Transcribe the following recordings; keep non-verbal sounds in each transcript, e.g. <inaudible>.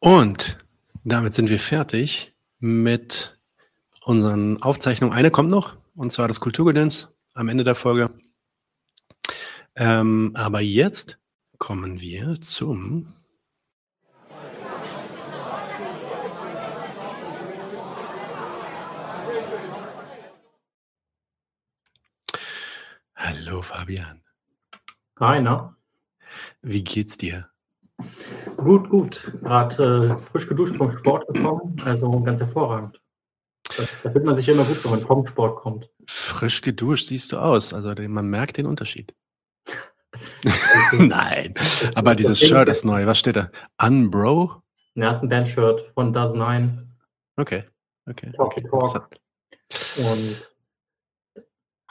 Und damit sind wir fertig mit unseren Aufzeichnungen. Eine kommt noch, und zwar das Kulturgedöns am Ende der Folge. Ähm, aber jetzt kommen wir zum Hallo Fabian. Hi, na? Wie geht's dir? Gut, gut. Gerade äh, frisch geduscht vom Sport gekommen, also ganz hervorragend. Da, fühlt man sich immer gut, wenn man vom Sport kommt. Frisch geduscht siehst du aus, also man merkt den Unterschied. <laughs> Nein, aber dieses Shirt ist neu. Was steht da? Unbro? Ein ersten Bandshirt von Does Nine. Okay, okay. Talk okay. Talk. Und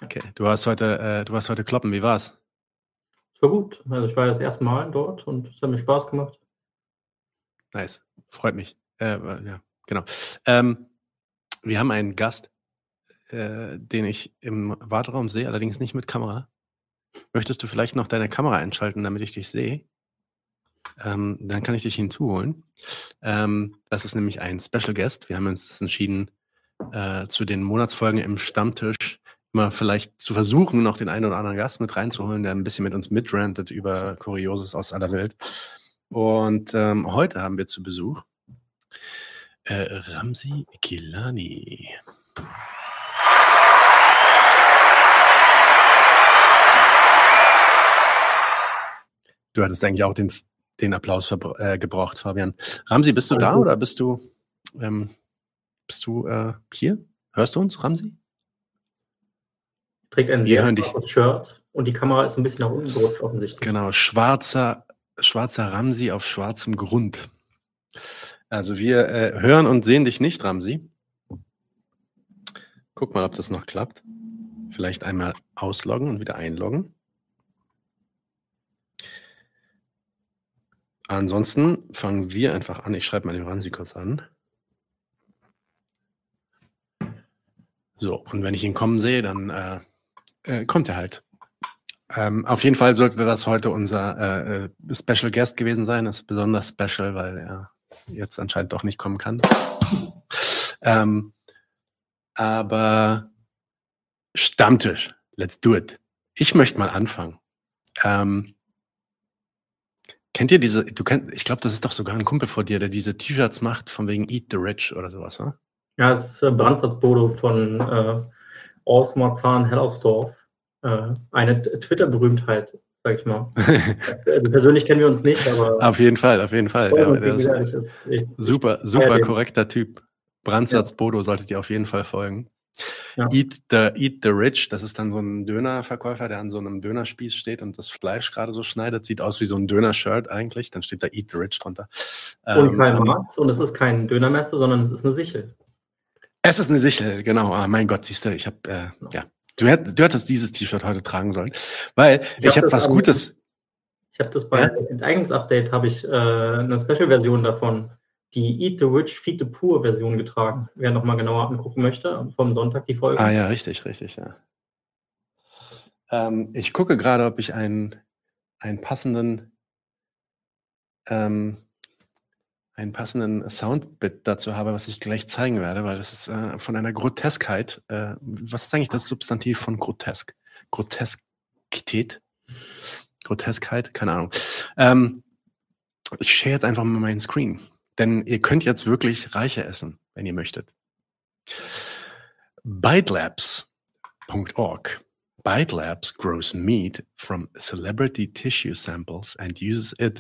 Okay, du hast heute, äh, du hast heute kloppen. Wie war's? War gut. Also ich war das erste Mal dort und es hat mir Spaß gemacht. Nice, freut mich. Äh, ja, genau. Ähm, wir haben einen Gast, äh, den ich im Warteraum sehe, allerdings nicht mit Kamera. Möchtest du vielleicht noch deine Kamera einschalten, damit ich dich sehe? Ähm, dann kann ich dich hinzuholen. Ähm, das ist nämlich ein Special Guest. Wir haben uns entschieden, äh, zu den Monatsfolgen im Stammtisch mal vielleicht zu versuchen, noch den einen oder anderen Gast mit reinzuholen, der ein bisschen mit uns mitrantet über Kurioses aus aller Welt. Und ähm, heute haben wir zu Besuch äh, Ramsi Kilani. Du hattest eigentlich auch den, den Applaus äh, gebraucht, Fabian. Ramsi, bist du da oder bist du, ähm, bist du äh, hier? Hörst du uns, Ramsi? Trägt ein hören dich. Shirt und die Kamera ist ein bisschen nach unten gerutscht offensichtlich. Genau, schwarzer, schwarzer Ramsi auf schwarzem Grund. Also wir äh, hören und sehen dich nicht, Ramsi. Guck mal, ob das noch klappt. Vielleicht einmal ausloggen und wieder einloggen. Ansonsten fangen wir einfach an. Ich schreibe mal den Ramsi kurz an. So, und wenn ich ihn kommen sehe, dann äh, äh, kommt er halt. Ähm, auf jeden Fall sollte das heute unser äh, äh, Special Guest gewesen sein. Das ist besonders special, weil er jetzt anscheinend doch nicht kommen kann. ähm, aber Stammtisch, let's do it. Ich möchte mal anfangen. Ähm, kennt ihr diese, du kennt, ich glaube, das ist doch sogar ein Kumpel vor dir, der diese T-Shirts macht, von wegen Eat the Rich oder sowas, ne? Ja, es ist äh, Brandsatzbodo von äh, Osmarzahn Hellersdorf. Äh, eine Twitter-Berühmtheit, sag ich mal. <laughs> also persönlich kennen wir uns nicht, aber. Auf jeden Fall, auf jeden Fall. Oh, der, ist ist ich, super, super korrekter Typ. Brandsatz ja. Bodo solltet ihr auf jeden Fall folgen. Ja. Eat, the, Eat the Rich, das ist dann so ein Dönerverkäufer, der an so einem Dönerspieß steht und das Fleisch gerade so schneidet. Sieht aus wie so ein Döner-Shirt eigentlich. Dann steht da Eat the Rich drunter. Und kein ähm, Maß und es ist kein Dönermesser, sondern es ist eine Sichel. Es ist eine Sichel, genau. Ah, mein Gott, siehst du, ich habe, äh, ja, du, hätt, du hättest dieses T-Shirt heute tragen sollen, weil ich, ich habe hab was am, Gutes. Ich habe das bei ja? Enteignungsupdate habe ich äh, eine Special-Version davon, die Eat the Rich, Feed the Poor Version getragen. Wer nochmal genauer angucken möchte, vom Sonntag die Folge. Ah ja, richtig, richtig, ja. Ähm, ich gucke gerade, ob ich einen, einen passenden ähm, einen passenden Soundbit dazu habe, was ich gleich zeigen werde, weil das ist äh, von einer Groteskheit. Äh, was ist eigentlich das Substantiv von grotesk? Groteskität? Groteskheit? Keine Ahnung. Ähm, ich share jetzt einfach mal meinen Screen, denn ihr könnt jetzt wirklich Reiche essen, wenn ihr möchtet. Bytelabs.org Bite Labs grows meat from celebrity tissue samples and uses it.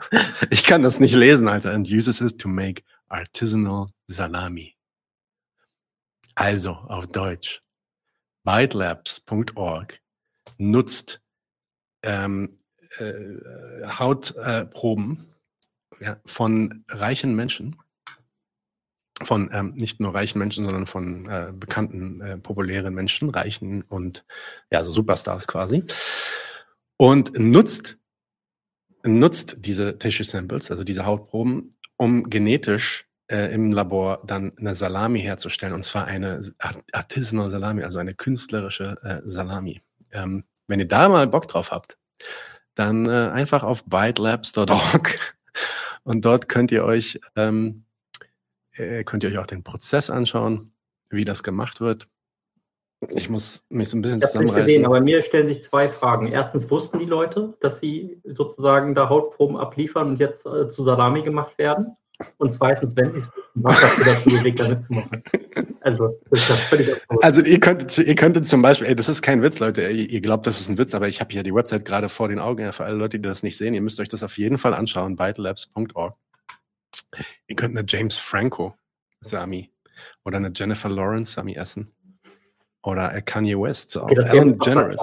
<laughs> ich kann das nicht lesen, Alter. And uses it to make artisanal salami. Also auf Deutsch. Bitelabs.org nutzt ähm, äh, Hautproben äh, ja, von reichen Menschen von ähm, nicht nur reichen Menschen, sondern von äh, bekannten, äh, populären Menschen, reichen und ja, so Superstars quasi. Und nutzt, nutzt diese Tissue Samples, also diese Hautproben, um genetisch äh, im Labor dann eine Salami herzustellen, und zwar eine Artisanal Salami, also eine künstlerische äh, Salami. Ähm, wenn ihr da mal Bock drauf habt, dann äh, einfach auf bytelabs.org <laughs> Und dort könnt ihr euch, ähm, äh, könnt ihr euch auch den Prozess anschauen, wie das gemacht wird. Ich muss mich so ein bisschen Ich habe nicht zusammenreißen. gesehen, aber mir stellen sich zwei Fragen. Erstens, wussten die Leute, dass sie sozusagen da Hautproben abliefern und jetzt äh, zu Salami gemacht werden? Und zweitens, wenn sie es wussten, was hast du dazu bewegt, da mitzumachen? Also, das ist ja völlig absurd. Also ihr könntet, ihr könntet zum Beispiel, ey, das ist kein Witz, Leute, ihr, ihr glaubt, das ist ein Witz, aber ich habe hier die Website gerade vor den Augen, ja, für alle Leute, die das nicht sehen, ihr müsst euch das auf jeden Fall anschauen, vitalabs.org. Ihr könnt eine James Franco Sami oder eine Jennifer Lawrence Sami essen. Oder eine Kanye West, auch Okay, wäre DeGeneres.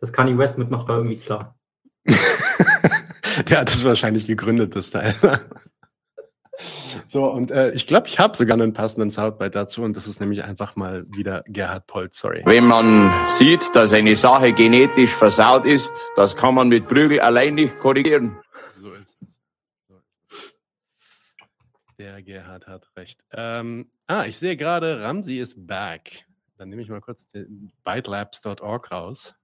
Das Kanye West mitmacht, war irgendwie klar. <laughs> Der hat das wahrscheinlich gegründet, das Teil. So, und äh, ich glaube, ich habe sogar einen passenden Soundbite dazu und das ist nämlich einfach mal wieder Gerhard Polt, sorry. Wenn man sieht, dass eine Sache genetisch versaut ist, das kann man mit Prügel allein nicht korrigieren. So ist es. So ist es. Der Gerhard hat recht. Ähm, ah, ich sehe gerade, Ramsi ist back. Dann nehme ich mal kurz den bytelabs.org raus.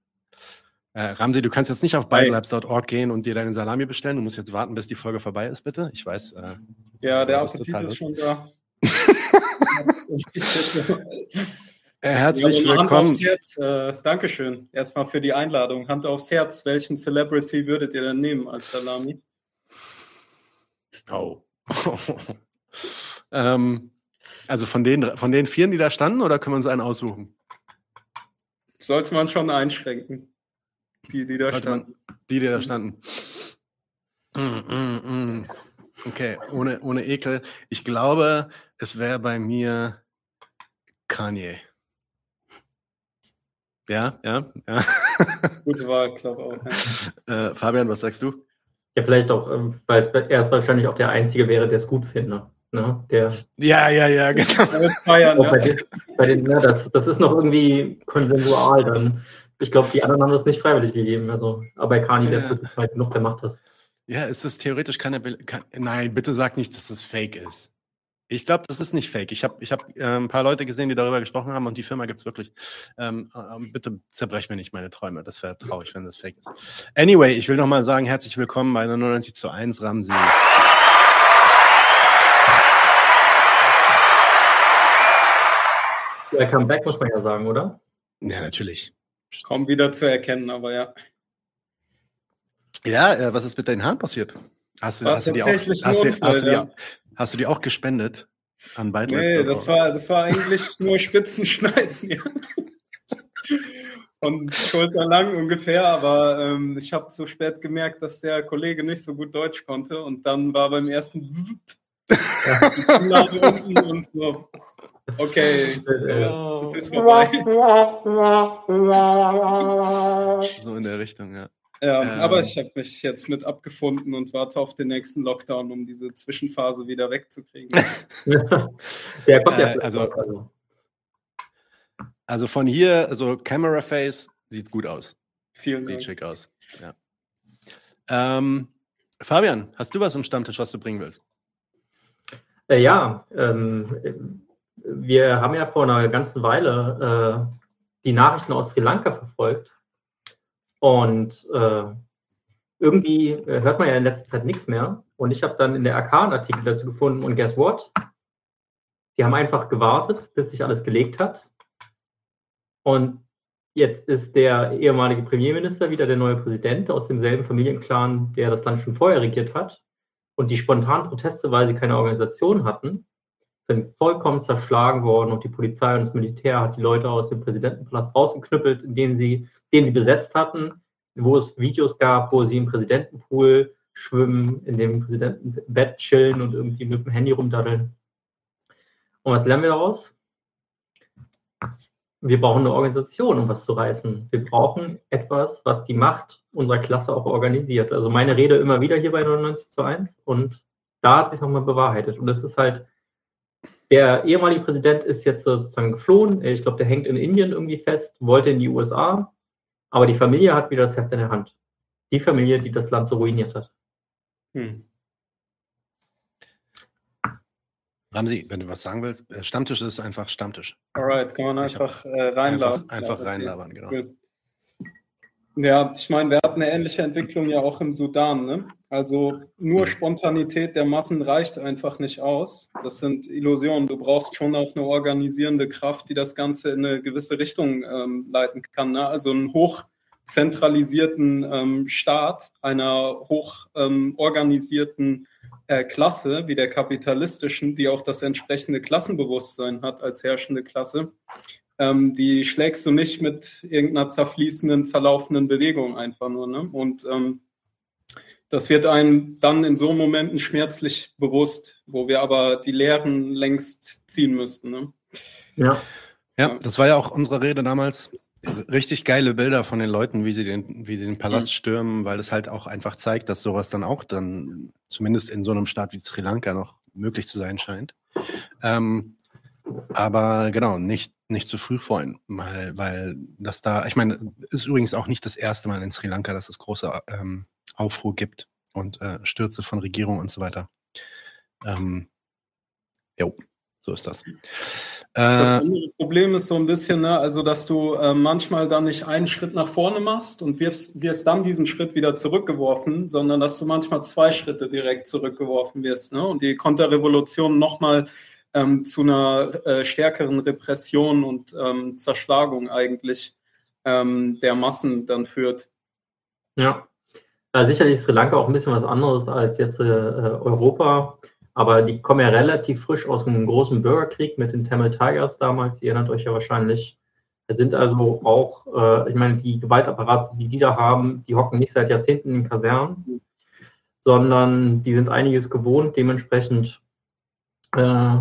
Äh, Ramsi, du kannst jetzt nicht auf bytelabs.org gehen und dir deinen Salami bestellen. Du musst jetzt warten, bis die Folge vorbei ist, bitte. Ich weiß. Äh, Ja, der Appetit ist schon da. <laughs> Äh, herzlich Ja, Hand willkommen. aufs Herz. Äh, Dankeschön. Erstmal für die Einladung. Hand aufs Herz. Welchen Celebrity würdet ihr denn nehmen als Salami? Oh. <laughs> ähm, also von den, von den vieren, die da standen, oder können wir uns einen aussuchen? Sollte man schon einschränken. Die, die da Sollte man- standen. Die, die da standen. Mm, mm, mm. Okay, ohne, ohne Ekel. Ich glaube, es wäre bei mir Kanye. Ja, ja, ja. <laughs> Gute Wahl, glaube auch. Ja. äh, Fabian, was sagst du? Ja, vielleicht auch, ähm, weil es er ist wahrscheinlich auch der Einzige wäre, der es gut findet. Ne? Der, Ja, ja, ja, <laughs> genau. Feiern, auch bei ja. den, bei den, ne, das, das ist noch irgendwie konsensual dann. Ich glaube, die anderen haben das nicht freiwillig gegeben. Also, aber bei Kani, der Ja. ist wirklich weit genug, der macht das. Ja, ist das theoretisch kann er. Kann, nein, bitte sag nicht, dass das fake ist. Ich glaube, das ist nicht fake. Ich habe ich hab, äh, ein paar Leute gesehen, die darüber gesprochen haben und die Firma gibt es wirklich. Ähm, ähm, bitte zerbrech mir nicht meine Träume. Das wäre traurig, wenn das fake ist. Anyway, ich will nochmal sagen, herzlich willkommen bei 99 zu 1, Ramsi. Welcome back, muss man ja sagen, oder? Ja, natürlich. Kaum wieder zu erkennen, aber ja. Ja, äh, was ist mit deinen Haaren passiert? Hast du, hast du, die, auch, hast, du, hast, du die, ja. auch- hast du die auch gespendet an Bite Nee, das war, das war eigentlich nur Spitzenschneiden. Ja. Und schulterlang ungefähr, aber ähm, ich habe zu spät gemerkt, dass der Kollege nicht so gut Deutsch konnte und dann war beim ersten die Kinnlade <laughs> unten und so, okay, es ist vorbei. <laughs> So in der Richtung, ja. Ja, Ähm. aber ich habe mich jetzt mit abgefunden und warte auf den nächsten Lockdown, um diese Zwischenphase wieder wegzukriegen. <laughs> der kommt ja Äh, vielleicht also- also. Also von hier, also Camera Face sieht gut aus. Vielen Sieht Dank. schick aus. Ja. Ähm, Fabian, hast du was im Stammtisch, was du bringen willst? Äh, ja, ähm, wir haben ja vor einer ganzen Weile äh, die Nachrichten aus Sri Lanka verfolgt. Und äh, irgendwie äh, hört man ja in letzter Zeit nichts mehr. Und ich habe dann in der AK einen Artikel dazu gefunden. Und guess what? Sie haben einfach gewartet, bis sich alles gelegt hat. Und jetzt ist der ehemalige Premierminister wieder der neue Präsident aus demselben Familienclan, der das Land schon vorher regiert hat. Und die spontanen Proteste, weil sie keine Organisation hatten, sind vollkommen zerschlagen worden und die Polizei und das Militär hat die Leute aus dem Präsidentenpalast rausgeknüppelt, in denen sie, den sie besetzt hatten, wo es Videos gab, wo sie im Präsidentenpool schwimmen, in dem Präsidentenbett chillen und irgendwie mit dem Handy rumdaddeln. Und was lernen wir daraus? Wir brauchen eine Organisation, um was zu reißen. Wir brauchen etwas, was die Macht unserer Klasse auch organisiert. Also meine Rede immer wieder hier bei 99 zu 1 und da hat sich nochmal bewahrheitet. Und das ist halt, der ehemalige Präsident ist jetzt sozusagen geflohen. Ich glaube, der hängt in Indien irgendwie fest, wollte in die USA, aber die Familie hat wieder das Heft in der Hand. Die Familie, die das Land so ruiniert hat. Hm. Ramsi, wenn du was sagen willst, äh, Stammtisch ist einfach Stammtisch. Alright, kann man einfach äh, reinlabern. Einfach, einfach reinlabern, genau. Cool. Ja, ich meine, wir hatten eine ähnliche Entwicklung ja auch im Sudan. Ne? Also nur Spontanität der Massen reicht einfach nicht aus. Das sind Illusionen. Du brauchst schon auch eine organisierende Kraft, die das Ganze in eine gewisse Richtung ähm, leiten kann. Ne? Also einen hochzentralisierten ähm, Staat einer hochorganisierten ähm, äh, Klasse wie der kapitalistischen, die auch das entsprechende Klassenbewusstsein hat als herrschende Klasse, ähm, die schlägst du nicht mit irgendeiner zerfließenden, zerlaufenden Bewegung einfach nur. Ne? Und ähm, das wird einem dann in so Momenten schmerzlich bewusst, wo wir aber die Lehren längst ziehen müssten. Ne? Ja. Ja, das war ja auch unsere Rede damals. Richtig geile Bilder von den Leuten, wie sie den, wie sie den Palast mhm. stürmen, weil es halt auch einfach zeigt, dass sowas dann auch dann zumindest in so einem Staat wie Sri Lanka noch möglich zu sein scheint. Ähm, aber genau, nicht, nicht zu früh freuen, weil, weil das da, ich meine, ist übrigens auch nicht das erste Mal in Sri Lanka, dass es große ähm, Aufruhr gibt und äh, Stürze von Regierung und so weiter. Ähm, jo, so ist das. Das äh, andere Problem ist so ein bisschen, ne, also dass du äh, manchmal dann nicht einen Schritt nach vorne machst und wirfst, wirst dann diesen Schritt wieder zurückgeworfen, sondern dass du manchmal zwei Schritte direkt zurückgeworfen wirst. Ne? Und die Konterrevolution nochmal ähm, zu einer äh, stärkeren Repression und ähm, Zerschlagung eigentlich ähm, der Massen dann führt. Ja. ja, sicherlich ist Sri Lanka auch ein bisschen was anderes als jetzt äh, Europa, aber die kommen ja relativ frisch aus einem großen Bürgerkrieg mit den Tamil Tigers damals, ihr erinnert euch ja wahrscheinlich. Es sind also auch, äh, ich meine, die Gewaltapparate, die die da haben, die hocken nicht seit Jahrzehnten in Kasernen, sondern die sind einiges gewohnt. Dementsprechend äh,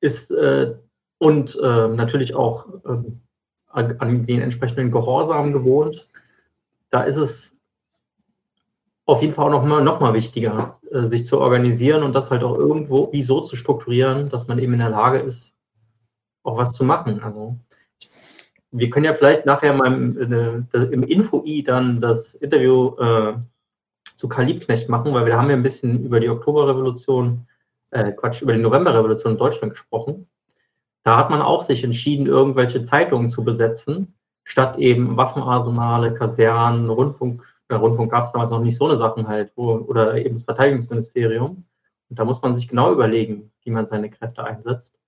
ist äh, und äh, natürlich auch äh, an den entsprechenden Gehorsam gewohnt. Da ist es auf jeden Fall auch noch mal, noch mal wichtiger, äh, sich zu organisieren und das halt auch irgendwo wie so zu strukturieren, dass man eben in der Lage ist, auch was zu machen. Also wir können ja vielleicht nachher mal im, im Info-I dann das Interview äh, zu Karl Liebknecht machen, weil wir haben ja ein bisschen über die Oktoberrevolution äh, Quatsch, über die Novemberrevolution in Deutschland gesprochen. Da hat man auch sich entschieden, irgendwelche Zeitungen zu besetzen, statt eben Waffenarsenale, Kasernen, Rundfunk. Äh, Rundfunk gab es damals noch nicht so eine Sachen halt, wo, oder eben das Verteidigungsministerium. Und da muss man sich genau überlegen, wie man seine Kräfte einsetzt.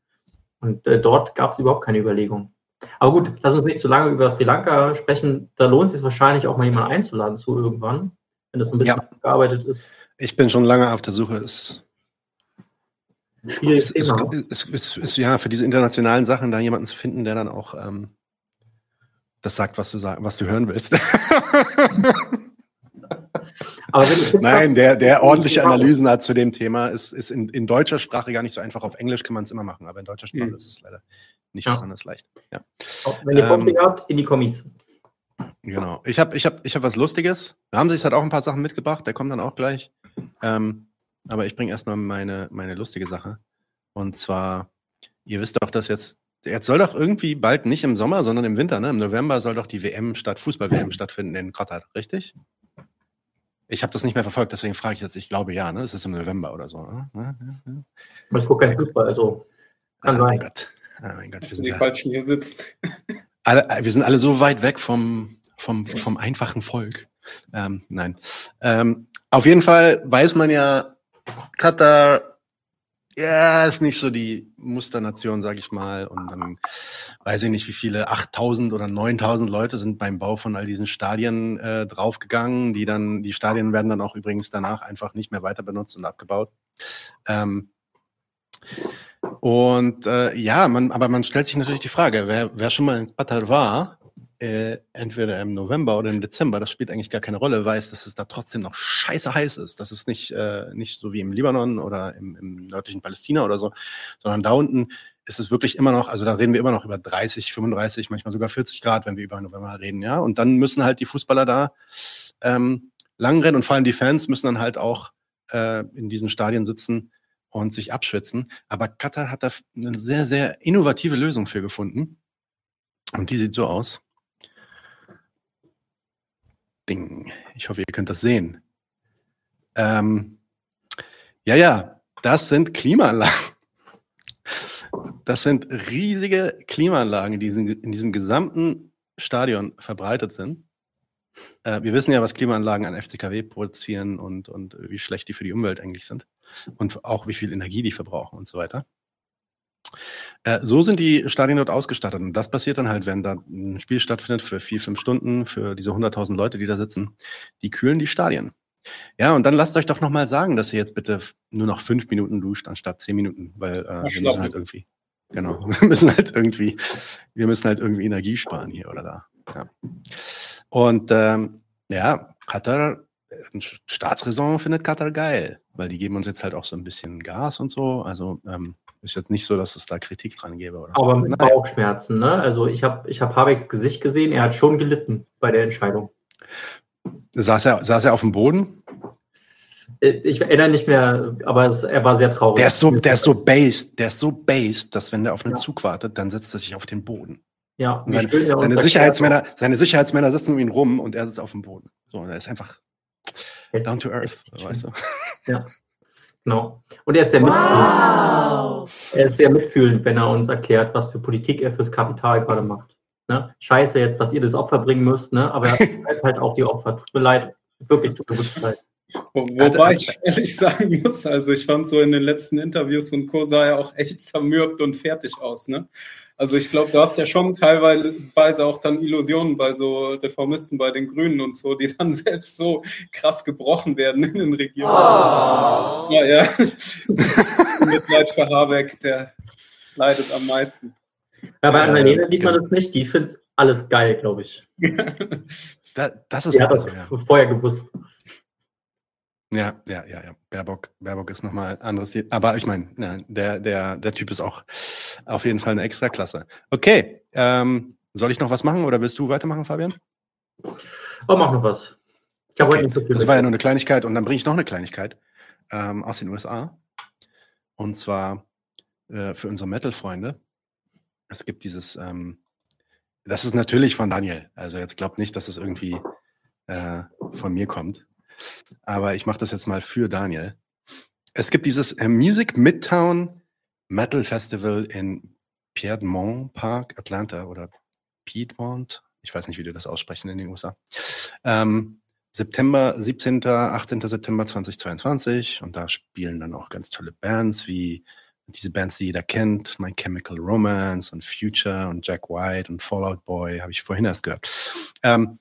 Und äh, dort gab es überhaupt keine Überlegung. Aber gut, lass uns nicht zu lange über Sri Lanka sprechen. Da lohnt es sich wahrscheinlich auch mal jemanden einzuladen zu irgendwann, wenn das so ein bisschen ja. gearbeitet ist. Ich bin schon lange auf der Suche. Es schwieriges es, Thema. Es, es, es, ja, für diese internationalen Sachen da jemanden zu finden, der dann auch ähm, das sagt, was du, sag, was du hören willst. <laughs> Nein, der, der ordentliche Analysen hat zu dem Thema, ist, ist in, in deutscher Sprache gar nicht so einfach. Auf Englisch kann man es immer machen, aber in deutscher Sprache mhm. ist es leider nicht ja. besonders leicht. Ja. Wenn ihr ähm, habt, in die Kommis. Genau. Ich habe ich hab, ich hab was Lustiges. Ramses hat auch ein paar Sachen mitgebracht, der kommt dann auch gleich. Ähm, aber ich bringe erstmal meine, meine lustige Sache. Und zwar, ihr wisst doch, dass jetzt, jetzt soll doch irgendwie bald nicht im Sommer, sondern im Winter, ne? Im November soll doch die WM statt, Fußball-WM <laughs> stattfinden in Katar, richtig? Ich habe das nicht mehr verfolgt, deswegen frage ich jetzt, ich glaube ja, ne? Es ist im November oder so. Ne? Ich gucke kein Fußball, also kann oh sein. Mein Gott. Oh mein Gott, wir sind die ja, Falschen hier sitzen. <laughs> Alle, wir sind alle so weit weg vom, vom, vom einfachen Volk. Ähm, nein. Ähm, auf jeden Fall weiß man ja, Katar, ja, ist nicht so die Musternation, sag ich mal. Und dann weiß ich nicht, wie viele, 8000 oder 9000 Leute sind beim Bau von all diesen Stadien äh, draufgegangen. Die dann, die Stadien werden dann auch übrigens danach einfach nicht mehr weiter benutzt und abgebaut. Ähm, und äh, ja, man, aber man stellt sich natürlich die Frage, wer, wer schon mal in Katar war, äh, entweder im November oder im Dezember, das spielt eigentlich gar keine Rolle, weiß, dass es da trotzdem noch scheiße heiß ist. Das ist nicht, äh, nicht so wie im Libanon oder im, im nördlichen Palästina oder so, sondern da unten ist es wirklich immer noch, also da reden wir immer noch über 30, 35, manchmal sogar 40 Grad, wenn wir über November reden, ja. Und dann müssen halt die Fußballer da ähm, lang rennen und vor allem die Fans müssen dann halt auch äh, in diesen Stadien sitzen und sich abschwitzen. Aber Katar hat da eine sehr, sehr innovative Lösung für gefunden. Und die sieht so aus. Ding. Ich hoffe, ihr könnt das sehen. Ähm, ja, ja, das sind Klimaanlagen. Das sind riesige Klimaanlagen, die in diesem gesamten Stadion verbreitet sind. Äh, wir wissen ja, was Klimaanlagen an FCKW produzieren und, und wie schlecht die für die Umwelt eigentlich sind. Und auch wie viel Energie die verbrauchen und so weiter. Äh, so sind die Stadien dort ausgestattet. Und das passiert dann halt, wenn da ein Spiel stattfindet für vier, fünf Stunden, für diese 100.000 Leute, die da sitzen. Die kühlen die Stadien. Ja, und dann lasst euch doch nochmal sagen, dass ihr jetzt bitte nur noch fünf Minuten duscht anstatt zehn Minuten, weil äh, wir müssen halt irgendwie, genau, <laughs> wir müssen halt irgendwie, wir müssen halt irgendwie Energie sparen hier oder da. Ja. Und ähm, ja, Katar, Staatsräson findet Katar geil, weil die geben uns jetzt halt auch so ein bisschen Gas und so. Also ähm, ist jetzt nicht so, dass es da Kritik dran gäbe. Oder Aber mit Nein. Bauchschmerzen, ne? Also ich habe ich hab Habecks Gesicht gesehen, er hat schon gelitten bei der Entscheidung. Saß er, saß er auf dem Boden? Äh, ich erinnere nicht mehr, aber es, er war sehr traurig. Der ist so, der ist so based, der ist so based, dass wenn der auf einen ja. Zug wartet, dann setzt er sich auf den Boden. Ja, seine, seine Sicherheitsmänner, seine Sicherheitsmänner sitzen um ihn rum und er sitzt auf dem Boden. So, er ist einfach down to earth, weißt du. Ja, <laughs> genau. Und er ist sehr wow. mitfühlend. Er ist sehr mitfühlend, wenn er uns erklärt, was für Politik er fürs Kapital gerade macht. Ne? Scheiße jetzt, dass ihr das Opfer bringen müsst, ne? aber er hat <laughs> halt auch die Opfer. Tut mir leid, wirklich tut mir leid. Wobei ich ehrlich sagen muss, also ich fand so in den letzten Interviews und Co. sah er auch echt zermürbt und fertig aus. Ne? Also ich glaube, du hast ja schon teilweise auch dann Illusionen bei so Reformisten, bei den Grünen und so, die dann <laughs> selbst so krass gebrochen werden in den Regionen. Oh. Ja, <laughs> ja. Mitleid für Habeck, der leidet am meisten. Ja, bei Annalena sieht man das nicht, die findet alles geil, glaube ich. da, das ist die hat das ja. vorher gewusst. Ja, ja, ja, ja. Baerbock, Baerbock ist nochmal anderes. Aber ich meine, ja, der, der, der Typ ist auch auf jeden Fall eine Extraklasse. Okay, ähm, soll ich noch was machen oder willst du weitermachen, Fabian? Oh, mach noch was. Ich okay. nicht so viel das war ja nur eine Kleinigkeit und dann bringe ich noch eine Kleinigkeit ähm, aus den USA. Und zwar äh, für unsere Metal-Freunde. Es gibt dieses, ähm, das ist natürlich von Daniel. Also jetzt glaubt nicht, dass es irgendwie äh, von mir kommt. Aber ich mache das jetzt mal für Daniel. Es gibt dieses äh, Music Midtown Metal Festival in Piedmont Park, Atlanta oder Piedmont. Ich weiß nicht, wie du das aussprechen in den USA. Ähm, September, 17., 18. September 2022. Und da spielen dann auch ganz tolle Bands wie diese Bands, die jeder kennt, My Chemical Romance und Future und Jack White und Fallout Boy, habe ich vorhin erst gehört. Ähm,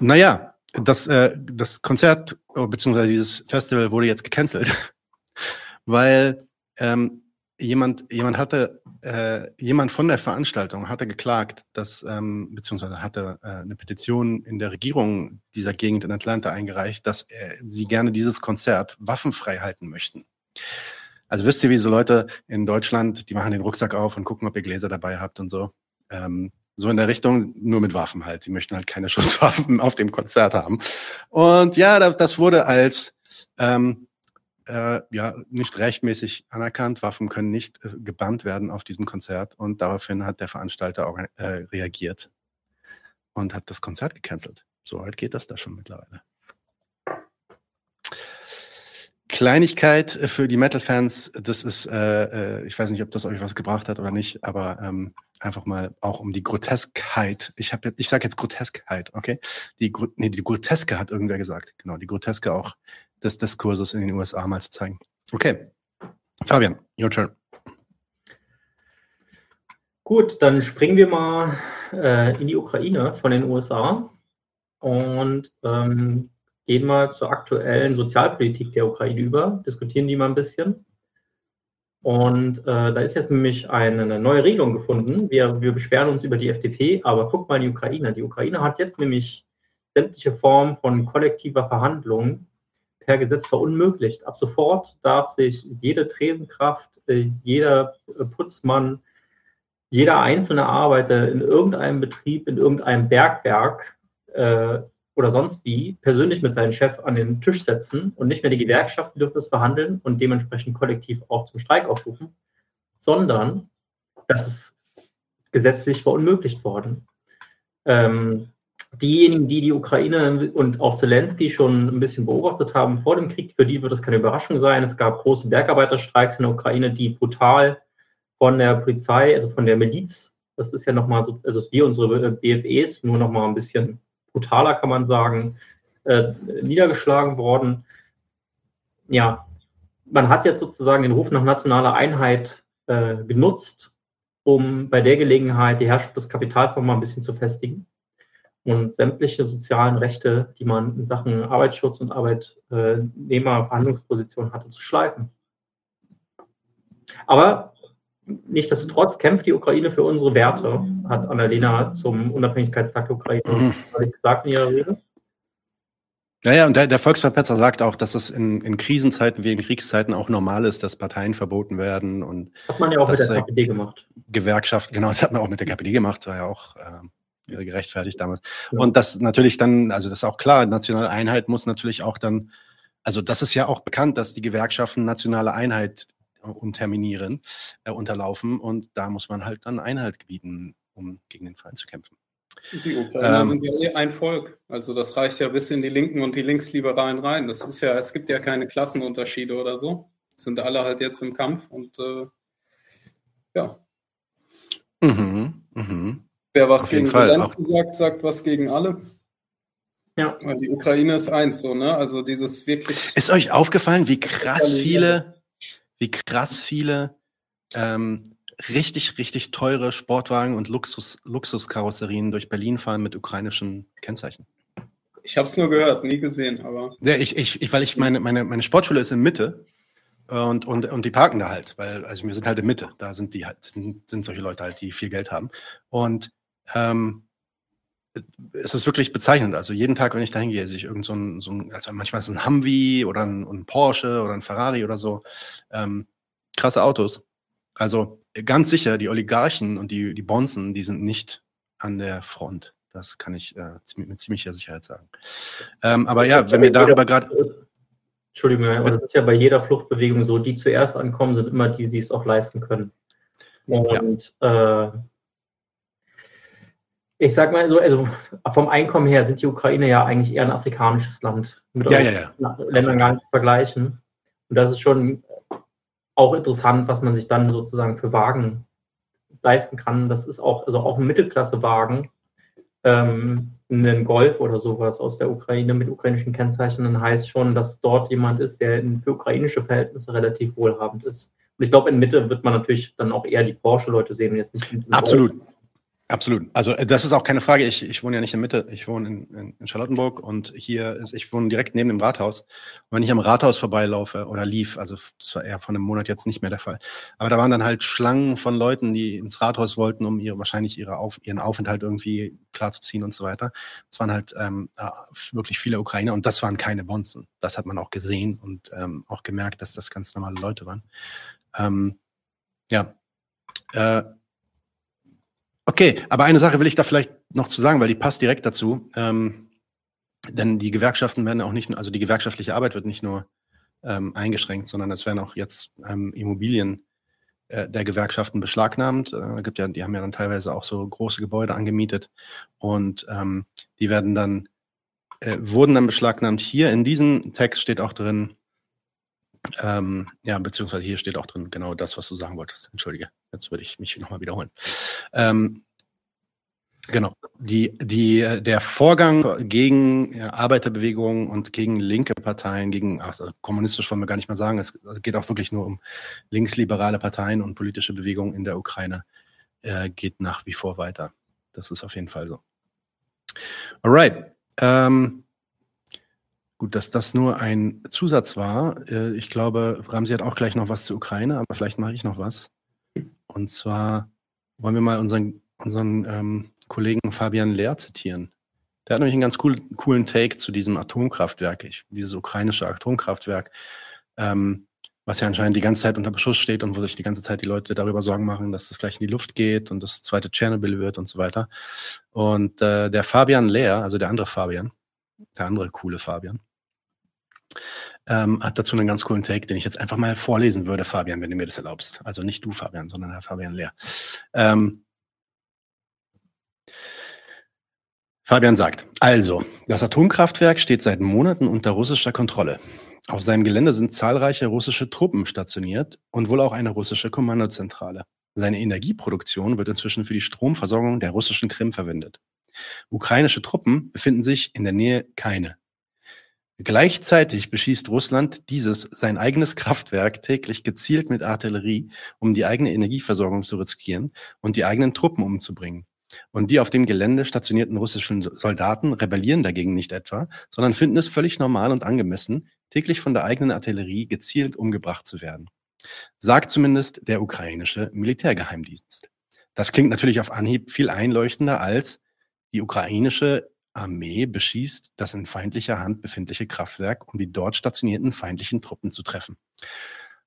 naja, das, äh, das Konzert oh, beziehungsweise dieses Festival wurde jetzt gecancelt, <laughs> weil ähm, jemand, jemand hatte, äh, jemand von der Veranstaltung hatte geklagt, dass, ähm, beziehungsweise hatte äh, eine Petition in der Regierung dieser Gegend in Atlanta eingereicht, dass äh, sie gerne dieses Konzert waffenfrei halten möchten. Also wisst ihr, wie so Leute in Deutschland, die machen den Rucksack auf und gucken, ob ihr Gläser dabei habt und so. Ähm, so in der Richtung, nur mit Waffen halt. Sie möchten halt keine <laughs> Schusswaffen auf dem Konzert haben. Und ja, das wurde als ähm, äh, ja nicht rechtmäßig anerkannt. Waffen können nicht äh, gebannt werden auf diesem Konzert. Und daraufhin hat der Veranstalter auch, äh, reagiert und hat das Konzert gecancelt. So weit geht das da schon mittlerweile. Kleinigkeit für die Metal-Fans, das ist, äh, äh, ich weiß nicht, ob das euch was gebracht hat oder nicht, aber ähm, einfach mal auch um die Groteskheit. Ich habe ich sage jetzt Groteskheit, okay? Die nee, die Groteske hat irgendwer gesagt. Genau, die Groteske auch des Diskurses in den USA mal zu zeigen. Okay. Fabian, your turn. Gut, dann springen wir mal äh, in die Ukraine von den USA und ähm, gehen mal zur aktuellen Sozialpolitik der Ukraine über, diskutieren die mal ein bisschen. Und äh, da ist jetzt nämlich eine neue Regelung gefunden. Wir, wir beschweren uns über die FDP, aber guck mal die Ukraine. Die Ukraine hat jetzt nämlich sämtliche Formen von kollektiver Verhandlung per Gesetz verunmöglicht. Ab sofort darf sich jede Tresenkraft, äh, jeder Putzmann, jeder einzelne Arbeiter in irgendeinem Betrieb, in irgendeinem Bergwerk äh, oder sonst wie persönlich mit seinem Chef an den Tisch setzen und nicht mehr die Gewerkschaften dürfen es verhandeln und dementsprechend kollektiv auch zum Streik aufrufen, sondern das ist gesetzlich verunmöglicht worden. Ähm, diejenigen, die die Ukraine und auch Zelensky schon ein bisschen beobachtet haben vor dem Krieg, für die wird es keine Überraschung sein. Es gab große Bergarbeiterstreiks in der Ukraine, die brutal von der Polizei, also von der Miliz, das ist ja nochmal so, also wie unsere BFEs, nur nochmal ein bisschen brutaler, kann man sagen, äh, niedergeschlagen worden. Ja, man hat jetzt sozusagen den Ruf nach nationaler Einheit äh, genutzt, um bei der Gelegenheit die Herrschaft des Kapitals noch mal ein bisschen zu festigen und sämtliche sozialen Rechte, die man in Sachen Arbeitsschutz und Arbeitnehmerverhandlungsposition hatte, zu schleifen. Aber nichtsdestotrotz kämpft die Ukraine für unsere Werte, hat Annalena zum Unabhängigkeitstag der Ukraine mhm. gesagt in ihrer Rede. Naja, und der, der Volksverpetzer sagt auch, dass es in, in Krisenzeiten wie in Kriegszeiten auch normal ist, dass Parteien verboten werden. Und hat man ja auch mit der KPD gemacht. Gewerkschaften, genau, das hat man auch mit der KPD gemacht, war ja auch äh, gerechtfertigt damals. Ja. Und das natürlich dann, also das ist auch klar, nationale Einheit muss natürlich auch dann, also das ist ja auch bekannt, dass die Gewerkschaften nationale Einheit unterminieren, äh, unterlaufen. Und da muss man halt dann Einhalt gebieten, um gegen den Feind zu kämpfen. Die Ukrainer ähm, sind ja eh ein Volk. Also das reicht ja bis in die Linken und die Linksliberalen rein. Das ist ja, es gibt ja keine Klassenunterschiede oder so. Es sind alle halt jetzt im Kampf und äh, ja. Mhm, mhm. Wer was Auf gegen Zelensky sagt, sagt was gegen alle. Ja. Weil die Ukraine ist eins, so, ne? Also dieses wirklich. Ist euch aufgefallen, wie krass viele wie krass viele ähm, richtig, richtig teure Sportwagen und Luxus, Luxuskarosserien durch Berlin fahren mit ukrainischen Kennzeichen. Ich habe es nur gehört, nie gesehen, aber. Ja, ich, ich, ich, weil ich meine, meine, meine Sportschule ist in Mitte und, und, und die parken da halt, weil, also wir sind halt in Mitte, da sind die halt, sind, sind solche Leute halt, die viel Geld haben. Und ähm, es ist wirklich bezeichnend. Also jeden Tag, wenn ich da hingehe, sehe ich irgend so ein, so ein also manchmal ist es ein Humvee oder ein, ein, Porsche oder ein Ferrari oder so. Ähm, krasse Autos. Also ganz sicher, die Oligarchen und die, die Bonzen, die sind nicht an der Front. Das kann ich äh, mit ziemlicher Sicherheit sagen. Ähm, aber ja, wenn wir darüber gerade. Entschuldigung, aber das ist ja bei jeder Fluchtbewegung so, die zuerst ankommen, sind immer die, die es auch leisten können. Und ja. äh, ich sag mal so, also vom Einkommen her sind die Ukraine ja eigentlich eher ein afrikanisches Land. Mit ja, ja, ja. Ländern gar nicht zu vergleichen. Und das ist schon auch interessant, was man sich dann sozusagen für Wagen leisten kann. Das ist auch, also auch ein Mittelklassewagen, ähm, ein Golf oder sowas aus der Ukraine mit ukrainischen Kennzeichen, dann heißt schon, dass dort jemand ist, der für ukrainische Verhältnisse relativ wohlhabend ist. Und ich glaube, in Mitte wird man natürlich dann auch eher die Porsche-Leute sehen und jetzt nicht. Absolut. Golf. Absolut. Also äh, das ist auch keine Frage. Ich, ich wohne ja nicht in Mitte. Ich wohne in, in, Charlottenburg und hier ist, ich wohne direkt neben dem Rathaus. Und wenn ich am Rathaus vorbeilaufe oder lief, also das war eher von einem Monat jetzt nicht mehr der Fall. Aber da waren dann halt Schlangen von Leuten, die ins Rathaus wollten, um ihre wahrscheinlich ihre Auf, ihren Aufenthalt irgendwie klarzuziehen und so weiter. Es waren halt ähm, wirklich viele Ukrainer und das waren keine Bonzen. Das hat man auch gesehen und ähm, auch gemerkt, dass das ganz normale Leute waren. Ähm, ja. Äh, Okay, aber eine Sache will ich da vielleicht noch zu sagen, weil die passt direkt dazu. Ähm, denn die Gewerkschaften werden auch nicht, also die gewerkschaftliche Arbeit wird nicht nur ähm, eingeschränkt, sondern es werden auch jetzt ähm, Immobilien äh, der Gewerkschaften beschlagnahmt. Äh, gibt ja, die haben ja dann teilweise auch so große Gebäude angemietet und ähm, die werden dann, äh, wurden dann beschlagnahmt. Hier in diesem Text steht auch drin, ähm, ja, beziehungsweise hier steht auch drin genau das, was du sagen wolltest. Entschuldige, jetzt würde ich mich nochmal wiederholen. Ähm, genau, die, die, der Vorgang gegen Arbeiterbewegungen und gegen linke Parteien, gegen, also kommunistisch wollen wir gar nicht mehr sagen, es geht auch wirklich nur um linksliberale Parteien und politische Bewegungen in der Ukraine, äh, geht nach wie vor weiter. Das ist auf jeden Fall so. Alright. Ähm, Gut, dass das nur ein Zusatz war. Äh, ich glaube, Ramsi hat auch gleich noch was zur Ukraine, aber vielleicht mache ich noch was. Und zwar wollen wir mal unseren, unseren ähm, Kollegen Fabian Lehr zitieren. Der hat nämlich einen ganz cool, coolen Take zu diesem Atomkraftwerk, ich, dieses ukrainische Atomkraftwerk, ähm, was ja anscheinend die ganze Zeit unter Beschuss steht und wo sich die ganze Zeit die Leute darüber Sorgen machen, dass das gleich in die Luft geht und das zweite Tschernobyl wird und so weiter. Und äh, der Fabian Lehr, also der andere Fabian, der andere coole Fabian, ähm, hat dazu einen ganz coolen Take, den ich jetzt einfach mal vorlesen würde, Fabian, wenn du mir das erlaubst. Also nicht du, Fabian, sondern Herr Fabian Lehr. Ähm, Fabian sagt, also, das Atomkraftwerk steht seit Monaten unter russischer Kontrolle. Auf seinem Gelände sind zahlreiche russische Truppen stationiert und wohl auch eine russische Kommandozentrale. Seine Energieproduktion wird inzwischen für die Stromversorgung der russischen Krim verwendet. Ukrainische Truppen befinden sich in der Nähe keine. Gleichzeitig beschießt Russland dieses sein eigenes Kraftwerk täglich gezielt mit Artillerie, um die eigene Energieversorgung zu riskieren und die eigenen Truppen umzubringen. Und die auf dem Gelände stationierten russischen Soldaten rebellieren dagegen nicht etwa, sondern finden es völlig normal und angemessen, täglich von der eigenen Artillerie gezielt umgebracht zu werden. Sagt zumindest der ukrainische Militärgeheimdienst. Das klingt natürlich auf Anhieb viel einleuchtender als die ukrainische Armee beschießt das in feindlicher Hand befindliche Kraftwerk, um die dort stationierten feindlichen Truppen zu treffen.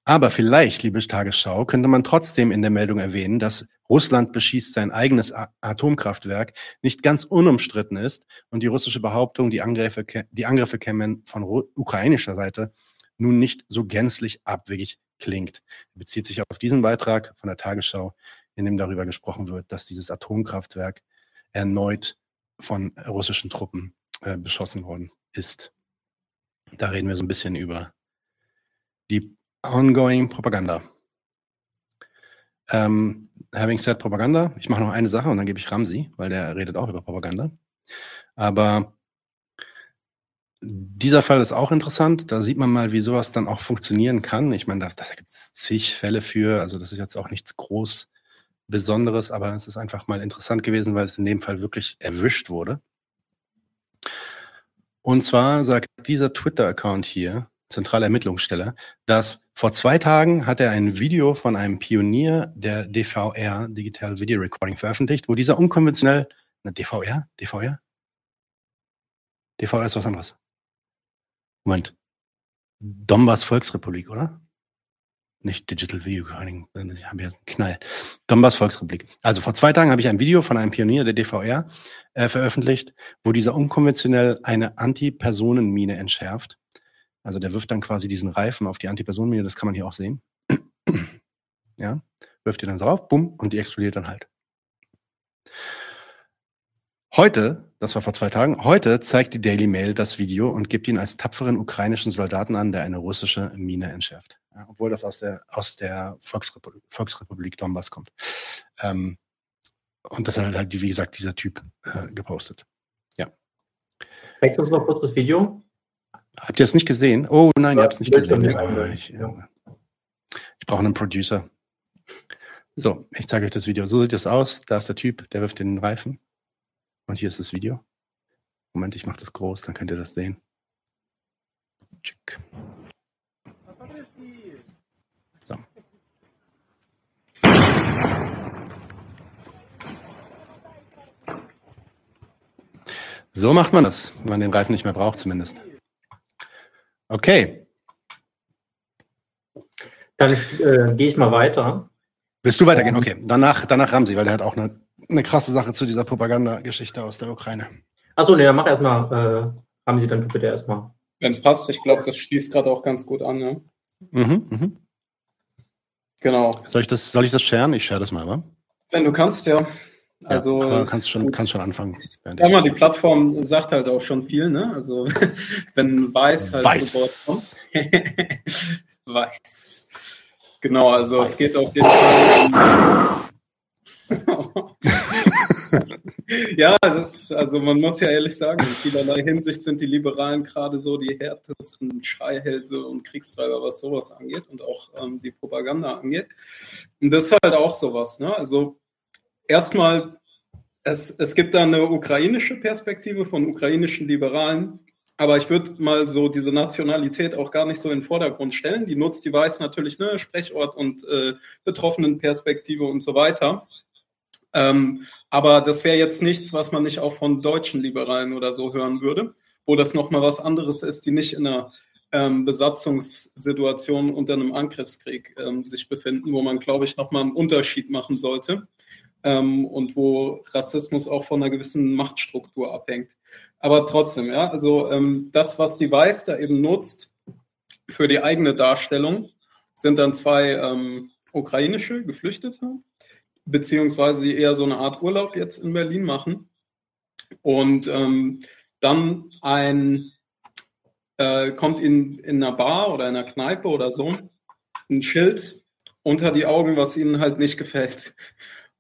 Aber vielleicht, liebe Tagesschau, könnte man trotzdem in der Meldung erwähnen, dass Russland beschießt sein eigenes Atomkraftwerk nicht ganz unumstritten ist und die russische Behauptung, die Angriffe, die Angriffe kämen von ukrainischer Seite, nun nicht so gänzlich abwegig klingt. Bezieht sich auf diesen Beitrag von der Tagesschau, in dem darüber gesprochen wird, dass dieses Atomkraftwerk erneut von russischen Truppen äh, beschossen worden ist. Da reden wir so ein bisschen über die ongoing Propaganda. Ähm, having said Propaganda, ich mache noch eine Sache und dann gebe ich Ramsi, weil der redet auch über Propaganda. Aber dieser Fall ist auch interessant. Da sieht man mal, wie sowas dann auch funktionieren kann. Ich meine, da, da gibt es zig Fälle für. Also das ist jetzt auch nichts groß Besonderes, aber es ist einfach mal interessant gewesen, weil es in dem Fall wirklich erwischt wurde. Und zwar sagt dieser Twitter-Account hier, zentrale Ermittlungsstelle, dass vor zwei Tagen hat er ein Video von einem Pionier der DVR, Digital Video Recording, veröffentlicht, wo dieser unkonventionell, na, DVR? DVR? DVR ist was anderes. Moment. Donbass Volksrepublik, oder? Nicht Digital Video Recording, ich habe ja einen Knall. Donbass Volksrepublik. Also vor zwei Tagen habe ich ein Video von einem Pionier der DVR äh, veröffentlicht, wo dieser unkonventionell eine Antipersonenmine entschärft. Also der wirft dann quasi diesen Reifen auf die Antipersonenmine, das kann man hier auch sehen. ja, wirft die dann drauf, bumm, und die explodiert dann halt. Heute, das war vor zwei Tagen, heute zeigt die Daily Mail das Video und gibt ihn als tapferen ukrainischen Soldaten an, der eine russische Mine entschärft ja, obwohl das aus der, aus der Volksrepublik, Volksrepublik Donbass kommt. Ähm, und das hat halt, wie gesagt, dieser Typ äh, gepostet. Ja. Zeigt uns noch kurz das Video. Habt ihr es nicht gesehen? Oh nein, ja, ihr habt es nicht gesehen. Ich, ja. ich brauche einen Producer. So, ich zeige euch das Video. So sieht es aus. Da ist der Typ, der wirft den Reifen. Und hier ist das Video. Moment, ich mache das groß, dann könnt ihr das sehen. Tschick. So macht man das, wenn man den Reifen nicht mehr braucht zumindest. Okay. Dann äh, gehe ich mal weiter. Willst du weitergehen? Okay. Danach, danach Ramsi, weil der hat auch eine, eine krasse Sache zu dieser Propagandageschichte aus der Ukraine. Achso, nee, dann mach erstmal, äh, Ramsi, dann bitte erstmal. Wenn es passt, ich glaube, das schließt gerade auch ganz gut an, ne? Mhm, mhm. Genau. Soll ich das, soll ich das sharen? Ich share das mal, wa? Wenn du kannst, ja. Also ja, kannst schon, kannst schon anfangen. Sag mal, die Plattform sagt halt auch schon viel, ne? Also <laughs> wenn Weiß halt Weiß. kommt. <laughs> Weiß. Genau, also Weiß. es geht auf jeden Fall. <laughs> ja, ist, also man muss ja ehrlich sagen, in vielerlei Hinsicht sind die Liberalen gerade so die härtesten Schreihälse und Kriegstreiber, was sowas angeht und auch ähm, die Propaganda angeht. Und das ist halt auch sowas, ne? Also erstmal, es, es gibt da eine ukrainische Perspektive von ukrainischen Liberalen, aber ich würde mal so diese Nationalität auch gar nicht so in den Vordergrund stellen. Die nutzt die Weiß natürlich, ne, Sprechort und äh, Betroffenenperspektive und so weiter. Ähm, aber das wäre jetzt nichts, was man nicht auch von deutschen Liberalen oder so hören würde, wo das nochmal was anderes ist, die nicht in einer ähm, Besatzungssituation unter einem Angriffskrieg ähm, sich befinden, wo man, glaube ich, nochmal einen Unterschied machen sollte ähm, und wo Rassismus auch von einer gewissen Machtstruktur abhängt. Aber trotzdem, ja, also ähm, das, was die Weiß da eben nutzt für die eigene Darstellung, sind dann zwei ähm, ukrainische Geflüchtete, beziehungsweise die eher so eine Art Urlaub jetzt in Berlin machen. Und ähm, dann ein äh, kommt in, in einer Bar oder in einer Kneipe oder so ein Schild unter die Augen, was ihnen halt nicht gefällt.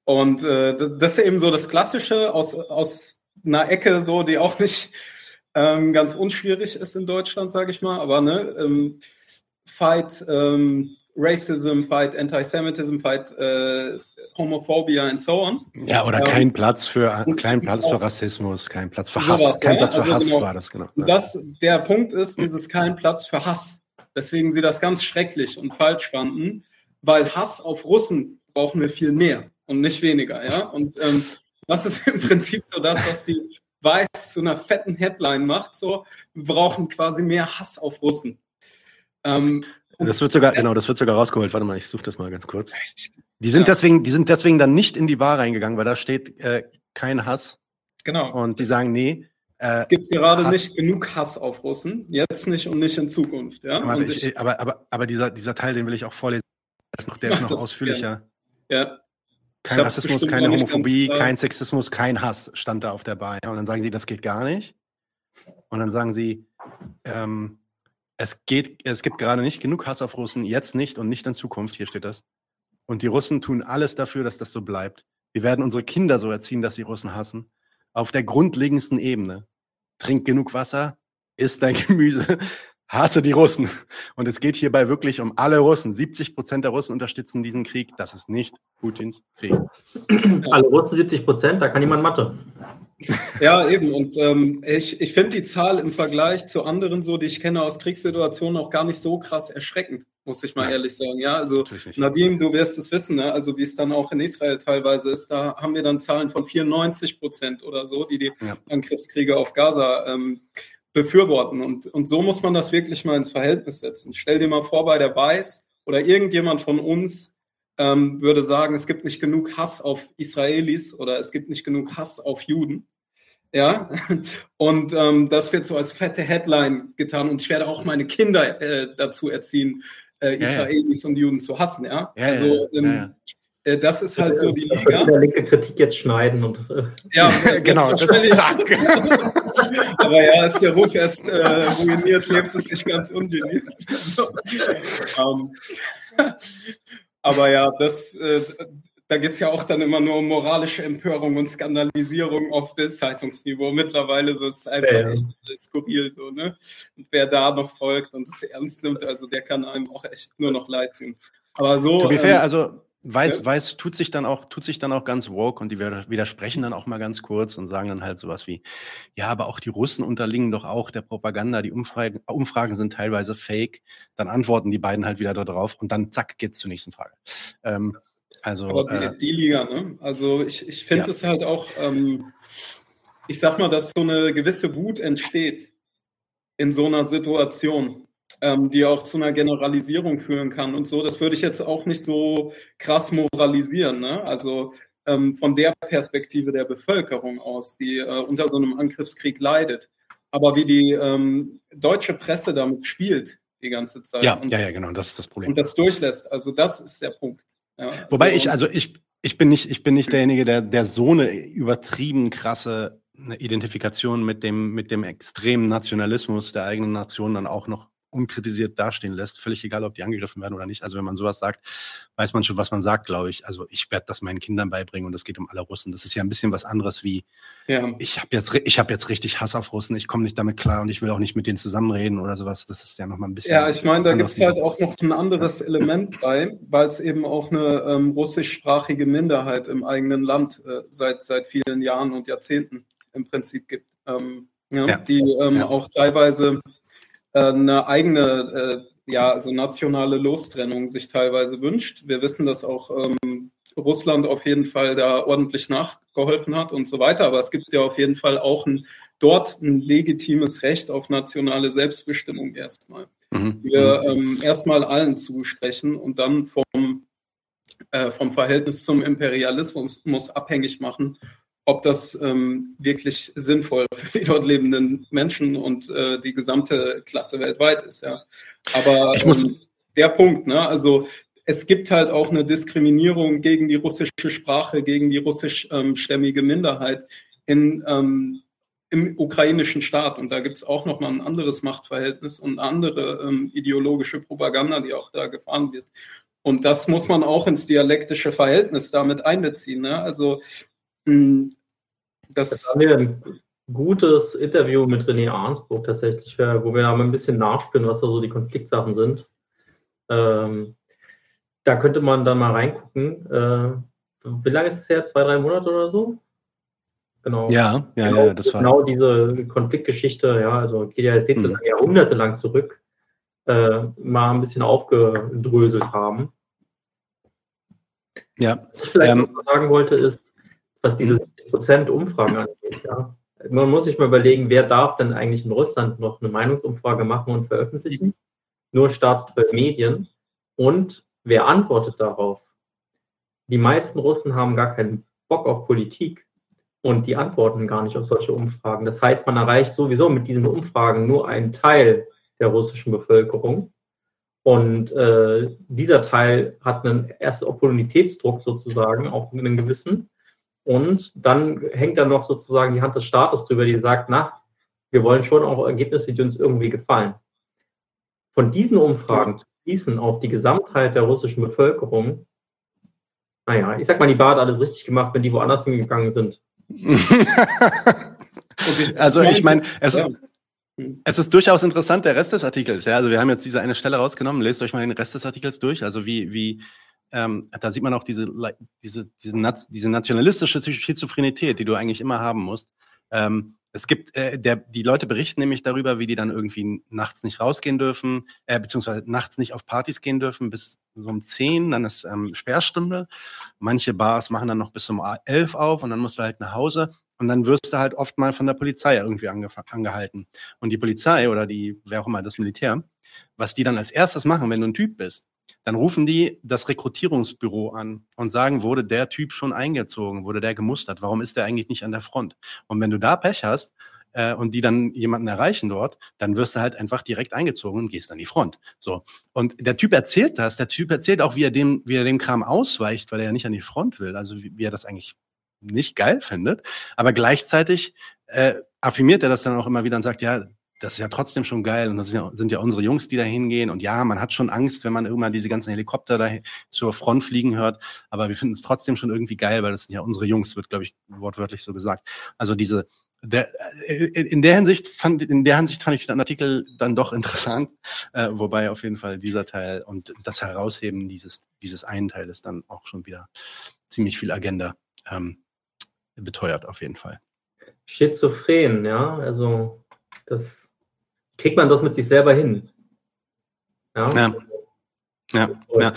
Und äh, das ist eben so das Klassische aus, aus einer Ecke, so, die auch nicht ähm, ganz unschwierig ist in Deutschland, sage ich mal. Aber ne, ähm, fight ähm, Racism, fight Antisemitism, fight äh, Homophobia and so on. Ja, oder kein Platz für kein Platz für Rassismus, kein Platz für Hass, sowas, kein ja? Platz für also Hass genau, war das genau. Das, der Punkt ist, dieses kein Platz für Hass. Weswegen sie das ganz schrecklich und falsch fanden, weil Hass auf Russen brauchen wir viel mehr und nicht weniger, ja. Und ähm, das ist im Prinzip so das, was die Weiß zu einer fetten Headline macht. So, wir brauchen quasi mehr Hass auf Russen. Ähm, das wird sogar, das, genau, das wird sogar rausgeholt. Warte mal, ich suche das mal ganz kurz. Die sind ja. deswegen, die sind deswegen dann nicht in die Bar reingegangen, weil da steht äh, kein Hass. Genau. Und die sagen, nee. Äh, es gibt gerade Hass. nicht genug Hass auf Russen. Jetzt nicht und nicht in Zukunft. Ja? Aber, ich, aber, aber, aber, dieser, dieser Teil, den will ich auch vorlesen. Der ist noch, der ist noch ausführlicher. Ja. Kein Rassismus, keine Homophobie, kein Sexismus, kein Hass stand da auf der Bar. Und dann sagen sie, das geht gar nicht. Und dann sagen sie, ähm, es, geht, es gibt gerade nicht genug Hass auf Russen, jetzt nicht und nicht in Zukunft, hier steht das. Und die Russen tun alles dafür, dass das so bleibt. Wir werden unsere Kinder so erziehen, dass sie Russen hassen. Auf der grundlegendsten Ebene. Trink genug Wasser, isst dein <laughs> Gemüse, hasse die Russen. Und es geht hierbei wirklich um alle Russen. 70 Prozent der Russen unterstützen diesen Krieg. Das ist nicht Putins Krieg. Alle Russen 70 Prozent, da kann jemand Mathe. Ja, eben. Und ähm, ich, ich finde die Zahl im Vergleich zu anderen, so die ich kenne aus Kriegssituationen, auch gar nicht so krass erschreckend, muss ich mal ja. ehrlich sagen. Ja, also Nadim, du wirst es wissen, ne? also wie es dann auch in Israel teilweise ist, da haben wir dann Zahlen von 94 Prozent oder so, die die ja. Angriffskriege auf Gaza ähm, befürworten. Und, und so muss man das wirklich mal ins Verhältnis setzen. Stell dir mal vor, bei der Weiß oder irgendjemand von uns ähm, würde sagen, es gibt nicht genug Hass auf Israelis oder es gibt nicht genug Hass auf Juden. Ja, <laughs> und ähm, das wird so als fette Headline getan und ich werde auch meine Kinder äh, dazu erziehen, äh, Israelis ja, ja. und Juden zu hassen. Ja, ja also ähm, äh, das ist halt so die Liga. Der linke Kritik jetzt schneiden und. Äh, ja, <laughs> genau. Das zack. <laughs> Aber ja, ist der Ruf erst äh, ruiniert, lebt es sich ganz ungeniert. <laughs> so. um, ähm, aber ja, das, äh, da geht es ja auch dann immer nur um moralische Empörung und Skandalisierung auf Bildzeitungsniveau. Mittlerweile so ist es einfach ja, ja. echt skurril so, ne? Und wer da noch folgt und es ernst nimmt, also der kann einem auch echt nur noch leid tun. Aber so. To be fair, ähm, also Weiß, ja. Weiß tut sich dann auch, tut sich dann auch ganz woke und die widersprechen dann auch mal ganz kurz und sagen dann halt sowas wie, ja, aber auch die Russen unterliegen doch auch der Propaganda, die Umfragen, Umfragen sind teilweise fake. Dann antworten die beiden halt wieder darauf und dann zack geht's zur nächsten Frage. Ähm, also, aber die, äh, die, Liga, ne? Also ich, ich finde es halt auch, ähm, ich sag mal, dass so eine gewisse Wut entsteht in so einer Situation ähm, die auch zu einer Generalisierung führen kann und so. Das würde ich jetzt auch nicht so krass moralisieren. Ne? Also ähm, von der Perspektive der Bevölkerung aus, die äh, unter so einem Angriffskrieg leidet. Aber wie die ähm, deutsche Presse damit spielt die ganze Zeit. Ja, und, ja, ja, genau, das ist das Problem. Und das durchlässt. Also das ist der Punkt. Ja, Wobei also, ich, also ich, ich bin nicht, ich bin nicht derjenige, der, der so eine übertrieben krasse Identifikation mit dem, mit dem extremen Nationalismus der eigenen Nation dann auch noch unkritisiert dastehen lässt, völlig egal, ob die angegriffen werden oder nicht. Also wenn man sowas sagt, weiß man schon, was man sagt, glaube ich. Also ich werde das meinen Kindern beibringen und es geht um alle Russen. Das ist ja ein bisschen was anderes wie, ja. ich habe jetzt, ich hab jetzt richtig Hass auf Russen, ich komme nicht damit klar und ich will auch nicht mit denen zusammenreden oder sowas. Das ist ja nochmal ein bisschen. Ja, ich meine, da gibt es halt auch noch ein anderes Element <laughs> bei, weil es eben auch eine ähm, russischsprachige Minderheit im eigenen Land äh, seit, seit vielen Jahren und Jahrzehnten im Prinzip gibt. Ähm, ja, ja. Die ähm, ja. auch teilweise eine eigene, äh, ja, also nationale Lostrennung sich teilweise wünscht. Wir wissen, dass auch ähm, Russland auf jeden Fall da ordentlich nachgeholfen hat und so weiter. Aber es gibt ja auf jeden Fall auch ein, dort ein legitimes Recht auf nationale Selbstbestimmung erstmal. Mhm. Wir ähm, erstmal allen zusprechen und dann vom, äh, vom Verhältnis zum Imperialismus muss abhängig machen, ob das ähm, wirklich sinnvoll für die dort lebenden Menschen und äh, die gesamte Klasse weltweit ist. Ja. Aber ich muss ähm, der Punkt, ne, also es gibt halt auch eine Diskriminierung gegen die russische Sprache, gegen die russischstämmige Minderheit in, ähm, im ukrainischen Staat. Und da gibt es auch nochmal ein anderes Machtverhältnis und eine andere ähm, ideologische Propaganda, die auch da gefahren wird. Und das muss man auch ins dialektische Verhältnis damit einbeziehen. Ne? Also das, das haben wir ein gutes Interview mit René Arnsburg tatsächlich, wo wir da mal ein bisschen nachspielen, was da so die Konfliktsachen sind. Ähm, da könnte man dann mal reingucken. Äh, wie lange ist es her? Zwei, drei Monate oder so? Genau. Ja, ja, genau, ja, das war. Genau diese Konfliktgeschichte, ja, also geht ja jetzt mhm. Jahrhunderte lang zurück, äh, mal ein bisschen aufgedröselt haben. Ja. Was ich vielleicht ähm, sagen wollte, ist, was diese 70% Umfragen angeht, ja. Man muss sich mal überlegen, wer darf denn eigentlich in Russland noch eine Meinungsumfrage machen und veröffentlichen? Nur staatstreue Medien. Und wer antwortet darauf? Die meisten Russen haben gar keinen Bock auf Politik und die antworten gar nicht auf solche Umfragen. Das heißt, man erreicht sowieso mit diesen Umfragen nur einen Teil der russischen Bevölkerung. Und äh, dieser Teil hat einen ersten Opportunitätsdruck sozusagen, auch einen gewissen. Und dann hängt dann noch sozusagen die Hand des Staates drüber, die sagt, na, wir wollen schon auch Ergebnisse, die uns irgendwie gefallen. Von diesen Umfragen zu schließen auf die Gesamtheit der russischen Bevölkerung, naja, ich sag mal, die Bar hat alles richtig gemacht, wenn die woanders hingegangen sind. <laughs> also ich meine, es, ja. es ist durchaus interessant, der Rest des Artikels. Ja, also wir haben jetzt diese eine Stelle rausgenommen. Lest euch mal den Rest des Artikels durch. Also wie, wie, ähm, da sieht man auch diese, diese, diese, diese nationalistische Schizophrenität, die du eigentlich immer haben musst. Ähm, es gibt, äh, der, die Leute berichten nämlich darüber, wie die dann irgendwie nachts nicht rausgehen dürfen, äh, beziehungsweise nachts nicht auf Partys gehen dürfen bis so um zehn, dann ist ähm, Sperrstunde. Manche Bars machen dann noch bis um elf auf und dann musst du halt nach Hause und dann wirst du halt oft mal von der Polizei irgendwie angehalten. Und die Polizei oder die, wer auch immer, das Militär, was die dann als erstes machen, wenn du ein Typ bist, dann rufen die das Rekrutierungsbüro an und sagen, wurde der Typ schon eingezogen, wurde der gemustert, warum ist der eigentlich nicht an der Front? Und wenn du da Pech hast, äh, und die dann jemanden erreichen dort, dann wirst du halt einfach direkt eingezogen und gehst an die Front. So. Und der Typ erzählt das, der Typ erzählt auch, wie er dem, wie er dem Kram ausweicht, weil er ja nicht an die Front will, also wie, wie er das eigentlich nicht geil findet. Aber gleichzeitig äh, affirmiert er das dann auch immer wieder und sagt, ja, das ist ja trotzdem schon geil und das ja, sind ja unsere Jungs, die da hingehen. Und ja, man hat schon Angst, wenn man irgendwann diese ganzen Helikopter da zur Front fliegen hört, aber wir finden es trotzdem schon irgendwie geil, weil das sind ja unsere Jungs, wird, glaube ich, wortwörtlich so gesagt. Also diese, der, äh, in der Hinsicht fand, in der Hinsicht fand ich den Artikel dann doch interessant, äh, wobei auf jeden Fall dieser Teil und das Herausheben dieses, dieses einen Teiles dann auch schon wieder ziemlich viel Agenda ähm, beteuert, auf jeden Fall. Schizophren, ja, also das kriegt man das mit sich selber hin. Ja, ja, ja.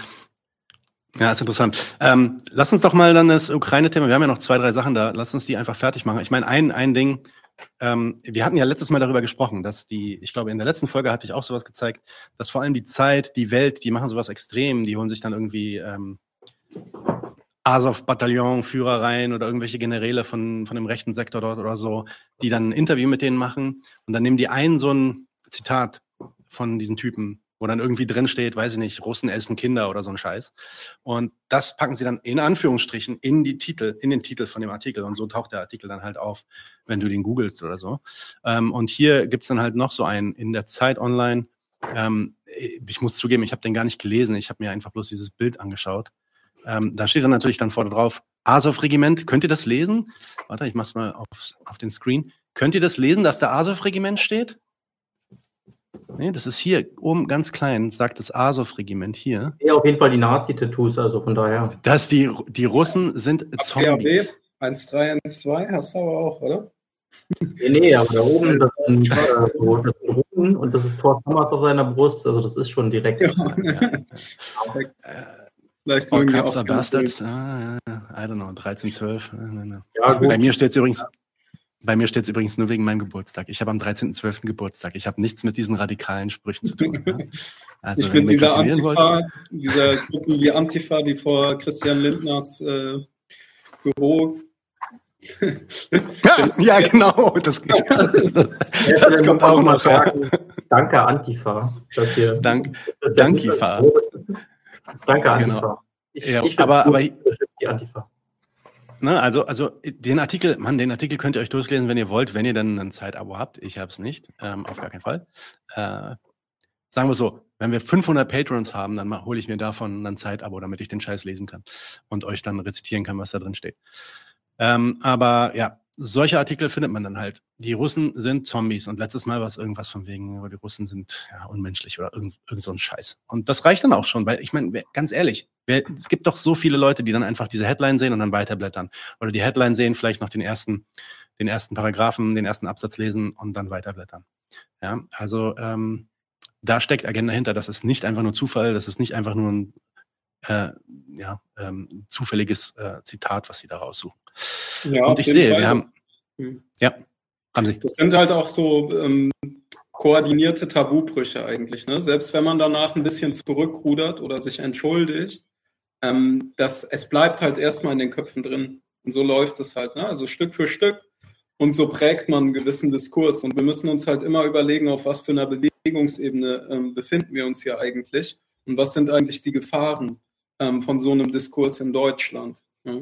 ja. Ist interessant. Ähm, lass uns doch mal dann das Ukraine-Thema, wir haben ja noch zwei, drei Sachen da, lass uns die einfach fertig machen. Ich meine, ein, ein Ding, ähm, wir hatten ja letztes Mal darüber gesprochen, dass die, ich glaube, in der letzten Folge hatte ich auch sowas gezeigt, dass vor allem die Zeit, die Welt, die machen sowas extrem, die holen sich dann irgendwie ähm, Azov-Bataillon-Führer rein oder irgendwelche Generäle von, von dem rechten Sektor dort oder so, die dann ein Interview mit denen machen und dann nehmen die einen so ein Zitat von diesen Typen, wo dann irgendwie drin steht, weiß ich nicht, Russen essen Kinder oder so ein Scheiß. Und das packen sie dann in Anführungsstrichen in die Titel, in den Titel von dem Artikel. Und so taucht der Artikel dann halt auf, wenn du den googelst oder so. Ähm, und hier gibt's dann halt noch so einen in der Zeit online. Ähm, ich muss zugeben, ich habe den gar nicht gelesen. Ich habe mir einfach bloß dieses Bild angeschaut. Ähm, da steht dann natürlich dann vorne drauf, Azov-Regiment. Könnt ihr das lesen? Warte, ich mach's mal auf, auf den Screen. Könnt ihr das lesen, dass da Azov-Regiment steht? Nee, das ist hier oben ganz klein, sagt das Azov-Regiment hier. Ja, auf jeden Fall die Nazi-Tattoos, also von daher. Dass die, die Russen sind Zombies. 1312 hast du aber auch, oder? Nee, nee, aber da oben, das <laughs> sind, äh, so, das sind Russen und das ist Thor Thomas auf seiner Brust, also das ist schon direkt. Ja. <laughs> ja. <laughs> Vielleicht oh, Cups are Bastards. Ah, I don't know, 1312. Ja, Bei mir steht es übrigens, bei mir steht es übrigens nur wegen meinem Geburtstag. Ich habe am 13.12. Geburtstag. Ich habe nichts mit diesen radikalen Sprüchen zu tun. Ne? <laughs> Also, ich finde dieser Antifa, dieser Gruppen wie Antifa, die vor Christian Lindners äh, Büro <laughs> ja, ja, genau. Das, das, <laughs> das kommt auch noch. Sagen, danke, Antifa. Dass ihr, Dank, dass Dankifa. Danke, Antifa. Genau. Ich, ja, ich aber, aber die Antifa. Ne, also, also den Artikel, Mann, den Artikel könnt ihr euch durchlesen, wenn ihr wollt, wenn ihr dann ein Zeitabo habt. Ich habe es nicht, ähm, auf gar keinen Fall. Äh, sagen wir so, wenn wir 500 Patrons haben, dann hole ich mir davon ein Zeitabo, damit ich den Scheiß lesen kann und euch dann rezitieren kann, was da drin steht. Ähm, aber ja, solche Artikel findet man dann halt. Die Russen sind Zombies und letztes Mal war es irgendwas von wegen, die Russen sind ja, unmenschlich oder irgend, irgend so ein Scheiß. Und das reicht dann auch schon, weil ich meine, ganz ehrlich, wer, es gibt doch so viele Leute, die dann einfach diese Headline sehen und dann weiterblättern. Oder die Headline sehen, vielleicht noch den ersten, den ersten Paragraphen, den ersten Absatz lesen und dann weiterblättern. Ja, also ähm, da steckt Agenda hinter. Das ist nicht einfach nur Zufall, das ist nicht einfach nur ein äh, ja, ähm, zufälliges äh, Zitat, was sie da raussuchen. Ja, und ich sehe, Fall wir haben. Hm. Ja, haben Sie. Das sind halt auch so ähm, koordinierte Tabubrüche eigentlich. Ne? Selbst wenn man danach ein bisschen zurückrudert oder sich entschuldigt, ähm, das, es bleibt halt erstmal in den Köpfen drin. Und so läuft es halt. Ne? Also Stück für Stück. Und so prägt man einen gewissen Diskurs. Und wir müssen uns halt immer überlegen, auf was für einer Bewegungsebene ähm, befinden wir uns hier eigentlich. Und was sind eigentlich die Gefahren ähm, von so einem Diskurs in Deutschland. Ja?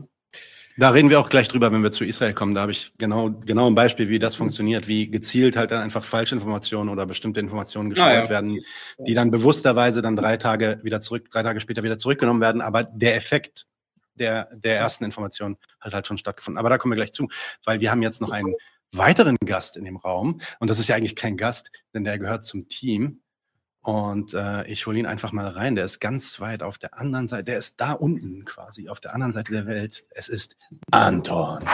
Da reden wir auch gleich drüber, wenn wir zu Israel kommen. Da habe ich genau, genau ein Beispiel, wie das funktioniert, wie gezielt halt dann einfach Falschinformationen oder bestimmte Informationen gestreut ah, ja. werden, die dann bewussterweise dann drei Tage wieder zurück, drei Tage später wieder zurückgenommen werden. Aber der Effekt der, der ersten Information hat halt schon stattgefunden. Aber da kommen wir gleich zu, weil wir haben jetzt noch einen weiteren Gast in dem Raum. Und das ist ja eigentlich kein Gast, denn der gehört zum Team. Und äh, ich hole ihn einfach mal rein. Der ist ganz weit auf der anderen Seite. Der ist da unten quasi, auf der anderen Seite der Welt. Es ist Anton.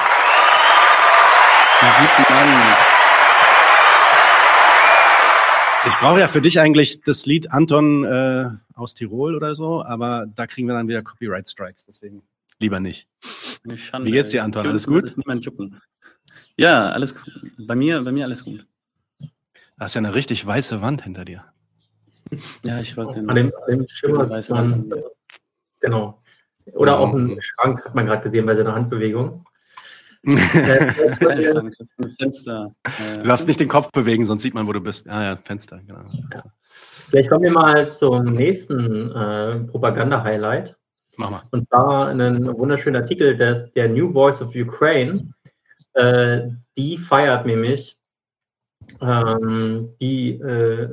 Ich brauche ja für dich eigentlich das Lied Anton äh, aus Tirol oder so, aber da kriegen wir dann wieder Copyright Strikes, deswegen lieber nicht. Schande, Wie geht's dir, Anton? Alles gut? Ja, alles bei mir, bei mir alles gut. Du hast ja eine richtig weiße Wand hinter dir. Ja, ich wollte den. An dem, dem Schimmer man, Genau. Oder auch einen Schrank hat man gerade gesehen bei seiner Handbewegung. <laughs> äh, das ist ein Fenster. Du darfst nicht den Kopf bewegen, sonst sieht man, wo du bist. Ah ja, Fenster, genau. Ja. Vielleicht kommen wir mal zum nächsten äh, Propaganda-Highlight. Mach mal. Und zwar einen wunderschönen Artikel des, der New Voice of Ukraine. Äh, die feiert nämlich ähm, die äh,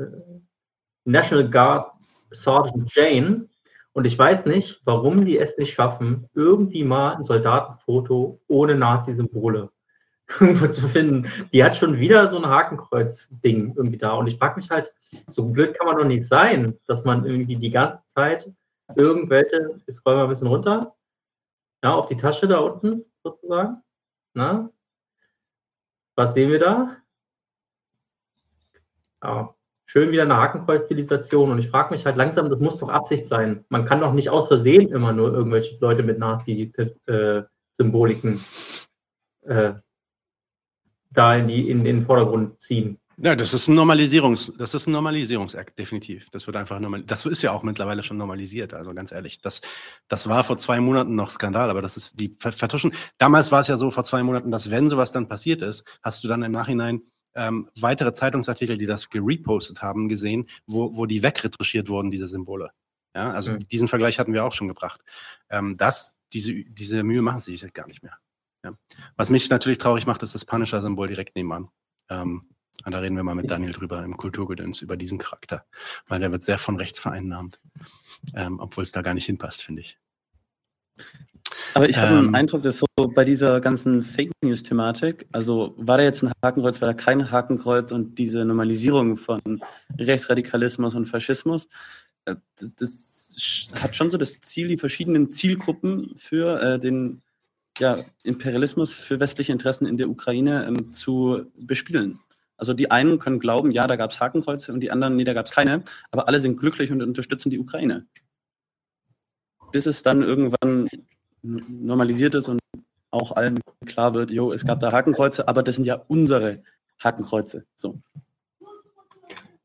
National Guard Sergeant Jane. Und ich weiß nicht, warum die es nicht schaffen, irgendwie mal ein Soldatenfoto ohne Nazi-Symbole <laughs> zu finden. Die hat schon wieder so ein Hakenkreuz-Ding irgendwie da. Und ich frage mich halt, so blöd kann man doch nicht sein, dass man irgendwie die ganze Zeit irgendwelche, ich scroll mal ein bisschen runter, ja, auf die Tasche da unten sozusagen. Na? Was sehen wir da? Ja, schön wieder eine Hakenkreuz-Stilisation. Und ich frage mich halt langsam, das muss doch Absicht sein. Man kann doch nicht aus Versehen immer nur irgendwelche Leute mit Nazi-Symboliken äh, da in, die, in, in den Vordergrund ziehen. Ja, das ist ein Normalisierungs, das ist ein Normalisierungsakt, definitiv. Das wird einfach normal, das ist ja auch mittlerweile schon normalisiert, also ganz ehrlich. Das, das war vor zwei Monaten noch Skandal, aber das ist die Vertuschen. Damals war es ja so vor zwei Monaten, dass wenn sowas dann passiert ist, hast du dann im Nachhinein ähm, weitere Zeitungsartikel, die das gerepostet haben, gesehen, wo, wo die wegretuschiert wurden, diese Symbole. Ja, also mhm. diesen Vergleich hatten wir auch schon gebracht. Ähm, das, diese, diese Mühe machen sie sich gar nicht mehr. Ja. Was mich natürlich traurig macht, ist das Punisher-Symbol direkt nebenan. Ähm, da reden wir mal mit Daniel drüber im Kulturgedöns über diesen Charakter, weil der wird sehr von rechts vereinnahmt, ähm, obwohl es da gar nicht hinpasst, finde ich. Aber ich habe ähm, den Eindruck, dass so bei dieser ganzen Fake News-Thematik, also war da jetzt ein Hakenkreuz, war da kein Hakenkreuz und diese Normalisierung von Rechtsradikalismus und Faschismus, äh, das, das hat schon so das Ziel, die verschiedenen Zielgruppen für äh, den ja, Imperialismus, für westliche Interessen in der Ukraine ähm, zu bespielen. Also die einen können glauben, ja, da gab es Hakenkreuze und die anderen, nee, da gab es keine, aber alle sind glücklich und unterstützen die Ukraine. Bis es dann irgendwann normalisiert ist und auch allen klar wird, jo, es gab da Hakenkreuze, aber das sind ja unsere Hakenkreuze. So.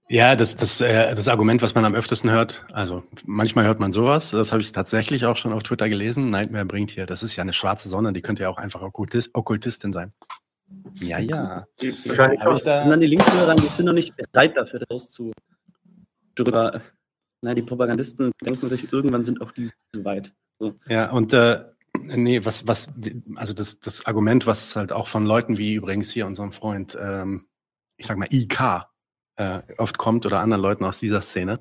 Ja, das, das, äh, das Argument, was man am öftesten hört, also manchmal hört man sowas, das habe ich tatsächlich auch schon auf Twitter gelesen. Nightmare bringt hier, das ist ja eine schwarze Sonne, die könnte ja auch einfach Okkultist, Okkultistin sein. Ja, ja. Wahrscheinlich ich da. Sind dann die Linkshörer, die sind noch nicht bereit dafür, das zu drüber. Na, die Propagandisten denken sich, irgendwann sind auch diese weit. Ja, und äh, nee, was, was, also das, das Argument, was halt auch von Leuten wie übrigens hier unserem Freund, ähm, ich sag mal, IK äh, oft kommt oder anderen Leuten aus dieser Szene,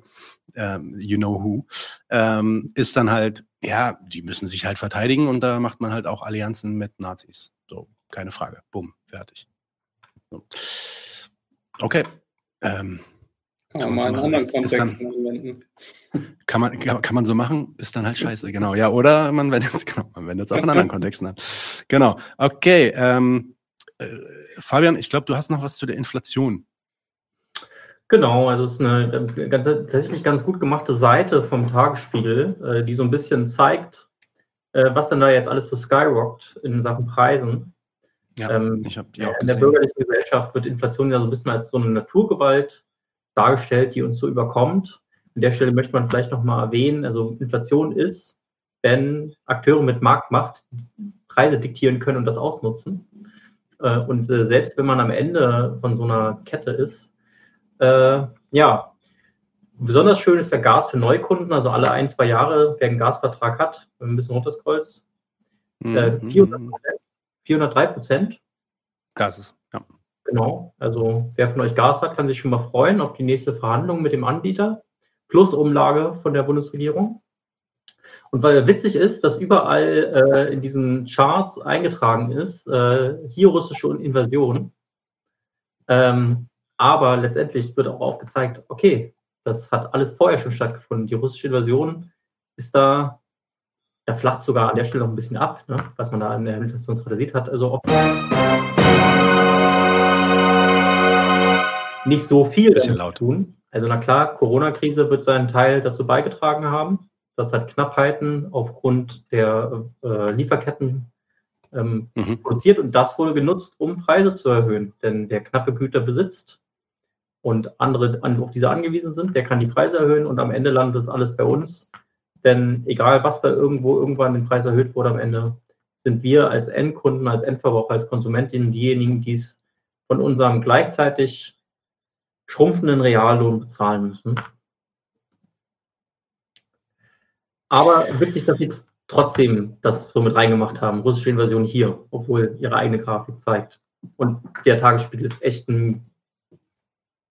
ähm, you know who, ähm, ist dann halt, ja, die müssen sich halt verteidigen und da macht man halt auch Allianzen mit Nazis. So, keine Frage. Bumm, fertig. So. Okay. Ähm, kann man mal in anderen Kontexten anwenden. Kann man, kann, kann, man so machen, ist dann halt scheiße, genau. Ja, oder man wendet es <laughs> genau, man wendet es auch in anderen <laughs> Kontexten an. Genau. Okay. Ähm, äh, Fabian, ich glaube, du hast noch was zu der Inflation. Genau, also es ist eine ganz, tatsächlich ganz gut gemachte Seite vom Tagesspiegel, äh, die so ein bisschen zeigt, äh, was denn da jetzt alles so skyrockt in Sachen Preisen. Ja, ähm, ich habe die auch In der bürgerlichen Gesellschaft wird Inflation ja so ein bisschen als so eine Naturgewalt dargestellt, die uns so überkommt. An der Stelle möchte man vielleicht nochmal erwähnen, also Inflation ist, wenn Akteure mit Marktmacht Preise diktieren können und das ausnutzen. Äh, und äh, selbst wenn man am Ende von so einer Kette ist, äh, ja, besonders schön ist der Gas für Neukunden, also alle ein, zwei Jahre, wer einen Gasvertrag hat, wenn man ein bisschen runterscrollt, äh, 400 mhm. 403 Prozent. Das ist, ja. Genau, also wer von euch Gas hat, kann sich schon mal freuen auf die nächste Verhandlung mit dem Anbieter, plus Umlage von der Bundesregierung. Und weil witzig ist, dass überall äh, in diesen Charts eingetragen ist, äh, hier russische Invasion. Ähm, aber letztendlich wird auch aufgezeigt, okay, das hat alles vorher schon stattgefunden. Die russische Invasion ist da, da flacht sogar an der Stelle noch ein bisschen ab, ne, was man da in der Inflationsrate sieht, hat also nicht so viel zu tun. Also na klar, Corona-Krise wird seinen Teil dazu beigetragen haben. Das hat Knappheiten aufgrund der äh, Lieferketten ähm, mhm. produziert und das wurde genutzt, um Preise zu erhöhen. Denn wer knappe Güter besitzt, und andere an, auf diese angewiesen sind, der kann die Preise erhöhen und am Ende landet das alles bei uns. Denn egal, was da irgendwo irgendwann den Preis erhöht wurde, am Ende sind wir als Endkunden, als Endverbraucher, als Konsumentinnen diejenigen, die es von unserem gleichzeitig schrumpfenden Reallohn bezahlen müssen. Aber wirklich, dass sie trotzdem das so mit reingemacht haben, russische Invasion hier, obwohl ihre eigene Grafik zeigt. Und der Tagesspiegel ist echt ein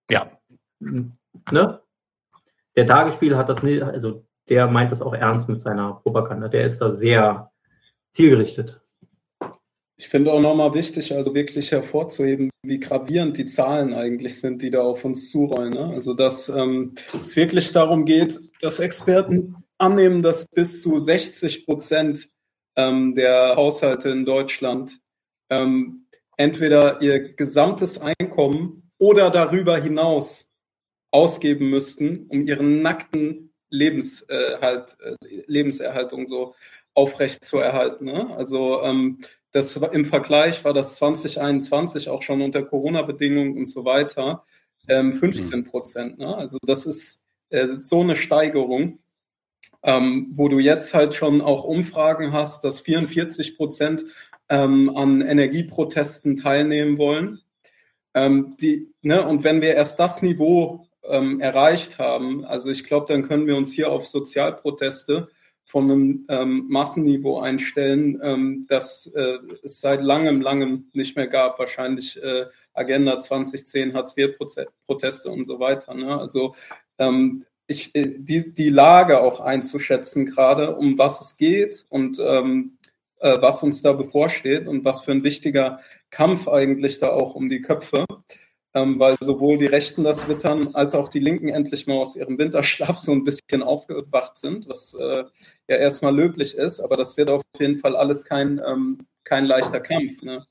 ja. Ne? Der Tagesspiel hat das nicht, also der meint das auch ernst mit seiner Propaganda. Der ist da sehr zielgerichtet. Ich finde auch nochmal wichtig, also wirklich hervorzuheben, wie gravierend die Zahlen eigentlich sind, die da auf uns zurollen. Ne? Also, dass ähm, es wirklich darum geht, dass Experten annehmen, dass bis zu 60 Prozent ähm, der Haushalte in Deutschland ähm, entweder ihr gesamtes Einkommen oder darüber hinaus ausgeben müssten, um ihren nackten Lebenserhalt, äh, Lebenserhaltung so aufrecht zu erhalten. Ne? Also ähm, das im Vergleich war das 2021 auch schon unter Corona-Bedingungen und so weiter ähm, 15 Prozent. Ne? Also das ist äh, so eine Steigerung, ähm, wo du jetzt halt schon auch Umfragen hast, dass 44 Prozent ähm, an Energieprotesten teilnehmen wollen. Ähm, die, ne, und wenn wir erst das Niveau ähm, erreicht haben, also ich glaube, dann können wir uns hier auf Sozialproteste von einem ähm, Massenniveau einstellen, ähm, das äh, es seit langem, langem nicht mehr gab. Wahrscheinlich äh, Agenda 2010, Hartz-IV-Proteste und so weiter. Ne? Also ähm, ich, äh, die, die Lage auch einzuschätzen, gerade um was es geht und ähm, äh, was uns da bevorsteht und was für ein wichtiger Kampf eigentlich da auch um die Köpfe, ähm, weil sowohl die Rechten das wittern, als auch die Linken endlich mal aus ihrem Winterschlaf so ein bisschen aufgewacht sind, was äh, ja erstmal löblich ist, aber das wird auf jeden Fall alles kein, ähm, kein leichter Kampf. Ne?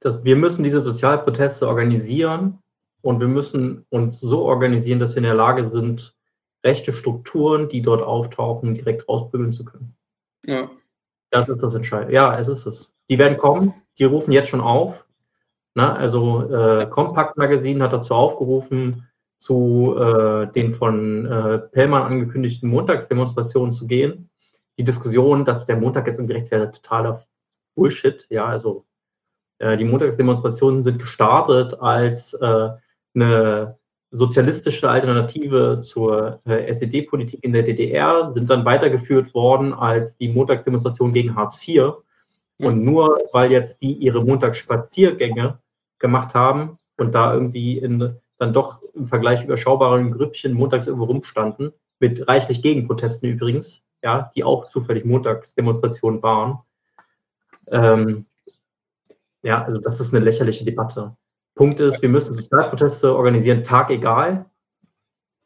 Das, wir müssen diese Sozialproteste organisieren und wir müssen uns so organisieren, dass wir in der Lage sind, rechte Strukturen, die dort auftauchen, direkt rausbügeln zu können. Ja. Das ist das Entscheidende. Ja, es ist es. Die werden kommen, die rufen jetzt schon auf. Na, also äh, Compact Magazine hat dazu aufgerufen, zu äh, den von äh, Pellmann angekündigten Montagsdemonstrationen zu gehen. Die Diskussion, dass der Montag jetzt ungerecht wäre, totaler Bullshit. Ja, also äh, die Montagsdemonstrationen sind gestartet als äh, eine sozialistische Alternative zur äh, SED-Politik in der DDR, sind dann weitergeführt worden als die Montagsdemonstration gegen Hartz IV. Und nur weil jetzt die ihre Montagsspaziergänge gemacht haben und da irgendwie in dann doch im Vergleich überschaubaren Grüppchen montags irgendwo rumstanden, mit reichlich Gegenprotesten übrigens, ja, die auch zufällig Montagsdemonstrationen waren, ähm, Ja, also das ist eine lächerliche Debatte. Punkt ist, wir müssen Sozialproteste organisieren, Tag egal.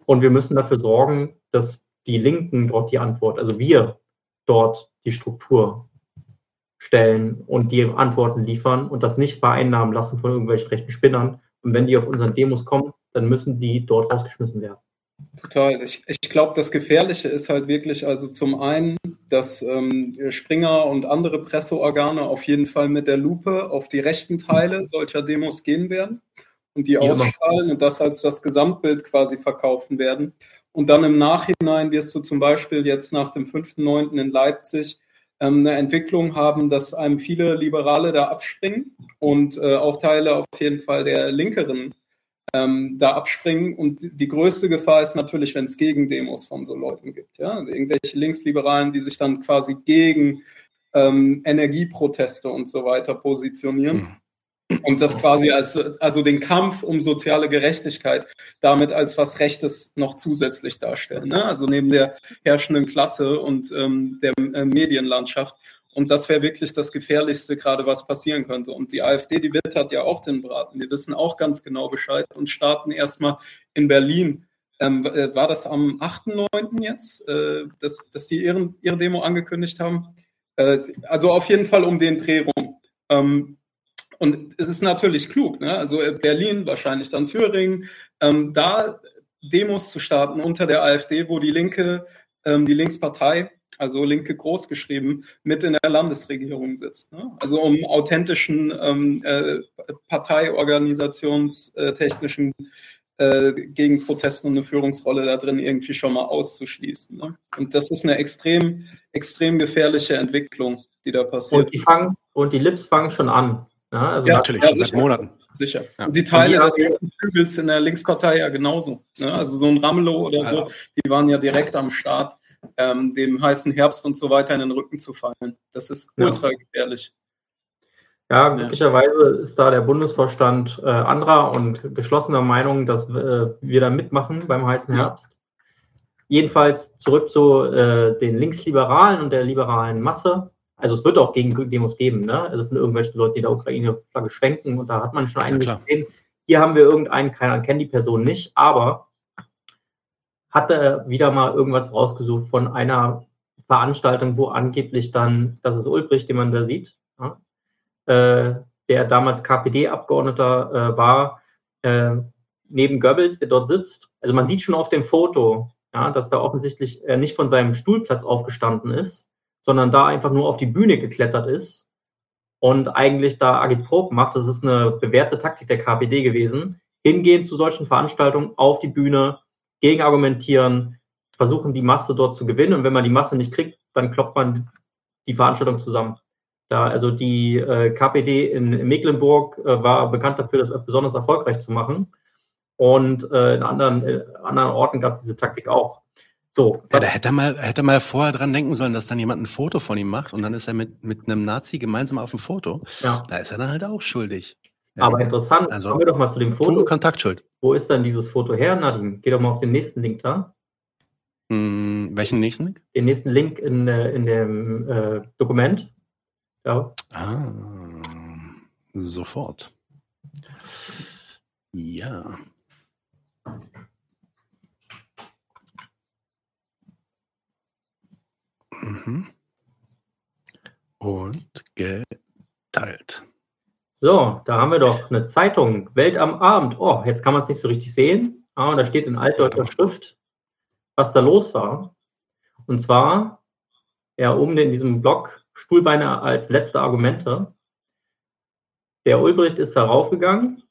Und wir müssen dafür sorgen, dass die Linken dort die Antwort, also wir dort die Struktur stellen und die Antworten liefern und das nicht vereinnahmen lassen von irgendwelchen rechten Spinnern. Und wenn die auf unseren Demos kommen, dann müssen die dort rausgeschmissen werden. Total. Ich, ich glaube, das Gefährliche ist halt wirklich, also zum einen, dass ähm, Springer und andere Presseorgane auf jeden Fall mit der Lupe auf die rechten Teile solcher Demos gehen werden und die ja, ausstrahlen und das als das Gesamtbild quasi verkaufen werden. Und dann im Nachhinein wirst du zum Beispiel jetzt nach dem 5.9. in Leipzig eine Entwicklung haben, dass einem viele Liberale da abspringen und äh, auch Teile auf jeden Fall der linkeren ähm, da abspringen. Und die größte Gefahr ist natürlich, wenn es Gegendemos von so Leuten gibt. Ja? Irgendwelche Linksliberalen, die sich dann quasi gegen ähm, Energieproteste und so weiter positionieren. Und das quasi als, also den Kampf um soziale Gerechtigkeit damit als was Rechtes noch zusätzlich darstellen. Ne? Also neben der herrschenden Klasse und ähm, der äh, Medienlandschaft. Und das wäre wirklich das Gefährlichste, gerade was passieren könnte. Und die AfD, die wittert ja auch den Braten. Die wissen auch ganz genau Bescheid und starten erstmal in Berlin. Ähm, äh, war das am 8.9. jetzt, äh, dass, dass die ihren, ihre Demo angekündigt haben? Äh, also auf jeden Fall um den Dreh rum. Ähm, und es ist natürlich klug, ne? also äh, Berlin, wahrscheinlich dann Thüringen, ähm, da Demos zu starten unter der AfD, wo die Linke, ähm, die Linkspartei, also Linke großgeschrieben, mit in der Landesregierung sitzt. Ne? Also um authentischen ähm, äh, parteiorganisationstechnischen äh, gegen Protesten und eine Führungsrolle da drin irgendwie schon mal auszuschließen. Ne? Und das ist eine extrem, extrem gefährliche Entwicklung, die da passiert. Und die, fangen, und die Lips fangen schon an. Ja, also ja natürlich, ja, seit Monaten. Sicher. Ja. Und die Teile des Flügels in der Linkspartei ja genauso. Ne? Also so ein Ramelow oder so, die waren ja direkt am Start, ähm, dem heißen Herbst und so weiter in den Rücken zu fallen. Das ist ultra gefährlich. Ja, glücklicherweise ist da der Bundesvorstand äh, anderer und geschlossener Meinung, dass äh, wir da mitmachen beim heißen Herbst. Jedenfalls zurück zu äh, den Linksliberalen und der liberalen Masse. Also es wird auch Gegendemos geben, ne? Also von irgendwelchen Leuten, die der Ukraine-Flagge schwenken und da hat man schon einige ja, gesehen. Hier haben wir irgendeinen, keiner kennt die Person nicht, aber hat er wieder mal irgendwas rausgesucht von einer Veranstaltung, wo angeblich dann, das ist Ulbricht, den man da sieht, ja? äh, der damals KPD-Abgeordneter äh, war, äh, neben Goebbels, der dort sitzt. Also man sieht schon auf dem Foto, ja, dass da offensichtlich er nicht von seinem Stuhlplatz aufgestanden ist, sondern da einfach nur auf die Bühne geklettert ist und eigentlich da Agitprop macht. Das ist eine bewährte Taktik der KPD gewesen. Hingehen zu solchen Veranstaltungen auf die Bühne, gegenargumentieren, versuchen die Masse dort zu gewinnen und wenn man die Masse nicht kriegt, dann kloppt man die Veranstaltung zusammen. Da, also die äh, KPD in, in Mecklenburg äh, war bekannt dafür, das besonders erfolgreich zu machen. Und äh, in anderen, äh, anderen Orten gab es diese Taktik auch. So. Ja, da hätte er, mal, hätte er mal vorher dran denken sollen, dass dann jemand ein Foto von ihm macht und dann ist er mit, mit einem Nazi gemeinsam auf dem Foto. Ja. Da ist er dann halt auch schuldig. Ja. Aber interessant, also, kommen wir doch mal zu dem Foto. Kontaktschuld. Wo ist dann dieses Foto her, Nadine? Geh doch mal auf den nächsten Link da. Hm, welchen nächsten Link? Den nächsten Link in, äh, in dem äh, Dokument. Ja. Ah, sofort. Ja. Mhm. Und geteilt. So, da haben wir doch eine Zeitung, Welt am Abend. Oh, jetzt kann man es nicht so richtig sehen. Ah, und da steht in altdeutscher Schrift, was da los war. Und zwar, ja, oben in diesem Block Stuhlbeine als letzte Argumente. Der Ulbricht ist darauf gegangen,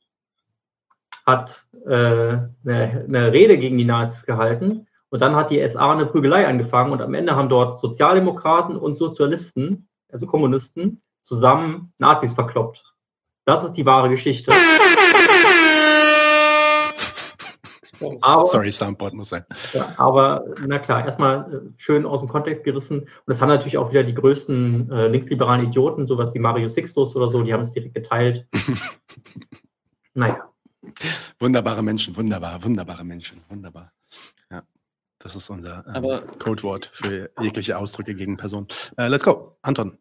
hat äh, eine, eine Rede gegen die Nazis gehalten und dann hat die SA eine Prügelei angefangen und am Ende haben dort Sozialdemokraten und Sozialisten, also Kommunisten, zusammen Nazis verkloppt. Das ist die wahre Geschichte. Aber, Sorry, Soundboard muss sein. Ja, aber na klar, erstmal äh, schön aus dem Kontext gerissen. Und das haben natürlich auch wieder die größten äh, linksliberalen Idioten, sowas wie Mario Sixtus oder so, die haben es direkt geteilt. <laughs> naja. Wunderbare Menschen, wunderbar, wunderbare Menschen, wunderbar. Ja. Das ist unser ähm, Codewort für jegliche Ausdrücke gegen Personen. Äh, let's go. Anton.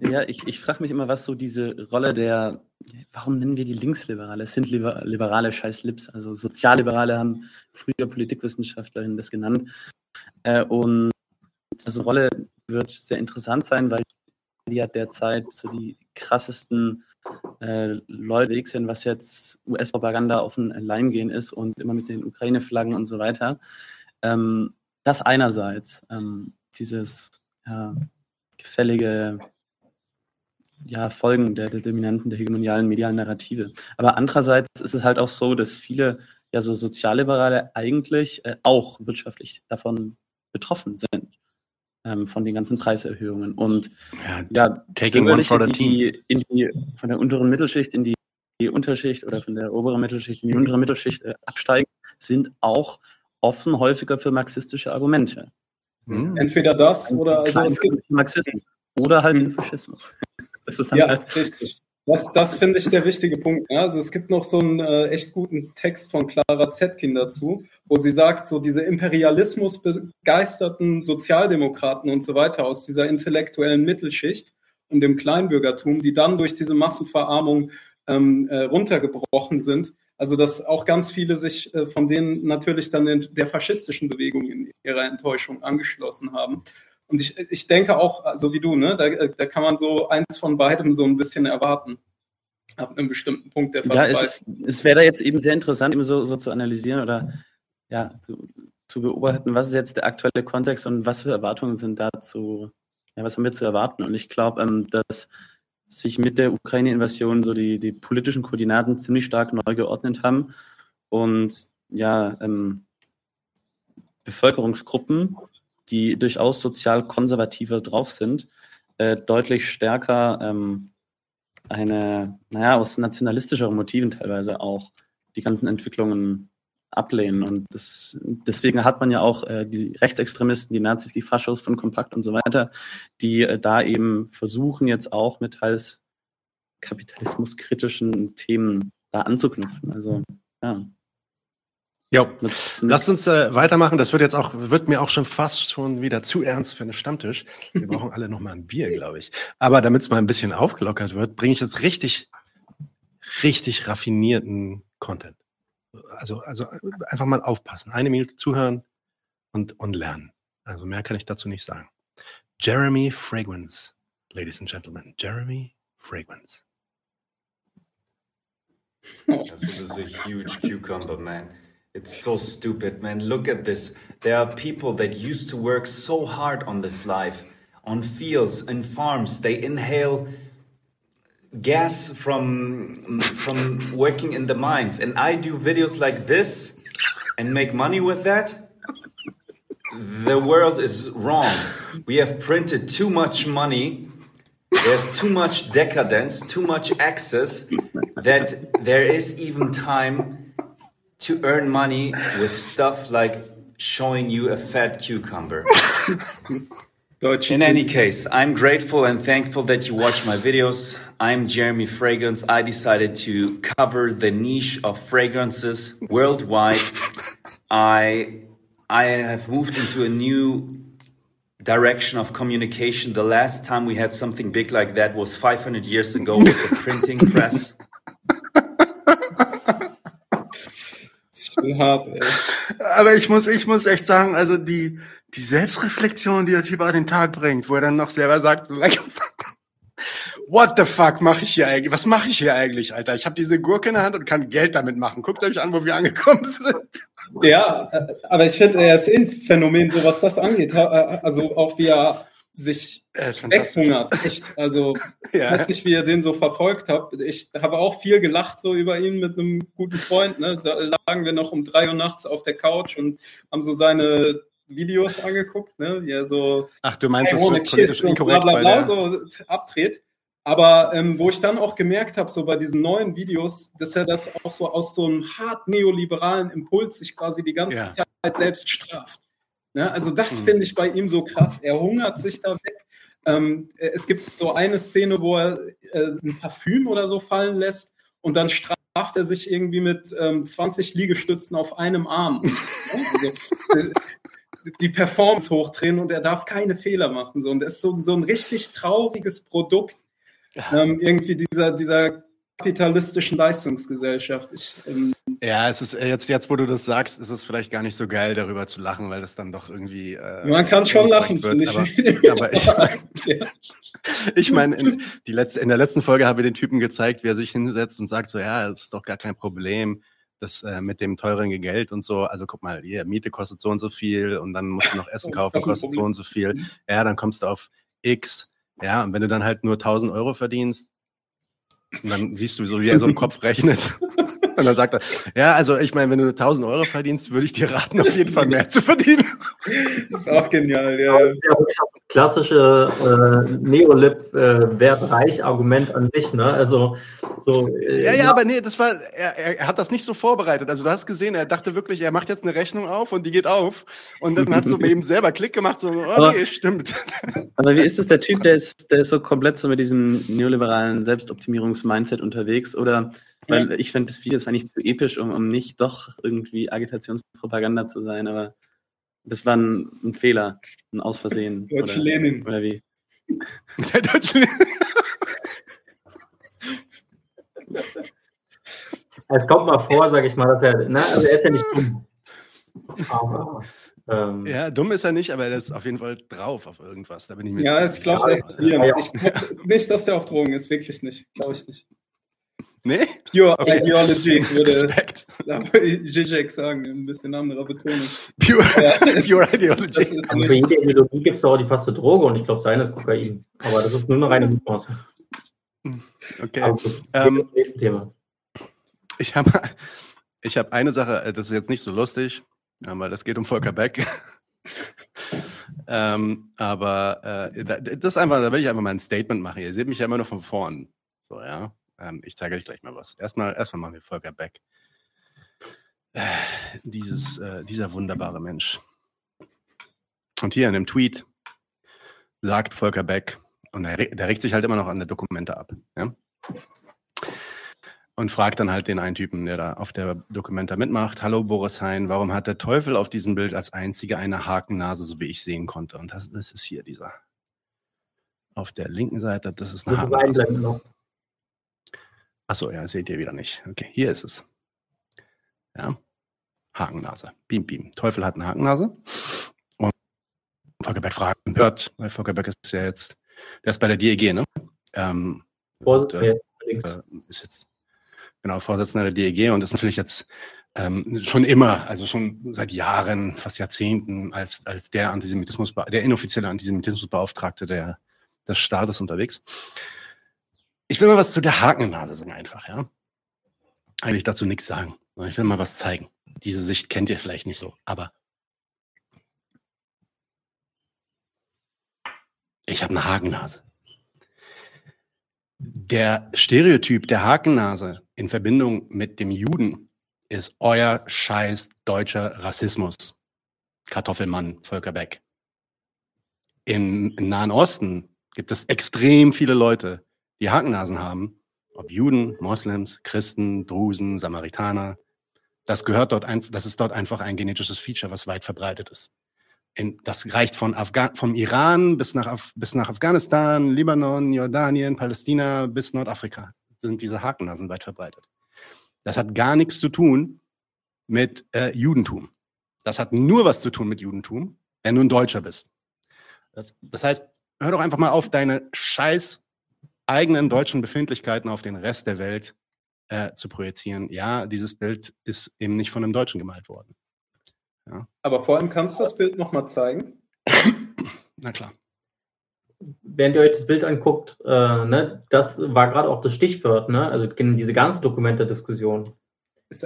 Ja, ich, ich frage mich immer, was so diese Rolle der, warum nennen wir die Linksliberale? Es sind liberale scheiß Lips. Also Sozialliberale haben früher Politikwissenschaftlerinnen das genannt. Äh, und also Rolle wird sehr interessant sein, weil die ja derzeit so die krassesten äh, Leute weg sind, was jetzt US-Propaganda auf den Leim gehen ist und immer mit den Ukraine-Flaggen und so weiter. Ähm, das einerseits, ähm, dieses ja, gefällige ja, Folgen der, der dominanten, der hegemonialen medialen Narrative. Aber andererseits ist es halt auch so, dass viele ja so Sozialliberale eigentlich äh, auch wirtschaftlich davon betroffen sind ähm, von den ganzen Preiserhöhungen. Und ja, ja taking one for the team. in die, von der unteren Mittelschicht in die, die Unterschicht oder von der oberen Mittelschicht in die untere Mittelschicht äh, absteigen, sind auch offen häufiger für marxistische Argumente. Mhm. Entweder das oder also es gibt Marxismus oder halt den Faschismus. <laughs> Das ist ja, halt richtig. Das, das finde ich der wichtige Punkt. Ja. Also es gibt noch so einen äh, echt guten Text von Clara Zetkin dazu, wo sie sagt, so diese Imperialismus begeisterten Sozialdemokraten und so weiter aus dieser intellektuellen Mittelschicht und dem Kleinbürgertum, die dann durch diese Massenverarmung ähm, äh, runtergebrochen sind. Also dass auch ganz viele sich äh, von denen natürlich dann in der faschistischen Bewegung in ihrer Enttäuschung angeschlossen haben. Und ich, ich denke auch, so also wie du, ne, da, da kann man so eins von beidem so ein bisschen erwarten. Ab einem bestimmten Punkt der Verzweiflung. Ja, es, es wäre da jetzt eben sehr interessant, eben so, so zu analysieren oder ja, zu, zu, beobachten, was ist jetzt der aktuelle Kontext und was für Erwartungen sind dazu, ja, was haben wir zu erwarten? Und ich glaube, ähm, dass sich mit der Ukraine-Invasion so die, die politischen Koordinaten ziemlich stark neu geordnet haben. Und ja, ähm, Bevölkerungsgruppen die durchaus sozial konservativer drauf sind, äh, deutlich stärker ähm, eine, naja, aus nationalistischeren Motiven teilweise auch die ganzen Entwicklungen ablehnen. Und das, deswegen hat man ja auch äh, die Rechtsextremisten, die Nazis, die Faschos von Kompakt und so weiter, die äh, da eben versuchen jetzt auch mit teils kapitalismuskritischen Themen da anzuknüpfen. Also ja. Jo, lasst uns äh, weitermachen. Das wird jetzt auch, wird mir auch schon fast schon wieder zu ernst für einen Stammtisch. Wir <laughs> brauchen alle noch mal ein Bier, glaube ich. Aber damit es mal ein bisschen aufgelockert wird, bringe ich jetzt richtig, richtig raffinierten Content. Also, also einfach mal aufpassen. Eine Minute zuhören und, und lernen. Also mehr kann ich dazu nicht sagen. Jeremy Fragrance, ladies and gentlemen. Jeremy Fragrance. <laughs> This is a huge cucumber, man. It's so stupid, man. Look at this. There are people that used to work so hard on this life, on fields and farms. They inhale gas from from working in the mines, and I do videos like this and make money with that. The world is wrong. We have printed too much money. There's too much decadence, too much excess that there is even time to earn money with stuff like showing you a fat cucumber. In any case, I'm grateful and thankful that you watch my videos. I'm Jeremy Fragrance. I decided to cover the niche of fragrances worldwide. I I have moved into a new direction of communication. The last time we had something big like that was 500 years ago with the printing press. schon hart, ey. Aber ich muss, ich muss echt sagen, also die, die Selbstreflexion, die der Typ an den Tag bringt, wo er dann noch selber sagt, so, like, <laughs> what the fuck mache ich hier eigentlich? Was mache ich hier eigentlich, Alter? Ich habe diese Gurke in der Hand und kann Geld damit machen. Guckt euch an, wo wir angekommen <laughs> sind. Ja, äh, aber ich finde, er ist ein Phänomen, so was das angeht. Äh, also auch wie er sich weghungert, echt. Also, <laughs> ja. weiß nicht, wie ihr den so verfolgt habt. Ich habe auch viel gelacht so über ihn mit einem guten Freund. Ne? Da lagen wir noch um drei Uhr nachts auf der Couch und haben so seine Videos angeguckt, ne? wie er so Ach, du meinst, das ist politisch inkorrekt, bla, bla, bla, so abdreht. Aber ähm, wo ich dann auch gemerkt habe, so bei diesen neuen Videos, dass er das auch so aus so einem hart neoliberalen Impuls sich quasi die ganze ja. Zeit selbst straft. Ne? Also das mhm. finde ich bei ihm so krass. Er hungert sich da weg. Ähm, es gibt so eine Szene, wo er äh, ein Parfüm oder so fallen lässt und dann straft er sich irgendwie mit ähm, 20 Liegestützen auf einem Arm. Und, ne? also, äh, die Performance hochdrehen und er darf keine Fehler machen. So. Und das ist so, so ein richtig trauriges Produkt, <laughs> ähm, irgendwie dieser, dieser kapitalistischen Leistungsgesellschaft. Ich, ähm, ja, es ist äh, jetzt, jetzt, wo du das sagst, ist es vielleicht gar nicht so geil, darüber zu lachen, weil das dann doch irgendwie. Äh, Man kann schon lachen, finde ich. Aber, <laughs> aber ich meine, ja. <laughs> ich mein, in, in der letzten Folge habe ich den Typen gezeigt, wie er sich hinsetzt und sagt: so, ja, das ist doch gar kein Problem. Das äh, mit dem teuren Geld und so, also guck mal, hier, Miete kostet so und so viel und dann musst du noch Essen kaufen, kostet so und so viel. Ja, dann kommst du auf X. Ja, und wenn du dann halt nur 1000 Euro verdienst, und dann siehst du, so wie er so im Kopf rechnet. <laughs> Und dann sagt er, ja, also ich meine, wenn du 1000 Euro verdienst, würde ich dir raten, auf jeden Fall mehr zu verdienen. Das ist auch genial, ja. ja klassische äh, Neolib-Wertreich-Argument äh, an sich, ne? Also so. Äh, ja, ja, aber nee, das war, er, er hat das nicht so vorbereitet. Also du hast gesehen, er dachte wirklich, er macht jetzt eine Rechnung auf und die geht auf. Und dann hat so bei ihm selber Klick gemacht, so, <laughs> oh aber, nee, stimmt. Aber wie ist es, der Typ, der ist, der ist so komplett so mit diesem neoliberalen Selbstoptimierungs-Mindset unterwegs? Oder weil ich finde, das Video ist nicht zu episch, um, um nicht doch irgendwie Agitationspropaganda zu sein, aber das war ein, ein Fehler, ein Ausversehen. <laughs> Deutsche oder, Lenin. Oder wie? <laughs> Der Deutsche Lenin. Es kommt mal vor, sage ich mal, dass er, ne, also er ist ja nicht dumm. <laughs> Aber, ähm, ja, dumm ist er nicht, aber er ist auf jeden Fall drauf auf irgendwas. Da bin ich mir Ja, ich glaube, er ist hier. Ich glaube nicht, dass er auf Drogen ist, wirklich nicht. Glaube ich nicht. Nee? Pure okay. Ideology würde Respekt. Zizek sagen, ein bisschen anderer Betonung. Pure, ja. <laughs> Pure Ideology. Aber für jede Ideologie gibt es auch die passende Droge und ich glaube, seine ist Kokain. Aber das ist nur eine reine Mutmaßung. Okay. Aber gut, ähm, nächste Thema. Ich habe ich hab eine Sache, äh, das ist jetzt nicht so lustig, weil das geht um Volker Beck. ähm, aber äh, das einfach, da will ich einfach mal ein Statement machen. Ihr seht mich ja immer nur von vorn. So, ja. Ähm, ich zeige euch gleich mal was. Erstmal, erstmal machen wir Volker Beck. Äh, dieses, äh, dieser wunderbare Mensch. Und hier in dem Tweet sagt Volker Beck, und der, der regt sich halt immer noch an der Dokumente ab. Ja? Und fragt dann halt den einen Typen, der da auf der Dokumenta mitmacht, hallo Boris Hein, warum hat der Teufel auf diesem Bild als einzige eine Hakennase, so wie ich sehen konnte? Und das, das ist hier dieser. Auf der linken Seite, das ist eine Hakennase. Achso, ja, seht ihr wieder nicht. Okay, hier ist es. Ja, Hakennase. Beam, beam. Teufel hat eine Hakennase. Und Volker Beck fragt, hört, weil Volker Beck ist ja jetzt, der ist bei der DEG, ne? Ähm, und, äh, äh, ist jetzt genau Vorsitzender der DEG und ist natürlich jetzt ähm, schon immer, also schon seit Jahren, fast Jahrzehnten, als, als der Antisemitismus, der inoffizielle Antisemitismusbeauftragte der, des Staates unterwegs. Ich will mal was zu der Hakennase sagen einfach, ja. Eigentlich dazu nichts sagen. Ich will mal was zeigen. Diese Sicht kennt ihr vielleicht nicht so, aber ich habe eine Hakennase. Der Stereotyp der Hakennase in Verbindung mit dem Juden ist euer scheiß deutscher Rassismus. Kartoffelmann, Volker Beck. Im, Im Nahen Osten gibt es extrem viele Leute, die Hakennasen haben, ob Juden, Moslems, Christen, Drusen, Samaritaner, das gehört dort einfach, das ist dort einfach ein genetisches Feature, was weit verbreitet ist. In, das reicht von Afga vom Iran bis nach, Af bis nach Afghanistan, Libanon, Jordanien, Palästina bis Nordafrika sind diese Hakennasen weit verbreitet. Das hat gar nichts zu tun mit äh, Judentum. Das hat nur was zu tun mit Judentum, wenn du ein Deutscher bist. Das, das heißt, hör doch einfach mal auf, deine scheiß eigenen deutschen Befindlichkeiten auf den Rest der Welt äh, zu projizieren. Ja, dieses Bild ist eben nicht von einem Deutschen gemalt worden. Ja. Aber vor allem kannst du das Bild nochmal zeigen? Na klar. Während ihr euch das Bild anguckt, äh, ne, das war gerade auch das Stichwort, ne? also diese ganze Dokumenterdiskussion.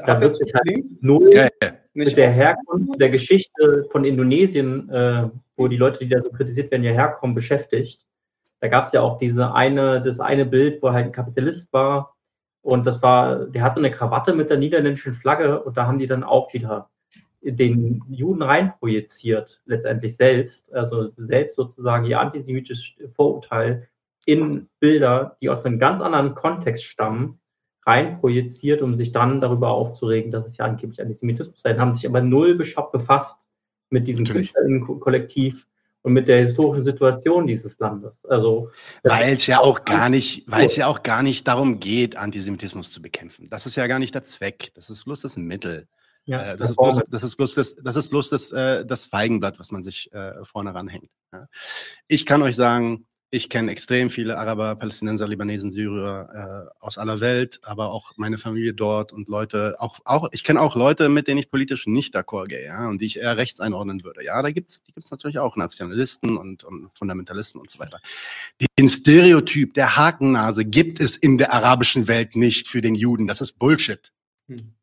Da wird sich halt null ja, ja. mit der Herkunft der Geschichte von Indonesien, äh, wo die Leute, die da so kritisiert werden, ja herkommen, beschäftigt. Da gab es ja auch diese eine, das eine Bild, wo er halt ein Kapitalist war. Und das war, der hatte eine Krawatte mit der niederländischen Flagge und da haben die dann auch wieder den Juden reinprojiziert, letztendlich selbst, also selbst sozusagen ihr antisemitisches Vorurteil in Bilder, die aus einem ganz anderen Kontext stammen, reinprojiziert, um sich dann darüber aufzuregen, dass es ja angeblich Antisemitismus sei, haben sich aber null befasst mit diesem Kollektiv und mit der historischen Situation dieses Landes. Also weil es ja auch gar nicht, weil es ja auch gar nicht darum geht, Antisemitismus zu bekämpfen. Das ist ja gar nicht der Zweck. Das ist bloß das Mittel. Ja, äh, das, ist bloß, das ist bloß das, das ist bloß das, äh, das Feigenblatt, was man sich äh, vorne ranhängt. Ich kann euch sagen, ich kenne extrem viele Araber, Palästinenser, Libanesen, Syrer äh, aus aller Welt, aber auch meine Familie dort und Leute, auch, auch ich kenne auch Leute, mit denen ich politisch nicht d'accord gehe, ja, und die ich eher rechts einordnen würde. Ja, da gibt's, die gibt's natürlich auch Nationalisten und, und Fundamentalisten und so weiter. Den Stereotyp der Hakennase gibt es in der arabischen Welt nicht für den Juden. Das ist Bullshit. Hm.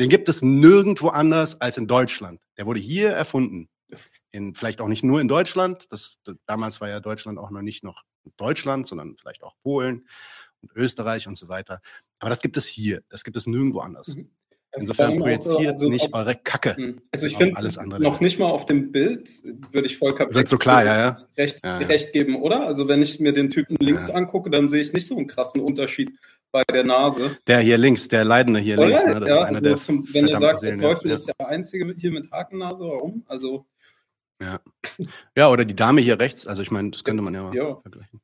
Den gibt es nirgendwo anders als in Deutschland. Der wurde hier erfunden in, vielleicht auch nicht nur in Deutschland. Das, damals war ja Deutschland auch noch nicht noch Deutschland, sondern vielleicht auch Polen und Österreich und so weiter. Aber das gibt es hier. Das gibt es nirgendwo anders. Mhm. Also Insofern projiziert also nicht eure Kacke. Hm. Also ich finde. Noch nicht mal auf dem Bild würde ich voll Wird so klar, ja, ja. Rechts, ja, ja. recht geben, oder? Also wenn ich mir den Typen links angucke, dann sehe ich nicht so einen krassen Unterschied bei der Nase. Der hier links, der Leidende hier oder? links. Ne? Das ja, ist einer also der zum, wenn ihr sagt, der Teufel ist der Einzige hier mit Hakennase, warum? Also ja. ja, oder die Dame hier rechts. Also ich meine, das könnte man ja mal ja. vergleichen.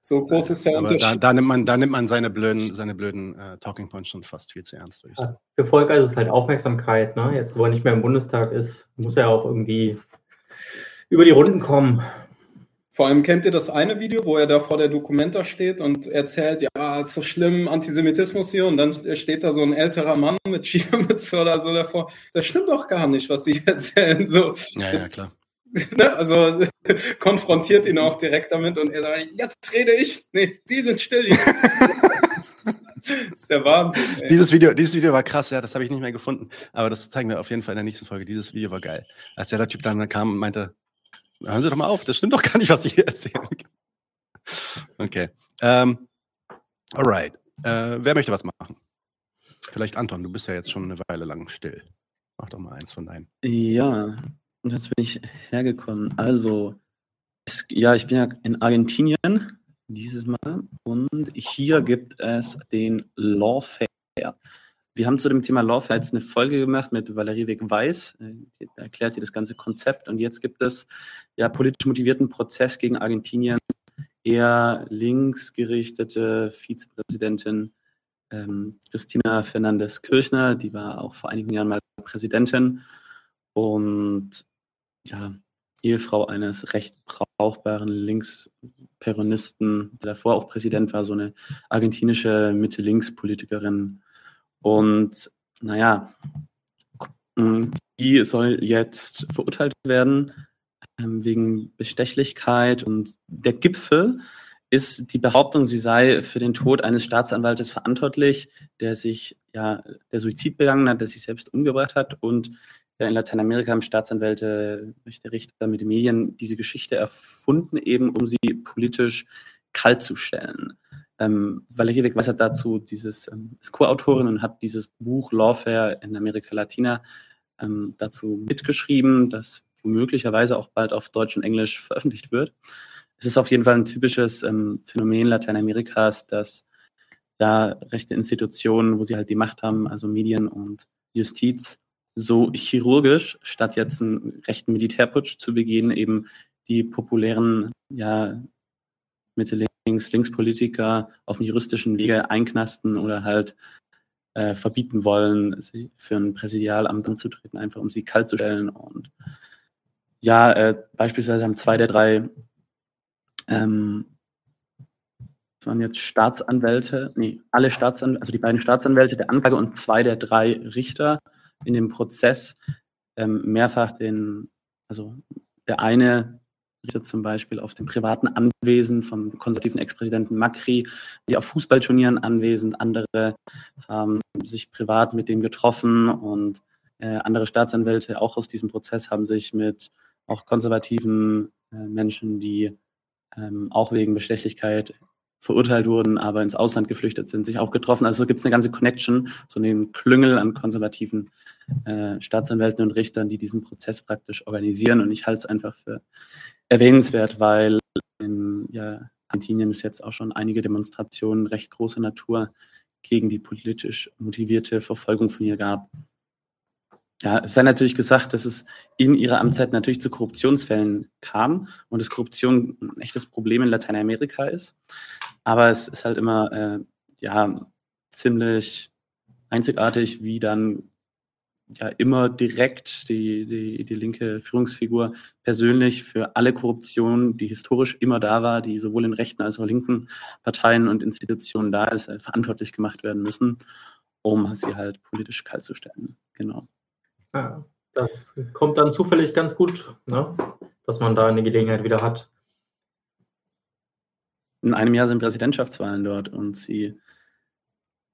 So groß ist der Aber Unterschied. Da, da, nimmt man, da nimmt man seine blöden, seine blöden äh, Talking Points schon fast viel zu ernst, würde ich sagen. Für Volker ist es halt Aufmerksamkeit. Ne? Jetzt, wo er nicht mehr im Bundestag ist, muss er auch irgendwie über die Runden kommen. Vor allem kennt ihr das eine Video, wo er da vor der Dokumenta steht und erzählt, ja, ist so schlimm, Antisemitismus hier. Und dann steht da so ein älterer Mann mit Schiermütze oder so davor. Das stimmt doch gar nicht, was sie <laughs> erzählen. So, ja, ja, klar. <laughs> Ne? Also <laughs> konfrontiert ihn auch direkt damit und er sagt, jetzt rede ich. Nee, die sind still. das ist der Wahnsinn. Ey. Dieses Video, dieses Video war krass, ja, das habe ich nicht mehr gefunden. Aber das zeigen wir auf jeden Fall in der nächsten Folge. Dieses Video war geil. Als der Typ dann kam und meinte, hören Sie doch mal auf, das stimmt doch gar nicht, was Sie hier erzählen. Okay. Ähm, alright. Äh, wer möchte was machen? Vielleicht Anton, du bist ja jetzt schon eine Weile lang still. Mach doch mal eins von deinen. Ja, und jetzt bin ich hergekommen. Also, es, ja, ich bin ja in Argentinien dieses Mal und hier gibt es den Lawfare. Wir haben zu dem Thema Lawfare jetzt eine Folge gemacht mit Valerie Weg-Weiß, äh, die erklärt ihr das ganze Konzept. Und jetzt gibt es ja politisch motivierten Prozess gegen Argentinien, eher linksgerichtete Vizepräsidentin ähm, Christina Fernandez Kirchner, die war auch vor einigen Jahren mal Präsidentin. Und ja, Ehefrau eines recht brauchbaren Linksperonisten, der davor auch Präsident war, so eine argentinische Mitte-Links-Politikerin. Und naja, die soll jetzt verurteilt werden ähm, wegen Bestechlichkeit. Und der Gipfel ist die Behauptung, sie sei für den Tod eines Staatsanwaltes verantwortlich, der sich ja der Suizid begangen hat, der sich selbst umgebracht hat und in Lateinamerika haben Staatsanwälte, Richter, Richter mit den Medien diese Geschichte erfunden, eben um sie politisch kalt zu stellen. Ähm, Valerie de Weiß hat dazu dieses, ähm, ist Co-Autorin und hat dieses Buch Lawfare in Amerika Latina ähm, dazu mitgeschrieben, das womöglicherweise auch bald auf Deutsch und Englisch veröffentlicht wird. Es ist auf jeden Fall ein typisches ähm, Phänomen Lateinamerikas, dass da rechte Institutionen, wo sie halt die Macht haben, also Medien und Justiz, so chirurgisch, statt jetzt einen rechten Militärputsch zu begehen, eben die populären, ja, Mitte Linkspolitiker auf dem juristischen Wege einknasten oder halt äh, verbieten wollen, sie für ein Präsidialamt anzutreten, einfach um sie kalt zu stellen. Und ja, äh, beispielsweise haben zwei der drei ähm, das waren jetzt Staatsanwälte, nee, alle Staatsanwälte, also die beiden Staatsanwälte der Anklage und zwei der drei Richter in dem Prozess ähm, mehrfach den, also der eine zum Beispiel auf dem privaten Anwesen vom konservativen Ex-Präsidenten Macri, die auf Fußballturnieren anwesend, andere haben sich privat mit dem getroffen und äh, andere Staatsanwälte auch aus diesem Prozess haben sich mit auch konservativen äh, Menschen, die ähm, auch wegen Bestechlichkeit verurteilt wurden, aber ins Ausland geflüchtet sind, sich auch getroffen. Also gibt es eine ganze Connection, so einen Klüngel an konservativen äh, Staatsanwälten und Richtern, die diesen Prozess praktisch organisieren. Und ich halte es einfach für erwähnenswert, weil in ja, Argentinien es jetzt auch schon einige Demonstrationen recht großer Natur gegen die politisch motivierte Verfolgung von ihr gab. Ja, es sei natürlich gesagt, dass es in ihrer Amtszeit natürlich zu Korruptionsfällen kam und dass Korruption ein echtes Problem in Lateinamerika ist. Aber es ist halt immer äh, ja, ziemlich einzigartig, wie dann ja immer direkt die, die, die linke Führungsfigur persönlich für alle Korruption, die historisch immer da war, die sowohl in rechten als auch linken Parteien und Institutionen da ist, äh, verantwortlich gemacht werden müssen, um sie halt politisch kalt zu stellen. Genau. Das kommt dann zufällig ganz gut, ne? dass man da eine Gelegenheit wieder hat. In einem Jahr sind Präsidentschaftswahlen dort und sie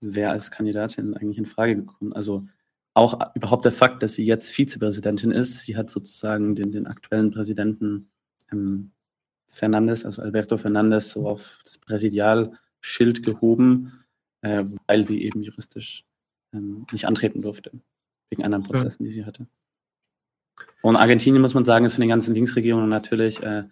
wäre als Kandidatin eigentlich in Frage gekommen. Also auch überhaupt der Fakt, dass sie jetzt Vizepräsidentin ist. Sie hat sozusagen den, den aktuellen Präsidenten ähm, Fernandes, also Alberto Fernandes, so auf das Präsidialschild gehoben, äh, weil sie eben juristisch ähm, nicht antreten durfte wegen anderen Prozessen, die sie hatte. Und Argentinien, muss man sagen, ist von den ganzen Linksregierungen natürlich äh,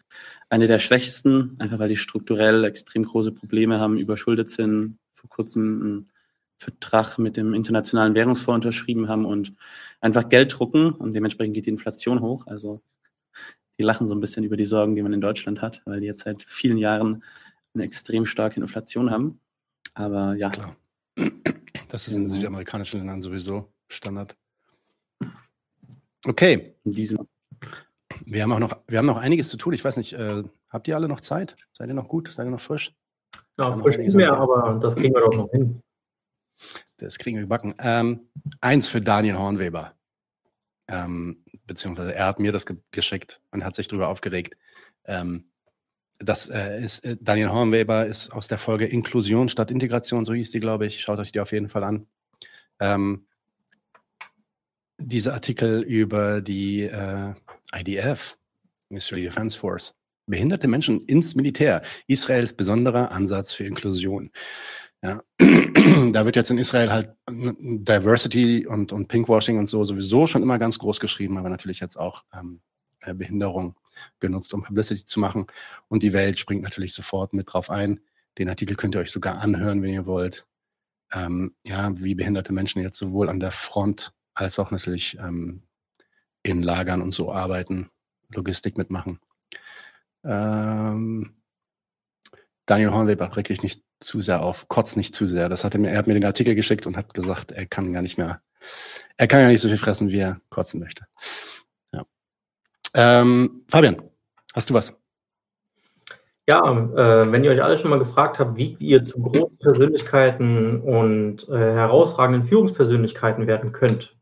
eine der schwächsten, einfach weil die strukturell extrem große Probleme haben, überschuldet sind, vor kurzem einen Vertrag mit dem Internationalen Währungsfonds unterschrieben haben und einfach Geld drucken und dementsprechend geht die Inflation hoch. Also die lachen so ein bisschen über die Sorgen, die man in Deutschland hat, weil die jetzt seit vielen Jahren eine extrem starke Inflation haben. Aber ja. Klar. Das ist in genau. südamerikanischen Ländern sowieso Standard. Okay. In diesem. Wir haben auch noch, wir haben noch einiges zu tun. Ich weiß nicht, äh, habt ihr alle noch Zeit? Seid ihr noch gut? Seid ihr noch frisch? Ja, frisch nicht mehr, aber das kriegen wir doch noch hin. Das kriegen wir gebacken. Ähm, eins für Daniel Hornweber. Ähm, beziehungsweise er hat mir das ge geschickt und hat sich darüber aufgeregt. Ähm, das äh, ist, äh, Daniel Hornweber ist aus der Folge Inklusion statt Integration, so hieß die, glaube ich. Schaut euch die auf jeden Fall an. Ähm, diese Artikel über die äh, IDF, Israeli Defense Force, behinderte Menschen ins Militär, Israels besonderer Ansatz für Inklusion. Ja. <clears throat> da wird jetzt in Israel halt Diversity und, und Pinkwashing und so sowieso schon immer ganz groß geschrieben, aber natürlich jetzt auch ähm, äh, Behinderung genutzt, um Publicity zu machen. Und die Welt springt natürlich sofort mit drauf ein. Den Artikel könnt ihr euch sogar anhören, wenn ihr wollt. Ähm, ja, wie behinderte Menschen jetzt sowohl an der Front als auch natürlich ähm, in Lagern und so arbeiten, Logistik mitmachen. Ähm, Daniel Hornweber reg dich nicht zu sehr auf, kotz nicht zu sehr. Das hat er mir, er hat mir den Artikel geschickt und hat gesagt, er kann gar nicht mehr, er kann ja nicht so viel fressen, wie er kotzen möchte. Ja. Ähm, Fabian, hast du was? Ja, äh, wenn ihr euch alle schon mal gefragt habt, wie ihr zu großen Persönlichkeiten und äh, herausragenden Führungspersönlichkeiten werden könnt,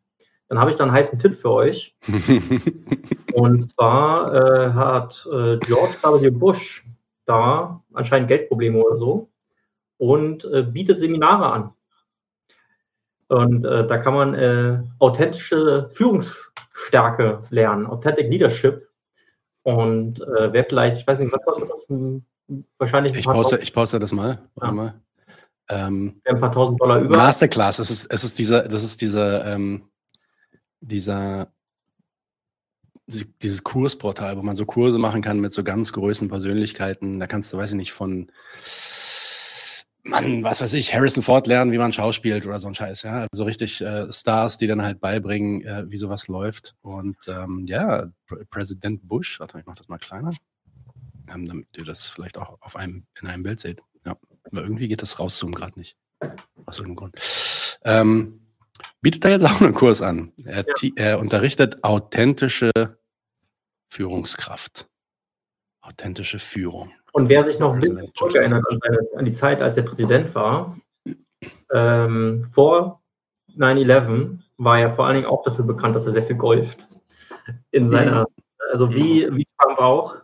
dann habe ich da einen heißen Tipp für euch. <laughs> und zwar äh, hat äh, George W. Bush da anscheinend Geldprobleme oder so und äh, bietet Seminare an. Und äh, da kann man äh, authentische Führungsstärke lernen, Authentic Leadership. Und äh, wer vielleicht, ich weiß nicht, was kostet das? Wahrscheinlich. Ich pause, ich pause das mal. Ja. mal. Ähm, ein paar tausend Dollar über. Masterclass, es ist, es ist dieser, das ist dieser, ähm, dieser dieses Kursportal, wo man so Kurse machen kann mit so ganz großen Persönlichkeiten. Da kannst du, weiß ich nicht, von Mann, was weiß ich, Harrison Ford lernen, wie man schauspielt oder so ein Scheiß, ja. Also richtig äh, Stars, die dann halt beibringen, äh, wie sowas läuft. Und ähm, ja, Präsident Bush, warte, ich mach das mal kleiner, ähm, damit ihr das vielleicht auch auf einem, in einem Bild seht. Ja, aber irgendwie geht das rauszoomen gerade nicht. Aus irgendeinem Grund. Ähm, bietet da jetzt auch einen Kurs an. Er, ja. er unterrichtet authentische Führungskraft. Authentische Führung. Und wer sich noch ein bisschen zurückerinnert an, an, die Zeit, als er Präsident war, ähm, vor 9-11 war er vor allen Dingen auch dafür bekannt, dass er sehr viel golft. In seiner, also wie, wie Trump auch,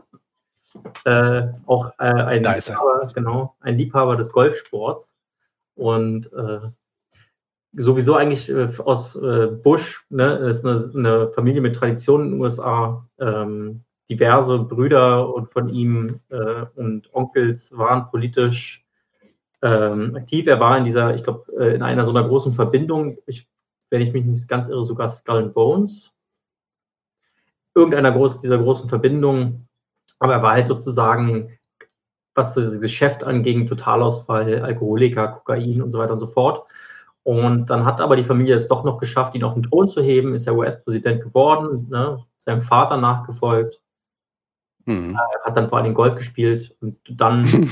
äh, auch äh, ein, Liebhaber, genau, ein Liebhaber des Golfsports. Und äh, sowieso eigentlich äh, aus äh, Bush, ne, ist eine, eine, Familie mit Tradition in den USA. Ähm, diverse Brüder und von ihm äh, und Onkels waren politisch ähm, aktiv. Er war in dieser, ich glaube, äh, in einer so einer großen Verbindung, ich, wenn ich mich nicht ganz irre, sogar Skull and Bones. Irgendeiner groß, dieser großen Verbindung. Aber er war halt sozusagen, was das Geschäft anging, Totalausfall, Alkoholiker, Kokain und so weiter und so fort. Und dann hat aber die Familie es doch noch geschafft, ihn auf den Thron zu heben, ist er US-Präsident geworden, ne, seinem Vater nachgefolgt, hm. äh, hat dann vor allem Golf gespielt und dann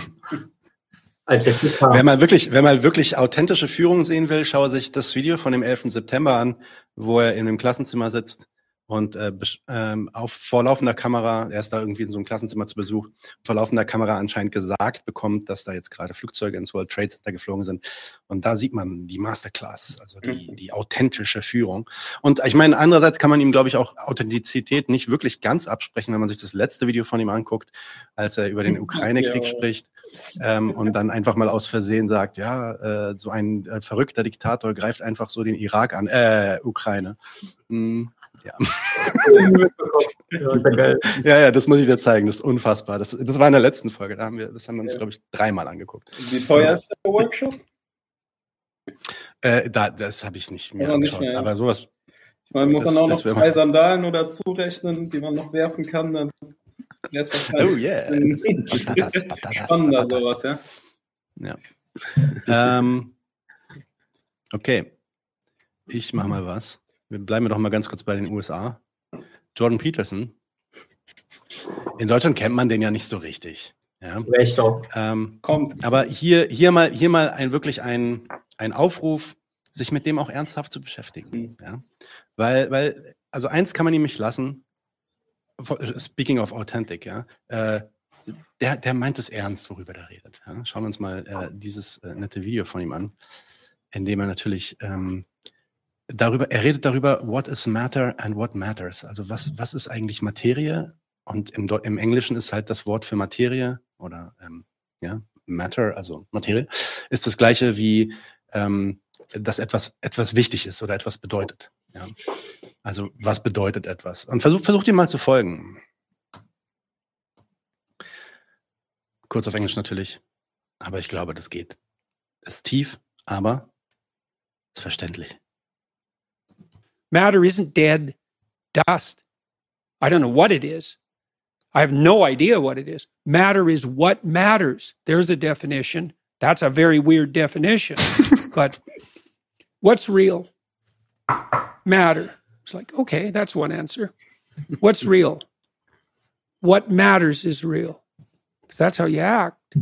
<laughs> als der kam. Wenn man wirklich, wenn man wirklich authentische Führung sehen will, schaue sich das Video von dem 11. September an, wo er in dem Klassenzimmer sitzt und äh, ähm, auf vorlaufender Kamera, er ist da irgendwie in so einem Klassenzimmer zu Besuch, vor laufender Kamera anscheinend gesagt bekommt, dass da jetzt gerade Flugzeuge ins World Trade Center geflogen sind. Und da sieht man die Masterclass, also die, mhm. die authentische Führung. Und ich meine, andererseits kann man ihm, glaube ich, auch Authentizität nicht wirklich ganz absprechen, wenn man sich das letzte Video von ihm anguckt, als er über den <laughs> Ukraine-Krieg ja. spricht ähm, und dann einfach mal aus Versehen sagt, ja, äh, so ein äh, verrückter Diktator greift einfach so den Irak an, äh, Ukraine. Hm ja. <laughs> ja, ja, das muss ich dir zeigen. Das ist unfassbar. Das, das war in der letzten Folge. Da haben wir, das haben wir uns, ja. glaube ich, dreimal angeguckt. Wie teuer ist der Workshop? Äh, da, das habe ich nicht mehr angeschaut. Nicht mehr, Aber sowas. Ich meine, muss das, man auch noch zwei Sandalen oder zurechnen, die man noch werfen kann. Dann wäre es wahrscheinlich oh, yeah. <laughs> spannender, sowas, ja. Ja. ähm, okay. Ich mache mal was wir bleiben doch mal ganz kurz bei den USA. Jordan Peterson. In Deutschland kennt man den ja nicht so richtig. Ja. Recht auch. Ähm, Kommt. Aber hier, hier mal, hier mal ein, wirklich ein, ein Aufruf, sich mit dem auch ernsthaft zu beschäftigen. Mhm. Ja. Weil, weil, also eins kann man ihm nicht lassen. Speaking of authentic, ja. Äh, der, der meint es ernst, worüber er redet. Ja. Schauen wir uns mal äh, dieses äh, nette Video von ihm an, in dem er natürlich ähm, darüber, er redet darüber, what is matter and what matters. Also was, was ist eigentlich Materie? Und im, im Englischen ist halt das Wort für Materie oder ähm, ja, matter, also Materie, ist das gleiche wie, ähm, dass etwas, etwas wichtig ist oder etwas bedeutet. Ja? Also was bedeutet etwas? Und versucht versuch dir mal zu folgen. Kurz auf Englisch natürlich. Aber ich glaube, das geht. Ist tief, aber ist verständlich. Matter isn't dead dust. I don't know what it is. I have no idea what it is. Matter is what matters. There's a definition. That's a very weird definition. <laughs> but what's real? Matter. It's like, okay, that's one answer. What's real? What matters is real. Because that's how you act.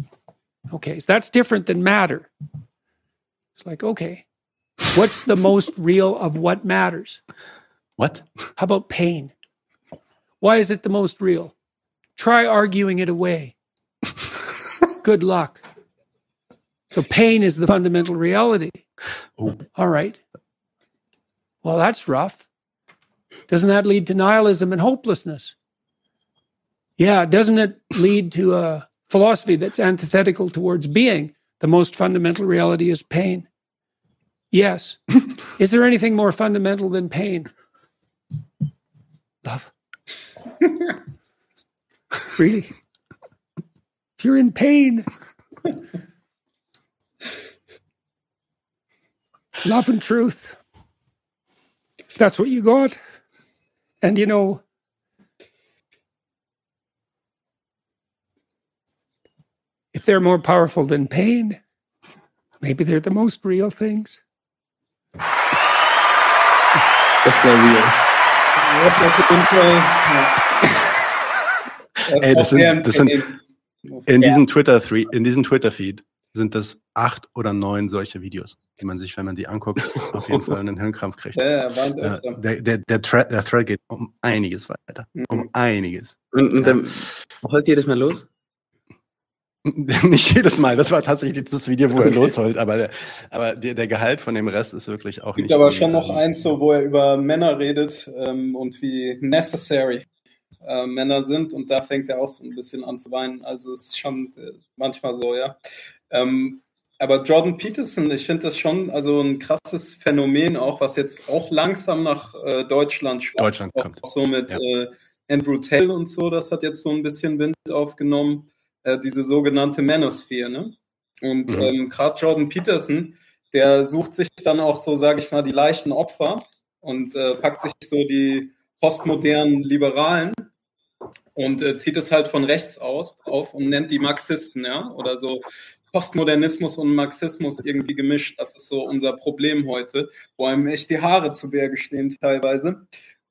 Okay, so that's different than matter. It's like, okay, What's the most real of what matters? What? How about pain? Why is it the most real? Try arguing it away. Good luck. So pain is the fundamental reality. Ooh. All right. Well, that's rough. Doesn't that lead to nihilism and hopelessness? Yeah, doesn't it lead to a philosophy that's antithetical towards being? The most fundamental reality is pain. Yes. <laughs> Is there anything more fundamental than pain? Love. <laughs> really? If you're in pain, love and truth. That's what you got. And you know, if they're more powerful than pain, maybe they're the most real things. Das war real. Das ist auf jeden Fall. Ja. <laughs> Ey, das sind, das sind in diesem Twitter in diesem Twitter Feed sind das acht oder neun solche Videos, die man sich, wenn man die anguckt, auf jeden Fall einen Hirnkrampf kriegt. <laughs> Ja, ja, der, der, der, Thread, der Thread geht um einiges weiter. Mhm. Um einiges. Und, und dann heult jedes Mal los? <laughs> Nicht jedes Mal, das war tatsächlich das Video, wo er losholt, aber, der, aber der, der, Gehalt von dem Rest ist wirklich auch nicht. Gibt aber schon noch eins, so, wo er über Männer redet ähm, und wie necessary äh, Männer sind und da fängt er auch so ein bisschen an zu weinen. Also es ist schon äh, manchmal so, ja. Ähm, aber Jordan Peterson, ich finde das schon also ein krasses Phänomen auch, was jetzt auch langsam nach äh, Deutschland schwappt. Deutschland auch, kommt. Auch so mit ja. Äh, Andrew Tell und so, das hat jetzt so ein bisschen Wind aufgenommen. Äh, diese sogenannte Manosphere. Ne? Und mhm. ähm, gerade Jordan Peterson, der sucht sich dann auch so, sage ich mal, die leichten Opfer und äh, packt sich so die postmodernen Liberalen und äh, zieht es halt von rechts aus auf und nennt die Marxisten, ja, oder so Postmodernismus und Marxismus irgendwie gemischt. Das ist so unser Problem heute, wo einem echt die Haare zu Berge stehen teilweise.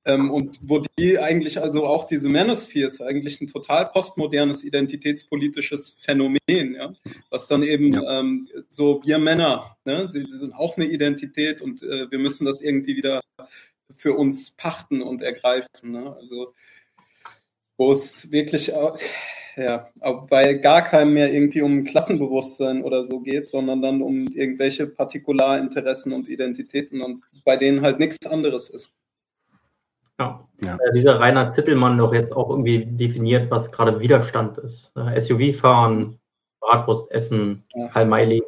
Ähm, und wo die eigentlich, also auch diese Manosphere ist eigentlich ein total postmodernes identitätspolitisches Phänomen, ja, was dann eben ja. ähm, so wir Männer, ne, sie, sie, sind auch eine Identität und äh, wir müssen das irgendwie wieder für uns pachten und ergreifen. Ne? Also wo es wirklich ja, bei gar keinem mehr irgendwie um Klassenbewusstsein oder so geht, sondern dann um irgendwelche Partikularinteressen und Identitäten und bei denen halt nichts anderes ist. Ja. ja. Äh, dieser Rainer Zittelmann doch jetzt auch irgendwie definiert, was gerade Widerstand ist. Äh, SUV fahren, Bratwurst essen, ja. Lesen.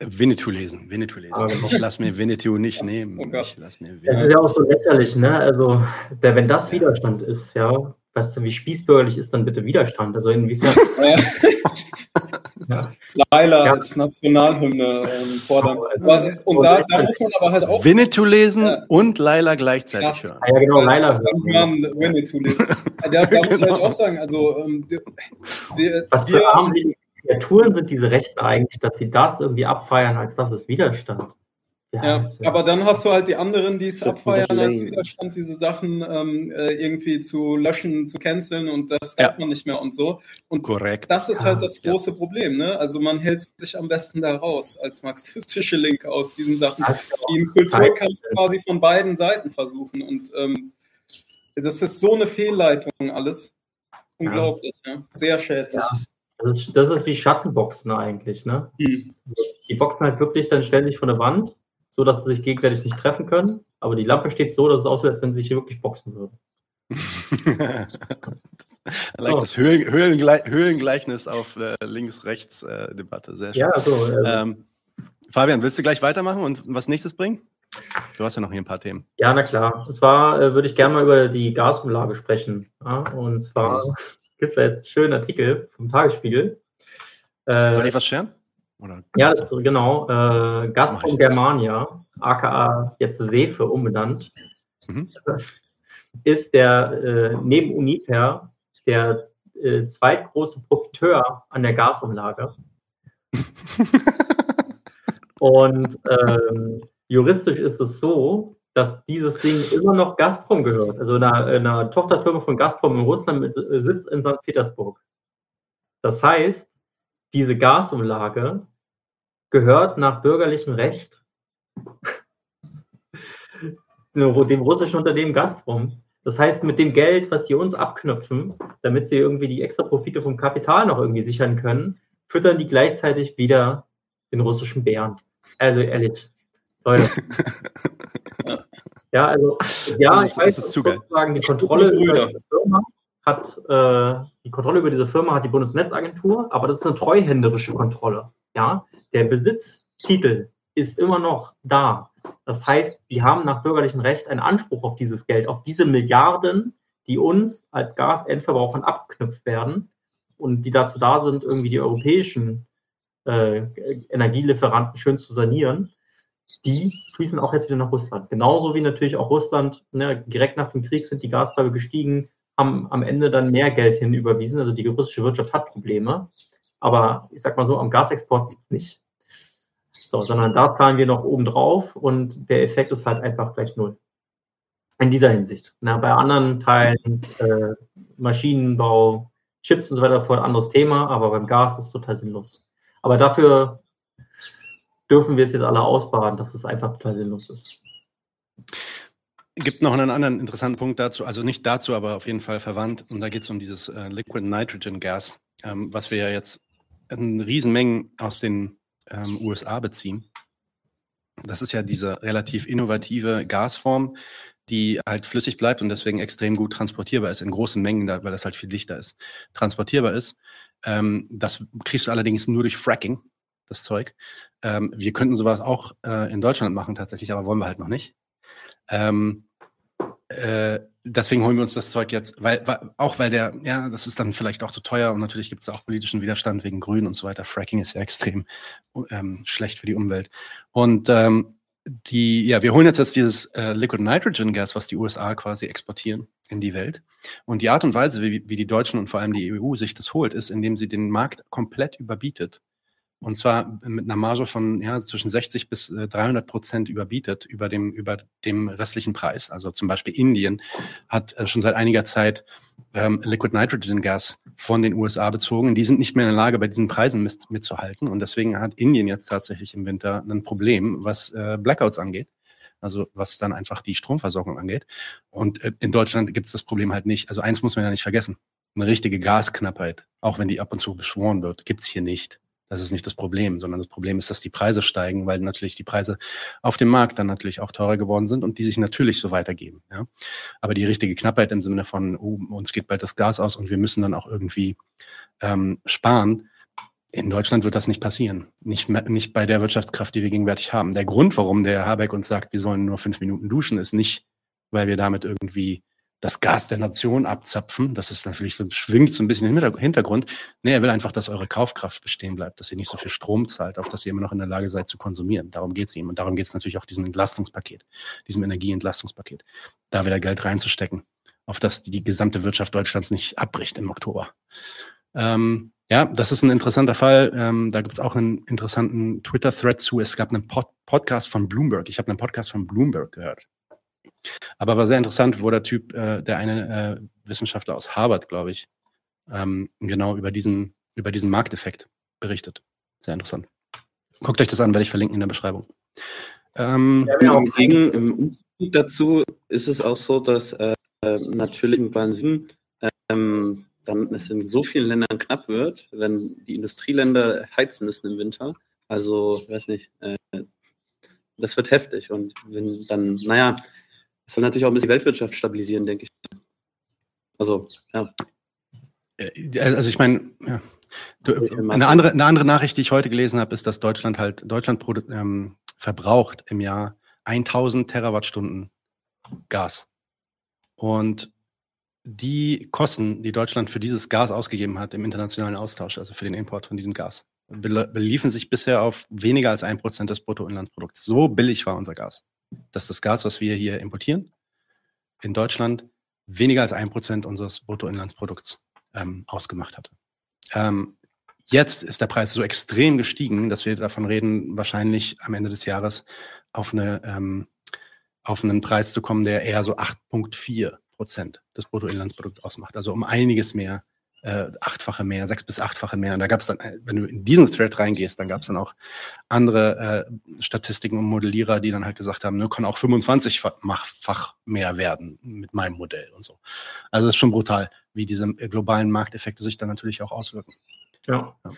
Winnetou lesen, Winnetou lesen. Ah, genau. Ich lasse mir Winnetou nicht oh, nehmen. Oh ich lass mir Das ist ja auch so lächerlich, ne? Also, der, wenn das Widerstand ist, ja, weißt du, wie spießbürgerlich ist dann bitte Widerstand? Also inwiefern? <laughs> ja. Laila ja. als Nationalhymne ähm, fordern. Also, und da, da, muss man aber halt auch. Winnetou lesen ja. und Laila gleichzeitig Krass. hören. Ja, genau, Laila hören. Winnetou lesen. <laughs> Da, da muss halt genau. halt auch sagen, also ähm, wir, Was für armselige Kreaturen sind diese Rechten eigentlich, dass sie das irgendwie abfeiern, als das ist Widerstand? Ja, ja, aber dann hast du halt die anderen, die es so abfeiern als Widerstand, diese Sachen ähm, äh, irgendwie zu löschen, zu canceln und das ja. darf man nicht mehr und so. Und Korrekt. das ist halt das große ja. Problem. Ne? Also man hält sich am besten da raus als marxistische Linke aus diesen Sachen, die einen Kulturkampf quasi von beiden Seiten versuchen. Und ähm, das ist so eine Fehlleitung alles. Unglaublich, ja. sehr schädlich. Das ist, das ist wie Schattenboxen eigentlich, ne? Hm. Also die boxen halt wirklich, dann stellen sich vor eine Wand so dass sie sich gegenseitig nicht treffen können. Aber die Lampe steht so, dass es aussieht, als wenn sie sich hier wirklich boxen würden. <laughs> Leicht das Höhlen, Höhlengle Höhlengleichnis auf äh, Links-Rechts-Debatte. Äh, Sehr schön. Ja, also, äh, ähm, Fabian, willst du gleich weitermachen und was nächstes bringen? Du hast ja noch hier ein paar Themen. Ja, na klar. Und zwar äh, würde ich gerne mal über die Gasumlage sprechen. Ja? Und zwar <laughs> gibt es da jetzt einen schönen Artikel vom Tagesspiegel. Äh, Soll ich was scheren? Oder ja, das, genau. Äh, Gazprom Germania, aka jetzt Sefe umbenannt, mhm. ist der äh, neben Uniper der äh, zweitgroße Profiteur an der Gasumlage. <laughs> Und ähm, juristisch ist es so, dass dieses Ding immer noch Gazprom gehört, also einer, einer Tochterfirma von Gazprom in Russland mit äh, Sitz in St. Petersburg. Das heißt, diese Gasumlage gehört nach bürgerlichem Recht <laughs> dem russischen Unternehmen Gazprom. Das heißt, mit dem Geld, was sie uns abknöpfen, damit sie irgendwie die extra Profite vom Kapital noch irgendwie sichern können, füttern die gleichzeitig wieder den russischen Bären. Also ehrlich, Leute. <laughs> ja, also ja, das, ich weiß, sozusagen die Kontrolle über diese Firma hat äh, die Kontrolle über diese Firma hat die Bundesnetzagentur, aber das ist eine treuhänderische Kontrolle. Ja, der Besitztitel ist immer noch da. Das heißt, die haben nach bürgerlichem Recht einen Anspruch auf dieses Geld, auf diese Milliarden, die uns als Gasendverbrauchern abgeknüpft werden und die dazu da sind, irgendwie die europäischen äh, Energielieferanten schön zu sanieren, die fließen auch jetzt wieder nach Russland. Genauso wie natürlich auch Russland, ne, direkt nach dem Krieg sind die Gaspreise gestiegen, haben am Ende dann mehr Geld hinüberwiesen. Also die russische Wirtschaft hat Probleme. Aber ich sag mal so, am Gasexport liegt es nicht. So, sondern da zahlen wir noch oben drauf und der Effekt ist halt einfach gleich null. In dieser Hinsicht. Na, bei anderen Teilen, äh, Maschinenbau, Chips und so weiter, voll anderes Thema, aber beim Gas ist es total sinnlos. Aber dafür dürfen wir es jetzt alle ausbaden, dass es einfach total sinnlos ist. Gibt noch einen anderen interessanten Punkt dazu, also nicht dazu, aber auf jeden Fall verwandt. Und da geht es um dieses äh, Liquid Nitrogen Gas, ähm, was wir ja jetzt in Riesenmengen aus den ähm, USA beziehen. Das ist ja diese relativ innovative Gasform, die halt flüssig bleibt und deswegen extrem gut transportierbar ist in großen Mengen, weil das halt viel dichter ist, transportierbar ist. Ähm, das kriegst du allerdings nur durch Fracking, das Zeug. Ähm, wir könnten sowas auch äh, in Deutschland machen tatsächlich, aber wollen wir halt noch nicht. Ähm, äh, deswegen holen wir uns das Zeug jetzt, weil, weil, auch weil der, ja, das ist dann vielleicht auch zu teuer und natürlich gibt es auch politischen Widerstand wegen Grün und so weiter. Fracking ist ja extrem ähm, schlecht für die Umwelt. Und ähm, die, ja, wir holen jetzt, jetzt dieses äh, Liquid Nitrogen Gas, was die USA quasi exportieren in die Welt. Und die Art und Weise, wie, wie die Deutschen und vor allem die EU sich das holt, ist, indem sie den Markt komplett überbietet und zwar mit einer Marge von ja, zwischen 60 bis 300 äh, Prozent überbietet über dem, über dem restlichen Preis. Also zum Beispiel Indien hat äh, schon seit einiger Zeit ähm, Liquid Nitrogen Gas von den USA bezogen. Die sind nicht mehr in der Lage, bei diesen Preisen mit, mitzuhalten. Und deswegen hat Indien jetzt tatsächlich im Winter ein Problem, was äh, Blackouts angeht. Also was dann einfach die Stromversorgung angeht. Und äh, in Deutschland gibt es das Problem halt nicht. Also eins muss man ja nicht vergessen. Eine richtige Gasknappheit, auch wenn die ab und zu beschworen wird, gibt's hier nicht. Das ist nicht das Problem, sondern das Problem ist, dass die Preise steigen, weil natürlich die Preise auf dem Markt dann natürlich auch teurer geworden sind und die sich natürlich so weitergeben. Ja? Aber die richtige Knappheit im Sinne von, oh, uns geht bald das Gas aus und wir müssen dann auch irgendwie ähm, sparen, in Deutschland wird das nicht passieren. Nicht, nicht bei der Wirtschaftskraft, die wir gegenwärtig haben. Der Grund, warum der Herr Habeck uns sagt, wir sollen nur fünf Minuten duschen, ist nicht, weil wir damit irgendwie das Gas der Nation abzapfen. Das ist natürlich so, schwingt so ein bisschen im Hintergrund. Nee, er will einfach, dass eure Kaufkraft bestehen bleibt, dass ihr nicht so viel Strom zahlt, auf dass ihr immer noch in der Lage seid zu konsumieren. Darum geht es ihm. Und darum geht es natürlich auch diesem Entlastungspaket, diesem Energieentlastungspaket, da wieder Geld reinzustecken, auf das die, gesamte Wirtschaft Deutschlands nicht abbricht im Oktober. Ähm, ja, das ist ein interessanter Fall. Ähm, da gibt es auch einen interessanten Twitter-Thread zu. Es gab einen Pod Podcast von Bloomberg. Ich habe einen Podcast von Bloomberg gehört. Aber war sehr interessant, wo der Typ, äh, der eine äh, Wissenschaftler aus Harvard, glaube ich, ähm, genau über diesen, über diesen Markteffekt berichtet. Sehr interessant. Guckt euch das an, werde ich verlinken in der Beschreibung. Ähm, ja, genau. Gegen, Im Unterschied dazu ist es auch so, dass äh, natürlich im Wahnsinn ähm, dann es in so vielen Ländern knapp wird, wenn die Industrieländer heizen müssen im Winter. Also, weiß nicht, äh, das wird heftig. Und wenn dann, naja, das soll natürlich auch ein bisschen die Weltwirtschaft stabilisieren, denke ich. Also, ja. Äh, also ich meine, ja. eine, andere, eine andere Nachricht, die ich heute gelesen habe, ist, dass Deutschland halt, Deutschland ähm, verbraucht im Jahr 1000 Terawattstunden Gas. Und die Kosten, die Deutschland für dieses Gas ausgegeben hat im internationalen Austausch, also für den Import von diesem Gas, beliefen sich bisher auf weniger als ein Prozent des Bruttoinlandsprodukts. So billig war unser Gas dass das Gas, was wir hier importieren, in Deutschland weniger als ein Prozent unseres Bruttoinlandsprodukts ähm, ausgemacht hatte. Ähm, jetzt ist der Preis so extrem gestiegen, dass wir davon reden, wahrscheinlich am Ende des Jahres auf, eine, ähm, auf einen Preis zu kommen, der eher so 8,4 Prozent des Bruttoinlandsprodukts ausmacht. Also um einiges mehr äh, achtfache mehr, sechs bis achtfache mehr. Und da gab es dann, äh, wenn du in diesen Thread reingehst, dann gab es dann auch andere äh, Statistiken und Modellierer, die dann halt gesagt haben, ne, kann auch 25-fach mehr werden mit meinem Modell und so. Also das ist schon brutal, wie diese äh, globalen Markteffekte sich dann natürlich auch auswirken. Ja. ja.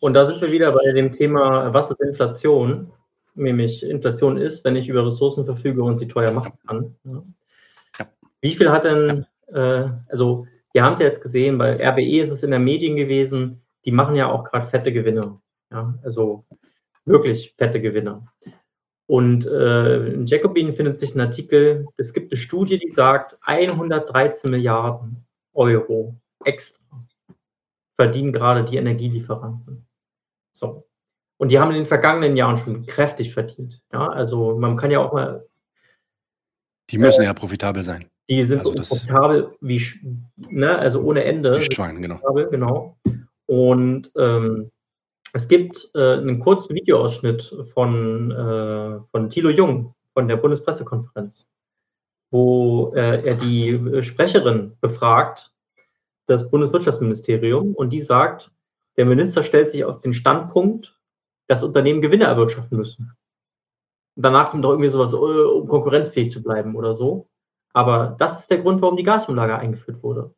Und da sind wir wieder bei dem Thema, was ist Inflation? Nämlich Inflation ist, wenn ich über Ressourcen verfüge und sie teuer machen kann. Ja. Ja. Wie viel hat denn, äh, also wir haben es ja jetzt gesehen, bei RWE ist es in der Medien gewesen, die machen ja auch gerade fette Gewinne. Ja, also wirklich fette Gewinne. Und äh, in Jacobin findet sich ein Artikel, es gibt eine Studie, die sagt, 113 Milliarden Euro extra verdienen gerade die Energielieferanten. So. Und die haben in den vergangenen Jahren schon kräftig verdient. Ja, also man kann ja auch mal. Die müssen äh, ja profitabel sein. Die sind also profitabel wie, ne, also ohne Ende. Wie Schwein, genau. genau. Und ähm, es gibt äh, einen kurzen Videoausschnitt von, äh, von Thilo Jung von der Bundespressekonferenz, wo äh, er die Sprecherin befragt, das Bundeswirtschaftsministerium, und die sagt, der Minister stellt sich auf den Standpunkt, dass Unternehmen Gewinne erwirtschaften müssen. Und danach kommt doch irgendwie sowas, äh, um konkurrenzfähig zu bleiben oder so. Aber das ist der Grund, warum die Gasumlage eingeführt wurde.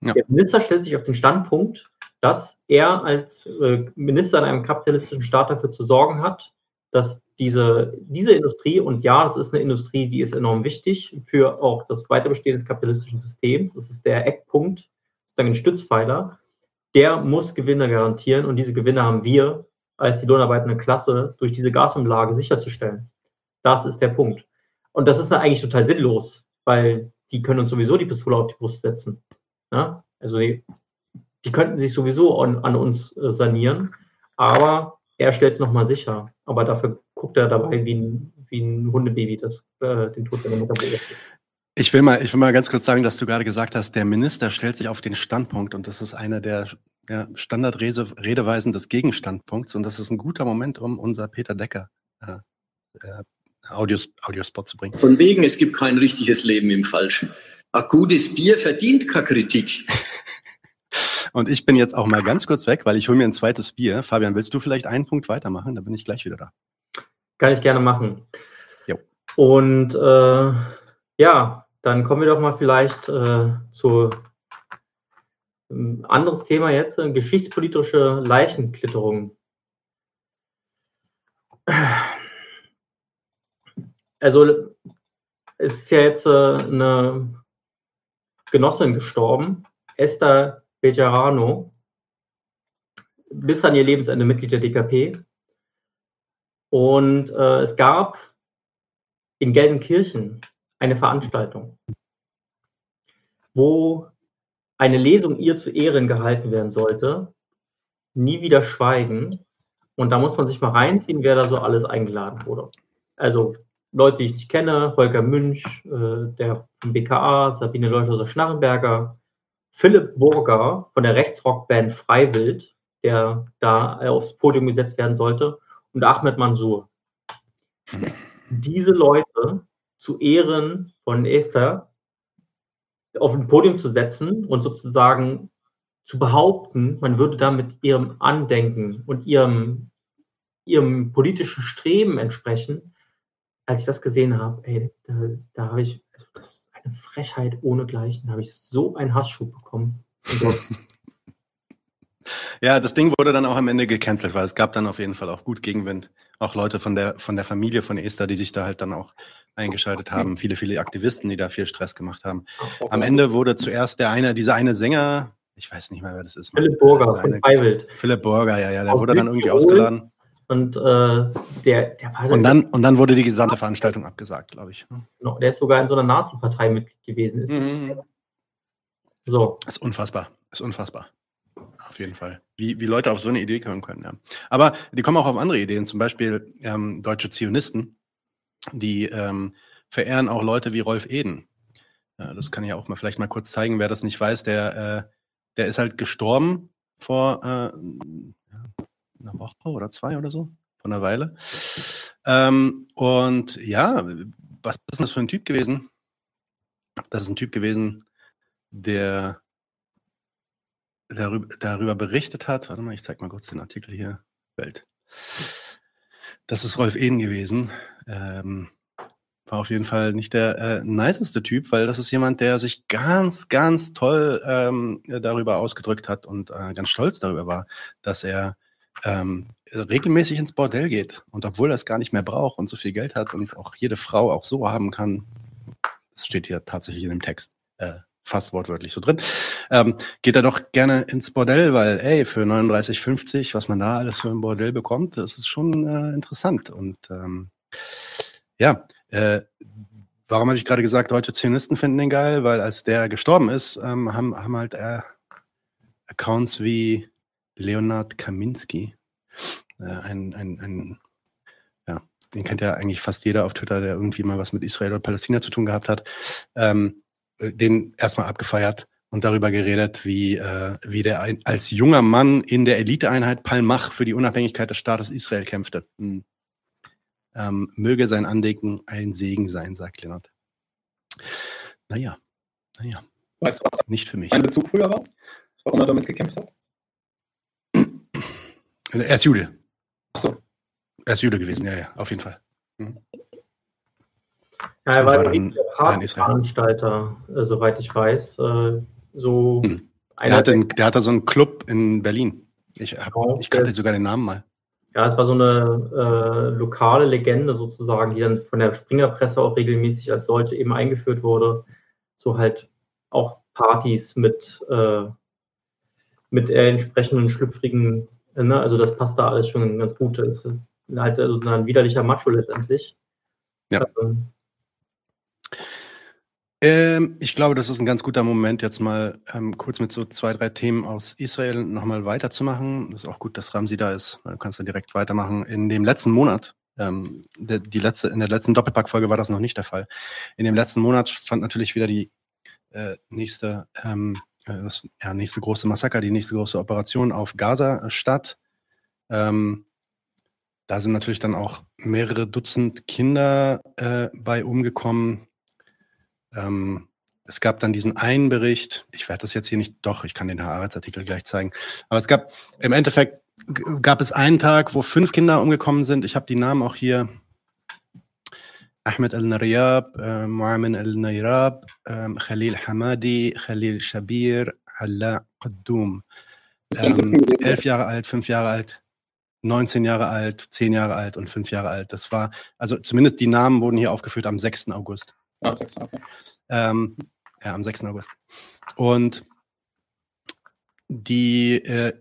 Ja. Der Minister stellt sich auf den Standpunkt, dass er als äh, Minister in einem kapitalistischen Staat dafür zu sorgen hat, dass diese, diese Industrie, und ja, es ist eine Industrie, die ist enorm wichtig für auch das Weiterbestehen des kapitalistischen Systems, das ist der Eckpunkt, sozusagen ein Stützpfeiler, der muss Gewinne garantieren und diese Gewinne haben wir als die lohnarbeitende Klasse durch diese Gasumlage sicherzustellen. Das ist der Punkt. Und das ist eigentlich total sinnlos, weil die können uns sowieso die Pistole auf die Brust setzen. Ja? Also die, die könnten sich sowieso an, an uns äh, sanieren, aber er stellt es nochmal sicher. Aber dafür guckt er dabei wie ein, wie ein Hundebaby, das äh, den Tod seiner Mutter beobachtet. Ich will, mal, ich will mal ganz kurz sagen, dass du gerade gesagt hast, der Minister stellt sich auf den Standpunkt und das ist einer der ja, Standardredeweisen des Gegenstandpunkts und das ist ein guter Moment, um unser Peter Decker äh, äh, Audios, Audiospot zu bringen. Von wegen, es gibt kein richtiges Leben im Falschen. Ein gutes Bier verdient keine Kritik. <laughs> und ich bin jetzt auch mal ganz kurz weg, weil ich hole mir ein zweites Bier. Fabian, willst du vielleicht einen Punkt weitermachen? Da bin ich gleich wieder da. Kann ich gerne machen. Jo. Und äh, ja, dann kommen wir doch mal vielleicht äh, zu ein anderes Thema jetzt, äh, geschichtspolitische Leichenklitterung. Also es ist ja jetzt äh, eine Genossin gestorben, Esther Bejarano, bis an ihr Lebensende Mitglied der DKP. Und äh, es gab in Gelsenkirchen eine Veranstaltung, wo eine Lesung ihr zu Ehren gehalten werden sollte. Nie wieder schweigen. Und da muss man sich mal reinziehen, wer da so alles eingeladen wurde. Also Leute, die ich nicht kenne, Holger Münch, äh, der vom BKA, Sabine Leuthauser-Schnarrenberger, Philipp Burger von der Rechtsrockband Freiwild, der da aufs Podium gesetzt werden sollte, und Ahmed Mansour. Diese Leute zu Ehren von Esther auf ein Podium zu setzen und sozusagen zu behaupten, man würde damit ihrem Andenken und ihrem, ihrem politischen Streben entsprechen, als ich das gesehen habe, ey, da, da habe ich, also das ist eine Frechheit ohnegleichen, da habe ich so einen Hassschub bekommen. <laughs> ja, das Ding wurde dann auch am Ende gecancelt, weil es gab dann auf jeden Fall auch gut Gegenwind. Auch Leute von der, von der Familie von Esther, die sich da halt dann auch eingeschaltet haben, viele, viele Aktivisten, die da viel Stress gemacht haben. Am Ende wurde zuerst der eine, dieser eine Sänger, ich weiß nicht mehr, wer das ist. Philipp Burger von Freiwild. Philipp Burger, ja, ja, der wurde dann irgendwie ausgeladen. Und äh, der, der war und dann Und dann wurde die gesamte Veranstaltung abgesagt, glaube ich. Genau, der ist sogar in so einer Nazi-Partei Mitglied gewesen. Ist, mhm. So. Ist unfassbar. Ist unfassbar. Auf jeden Fall. Wie, wie Leute auf so eine Idee kommen können, ja. Aber die kommen auch auf andere Ideen, zum Beispiel ähm, deutsche Zionisten, die ähm, verehren auch Leute wie Rolf Eden. Ja, das kann ich auch mal vielleicht mal kurz zeigen, wer das nicht weiß. Der, äh, der ist halt gestorben vor äh, einer Woche oder zwei oder so, vor einer Weile. Ähm, und ja, was ist das für ein Typ gewesen? Das ist ein Typ gewesen, der darüber, darüber berichtet hat. Warte mal, ich zeige mal kurz den Artikel hier. Welt. Das ist Rolf Eden gewesen. Ähm, war auf jeden Fall nicht der äh, niceste Typ, weil das ist jemand, der sich ganz, ganz toll ähm, darüber ausgedrückt hat und äh, ganz stolz darüber war, dass er ähm, regelmäßig ins Bordell geht und obwohl er es gar nicht mehr braucht und so viel Geld hat und auch jede Frau auch so haben kann, das steht hier tatsächlich in dem Text, äh, fast wortwörtlich so drin, ähm, geht er doch gerne ins Bordell, weil, ey, für 39,50, was man da alles für ein Bordell bekommt, das ist schon äh, interessant. Und ähm, ja, äh, warum habe ich gerade gesagt, deutsche Zionisten finden den geil? Weil als der gestorben ist, ähm, haben, haben halt äh, Accounts wie Leonard Kaminski, äh, ein, ein, ein ja, den kennt ja eigentlich fast jeder auf Twitter, der irgendwie mal was mit Israel oder Palästina zu tun gehabt hat, ähm, äh, den erstmal abgefeiert und darüber geredet, wie, äh, wie der ein, als junger Mann in der Eliteeinheit Palmach für die Unabhängigkeit des Staates Israel kämpfte. Hm. Ähm, möge sein Andenken ein Segen sein, sagt Lennart. Naja, naja. Weißt du, was nicht für mich. Mein Bezug früher war? Warum er damit gekämpft hat? Er ist Jude. Ach so. Er ist Jude gewesen, ja, ja, auf jeden Fall. Mhm. Ja, er war, war der Veranstalter, äh, soweit ich weiß. Äh, so hm. der, hatte einen, der hatte so einen Club in Berlin. Ich, hab, genau, ich kannte sogar den Namen mal. Ja, es war so eine äh, lokale Legende sozusagen, die dann von der Springerpresse auch regelmäßig als solche eben eingeführt wurde. So halt auch Partys mit, äh, mit entsprechenden schlüpfrigen, ne? also das passt da alles schon ganz gut. Das ist halt also ein widerlicher Macho letztendlich. Ja. Ähm, ähm, ich glaube, das ist ein ganz guter Moment, jetzt mal ähm, kurz mit so zwei, drei Themen aus Israel nochmal weiterzumachen. Das ist auch gut, dass Ramsi da ist, du kannst dann direkt weitermachen. In dem letzten Monat, ähm, der, die letzte, in der letzten Doppelpackfolge war das noch nicht der Fall. In dem letzten Monat fand natürlich wieder die äh, nächste ähm, das ja, nächste große Massaker, die nächste große Operation auf Gaza statt. Ähm, da sind natürlich dann auch mehrere Dutzend Kinder äh, bei umgekommen. Ähm, es gab dann diesen einen Bericht, ich werde das jetzt hier nicht, doch, ich kann den Haaretz-Artikel gleich zeigen, aber es gab, im Endeffekt gab es einen Tag, wo fünf Kinder umgekommen sind. Ich habe die Namen auch hier. Ahmed al-Nariyab, äh, Muamin al-Nayrab, äh, Khalil Hamadi, Khalil Shabir, Allah Qaddum. Ähm, elf Jahre alt, fünf Jahre alt, 19 Jahre alt, 10 Jahre alt und 5 Jahre alt. Das war, also zumindest die Namen wurden hier aufgeführt am 6. August. Ah, 6. Okay. Ähm, ja, am 6. August. Und die, äh,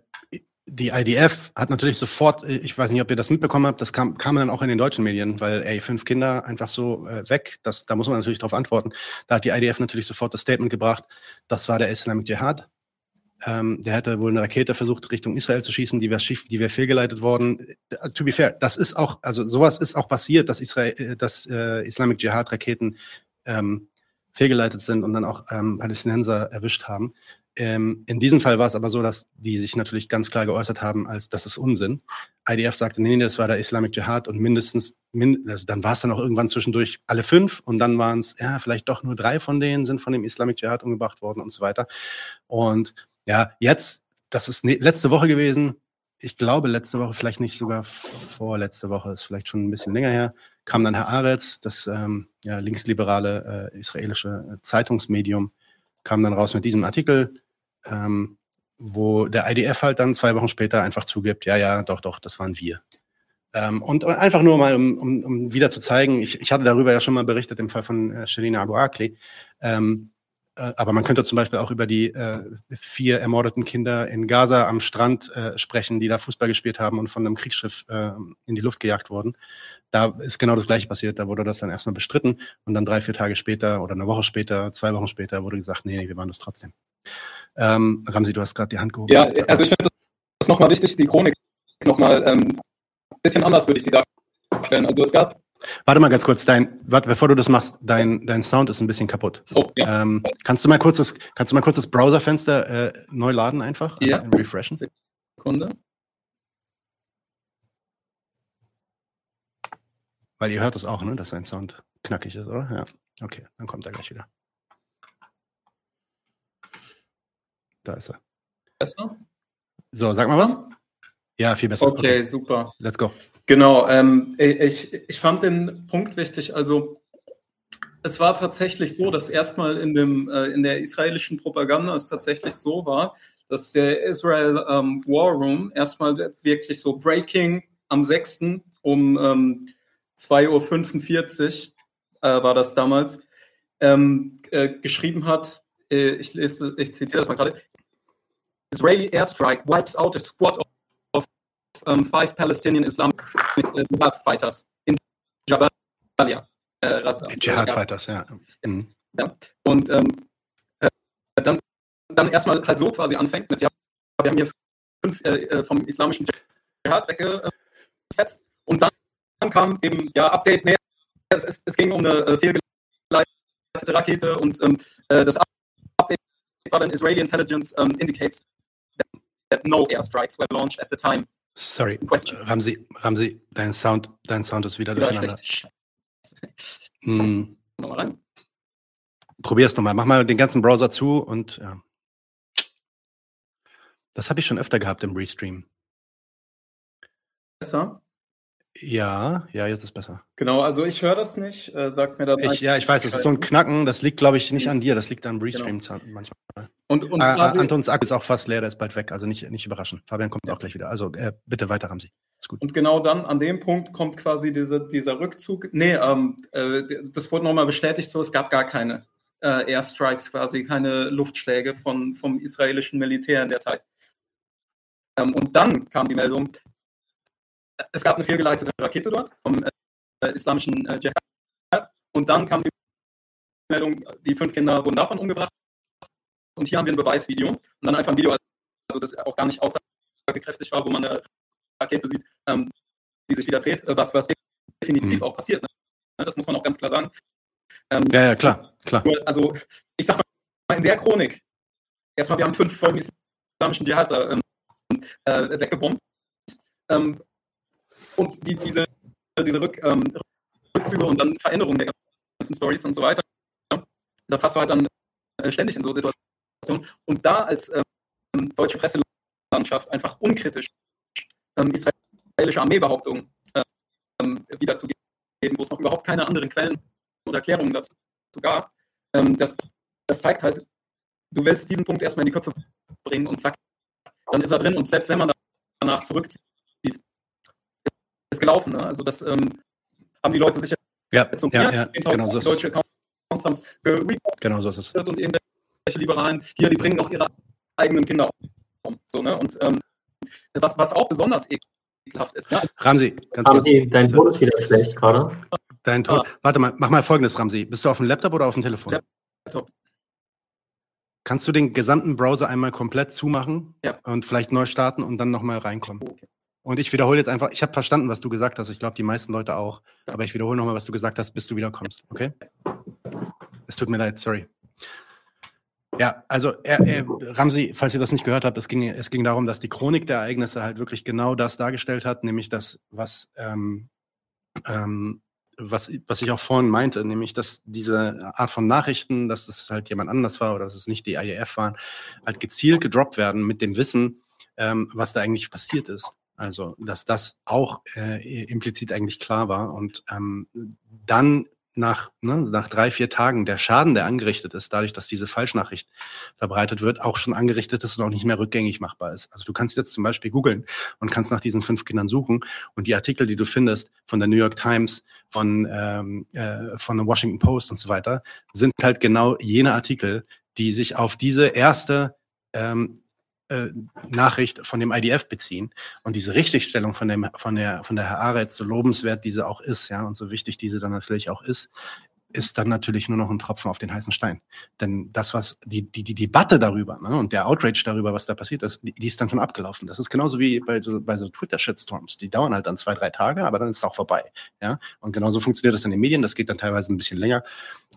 die IDF hat natürlich sofort, äh, ich weiß nicht, ob ihr das mitbekommen habt, das kam, kam dann auch in den deutschen Medien, weil, ey, fünf Kinder einfach so äh, weg, das, da muss man natürlich darauf antworten. Da hat die IDF natürlich sofort das Statement gebracht, das war der Islamic Jihad. Ähm, der hätte wohl eine Rakete versucht, Richtung Israel zu schießen, die wäre die wäre fehlgeleitet worden. Uh, to be fair, das ist auch, also sowas ist auch passiert, dass Israel, äh, dass äh, Islamic Jihad Raketen ähm, fehlgeleitet sind und dann auch ähm, Palästinenser erwischt haben. Ähm, in diesem Fall war es aber so, dass die sich natürlich ganz klar geäußert haben, als das ist Unsinn. IDF sagte, nee, nee, das war der Islamic Jihad und mindestens, min also dann war es dann auch irgendwann zwischendurch alle fünf und dann waren es, ja, vielleicht doch nur drei von denen sind von dem Islamic Jihad umgebracht worden und so weiter. Und ja, jetzt, das ist ne letzte Woche gewesen. Ich glaube, letzte Woche, vielleicht nicht sogar vorletzte Woche, ist vielleicht schon ein bisschen länger her, kam dann Herr Aretz, das ähm, ja, linksliberale äh, israelische äh, Zeitungsmedium, kam dann raus mit diesem Artikel, ähm, wo der IDF halt dann zwei Wochen später einfach zugibt, ja, ja, doch, doch, das waren wir. Ähm, und einfach nur mal, um, um, um wieder zu zeigen, ich, ich hatte darüber ja schon mal berichtet im Fall von äh, Shelina Abu Akli, ähm, äh, aber man könnte zum Beispiel auch über die äh, vier ermordeten Kinder in Gaza am Strand äh, sprechen, die da Fußball gespielt haben und von einem Kriegsschiff äh, in die Luft gejagt wurden. Da ist genau das Gleiche passiert. Da wurde das dann erstmal bestritten und dann drei, vier Tage später oder eine Woche später, zwei Wochen später wurde gesagt, nee, nee wir waren das trotzdem. Ähm, Ramsi, du hast gerade die Hand gehoben. Ja, also ich finde das nochmal wichtig, die Chronik nochmal ähm, ein bisschen anders würde ich die darstellen. Also es gab Warte mal ganz kurz, dein, warte, bevor du das machst, dein, dein Sound ist ein bisschen kaputt. Oh, ja. ähm, kannst du mal kurz das, kannst du mal kurz das Browserfenster äh, neu laden einfach? Ja. Äh, refreshen. Sekunde. Weil ihr hört das auch, ne, dass dein Sound knackig ist, oder? Ja. Okay, dann kommt er gleich wieder. Da ist er. Besser? So, sag mal was. Ja, viel besser. Okay, okay. super. Let's go. Genau, ähm, ich, ich fand den Punkt wichtig. Also es war tatsächlich so, dass erstmal in, dem, äh, in der israelischen Propaganda es tatsächlich so war, dass der Israel ähm, War Room erstmal wirklich so Breaking am 6. um ähm, 2.45 Uhr äh, war das damals, ähm, äh, geschrieben hat, äh, ich, lese, ich zitiere das mal gerade, Israeli airstrike wipes out a squad of um, five Palestinian Islamic uh, Jihad fighters in Jabalia. Äh, Jihad Fighters, ja. Mhm. ja. Und ähm, äh, dann, dann erstmal halt so quasi anfängt mit, ja, wir haben hier fünf äh, äh vom islamischen Jihad weggefetzt und dann, dann kam eben, ja, Update, nee, es, es, es ging um eine äh, fehlgeleitete Rakete und ähm, äh, das Update war dann Israeli Intelligence um, indicates that, no airstrikes were launched at the time Sorry, Ramsi, Ramsi, dein Sound, dein Sound ist wieder durcheinander. Hm. <laughs> Nochmal rein. Probier's nochmal. Mach mal den ganzen Browser zu und ja. Das habe ich schon öfter gehabt im Restream. Besser? Ja, ja, jetzt ist besser. Genau, also ich höre das nicht. Äh, sagt mir dann. Ich, ja, ich weiß, es ist so ein Knacken. Das liegt, glaube ich, nicht an dir. Das liegt am Restream genau. manchmal. Und, und äh, Antons Akku ist auch fast leer, der ist bald weg. Also nicht, nicht überraschen. Fabian kommt auch gleich wieder. Also äh, bitte weiter, Ramsi. Ist gut. Und genau dann, an dem Punkt kommt quasi diese, dieser Rückzug. Nee, ähm, äh, das wurde nochmal bestätigt so, es gab gar keine äh, Airstrikes quasi, keine Luftschläge von, vom israelischen Militär in der Zeit. Ähm, und dann kam die Meldung, es gab eine fehlgeleitete Rakete dort vom äh, islamischen äh, Dschihad. Und dann kam die Meldung, die fünf Kinder wurden davon umgebracht. Und hier haben wir ein Beweisvideo. Und dann einfach ein Video, also das auch gar nicht aussagekräftig war, wo man eine Rakete sieht, ähm, die sich wieder dreht, äh, was, was definitiv mhm. auch passiert. Ne? Das muss man auch ganz klar sagen. Ähm, ja, ja, klar, klar. Also, ich sag mal, in der Chronik erstmal, wir haben fünf Folgen islamischen Dschihad da, ähm, äh, weggebombt. Ähm, und die, diese, diese Rück, ähm, Rückzüge und dann Veränderungen der ganzen Stories und so weiter, das hast du halt dann äh, ständig in so Situationen. Und da als ähm, deutsche Presselandschaft einfach unkritisch ähm, israelische Armeebehauptungen ähm, wiederzugeben, wo es noch überhaupt keine anderen Quellen oder Erklärungen dazu gab, ähm, das, das zeigt halt, du willst diesen Punkt erstmal in die Köpfe bringen und zack, dann ist er drin und selbst wenn man danach zurückzieht, ist gelaufen. Ne? Also das ähm, haben die Leute sicher ja, ja, ja, genau so ist deutsche Accounts haben es Genau so ist es. Und irgendwelche Liberalen, hier, die bringen auch ihre eigenen Kinder um. So, ne? Und ähm, was, was auch besonders ekelhaft ist. Ne? Ramsi, ganz Ramsi, kurz. dein Ton ist wieder schlecht gerade. Dein Ton. Ah. Warte mal, mach mal folgendes, Ramsi. Bist du auf dem Laptop oder auf dem Telefon? Laptop. Kannst du den gesamten Browser einmal komplett zumachen ja. und vielleicht neu starten und dann nochmal reinkommen? Okay. Und ich wiederhole jetzt einfach, ich habe verstanden, was du gesagt hast. Ich glaube, die meisten Leute auch. Aber ich wiederhole nochmal, was du gesagt hast, bis du wiederkommst. Okay? Es tut mir leid, sorry. Ja, also er, er, Ramsi, falls ihr das nicht gehört habt, es ging, es ging darum, dass die Chronik der Ereignisse halt wirklich genau das dargestellt hat, nämlich das, was, ähm, ähm, was, was ich auch vorhin meinte, nämlich dass diese Art von Nachrichten, dass das halt jemand anders war oder dass es nicht die IEF waren, halt gezielt gedroppt werden mit dem Wissen, ähm, was da eigentlich passiert ist. Also, dass das auch äh, implizit eigentlich klar war. Und ähm, dann nach, ne, nach drei, vier Tagen der Schaden, der angerichtet ist, dadurch, dass diese Falschnachricht verbreitet wird, auch schon angerichtet ist und auch nicht mehr rückgängig machbar ist. Also du kannst jetzt zum Beispiel googeln und kannst nach diesen fünf Kindern suchen und die Artikel, die du findest von der New York Times, von, ähm, äh, von der Washington Post und so weiter, sind halt genau jene Artikel, die sich auf diese erste ähm, äh, Nachricht von dem IDF beziehen. Und diese Richtigstellung von, dem, von, der, von der Herr Aretz, so lobenswert diese auch ist, ja, und so wichtig diese dann natürlich auch ist, ist dann natürlich nur noch ein Tropfen auf den heißen Stein. Denn das, was die, die, die Debatte darüber ne, und der Outrage darüber, was da passiert ist, die, die ist dann schon abgelaufen. Das ist genauso wie bei so, bei so Twitter-Shitstorms. Die dauern halt dann zwei, drei Tage, aber dann ist es auch vorbei. Ja? Und genauso funktioniert das in den Medien. Das geht dann teilweise ein bisschen länger.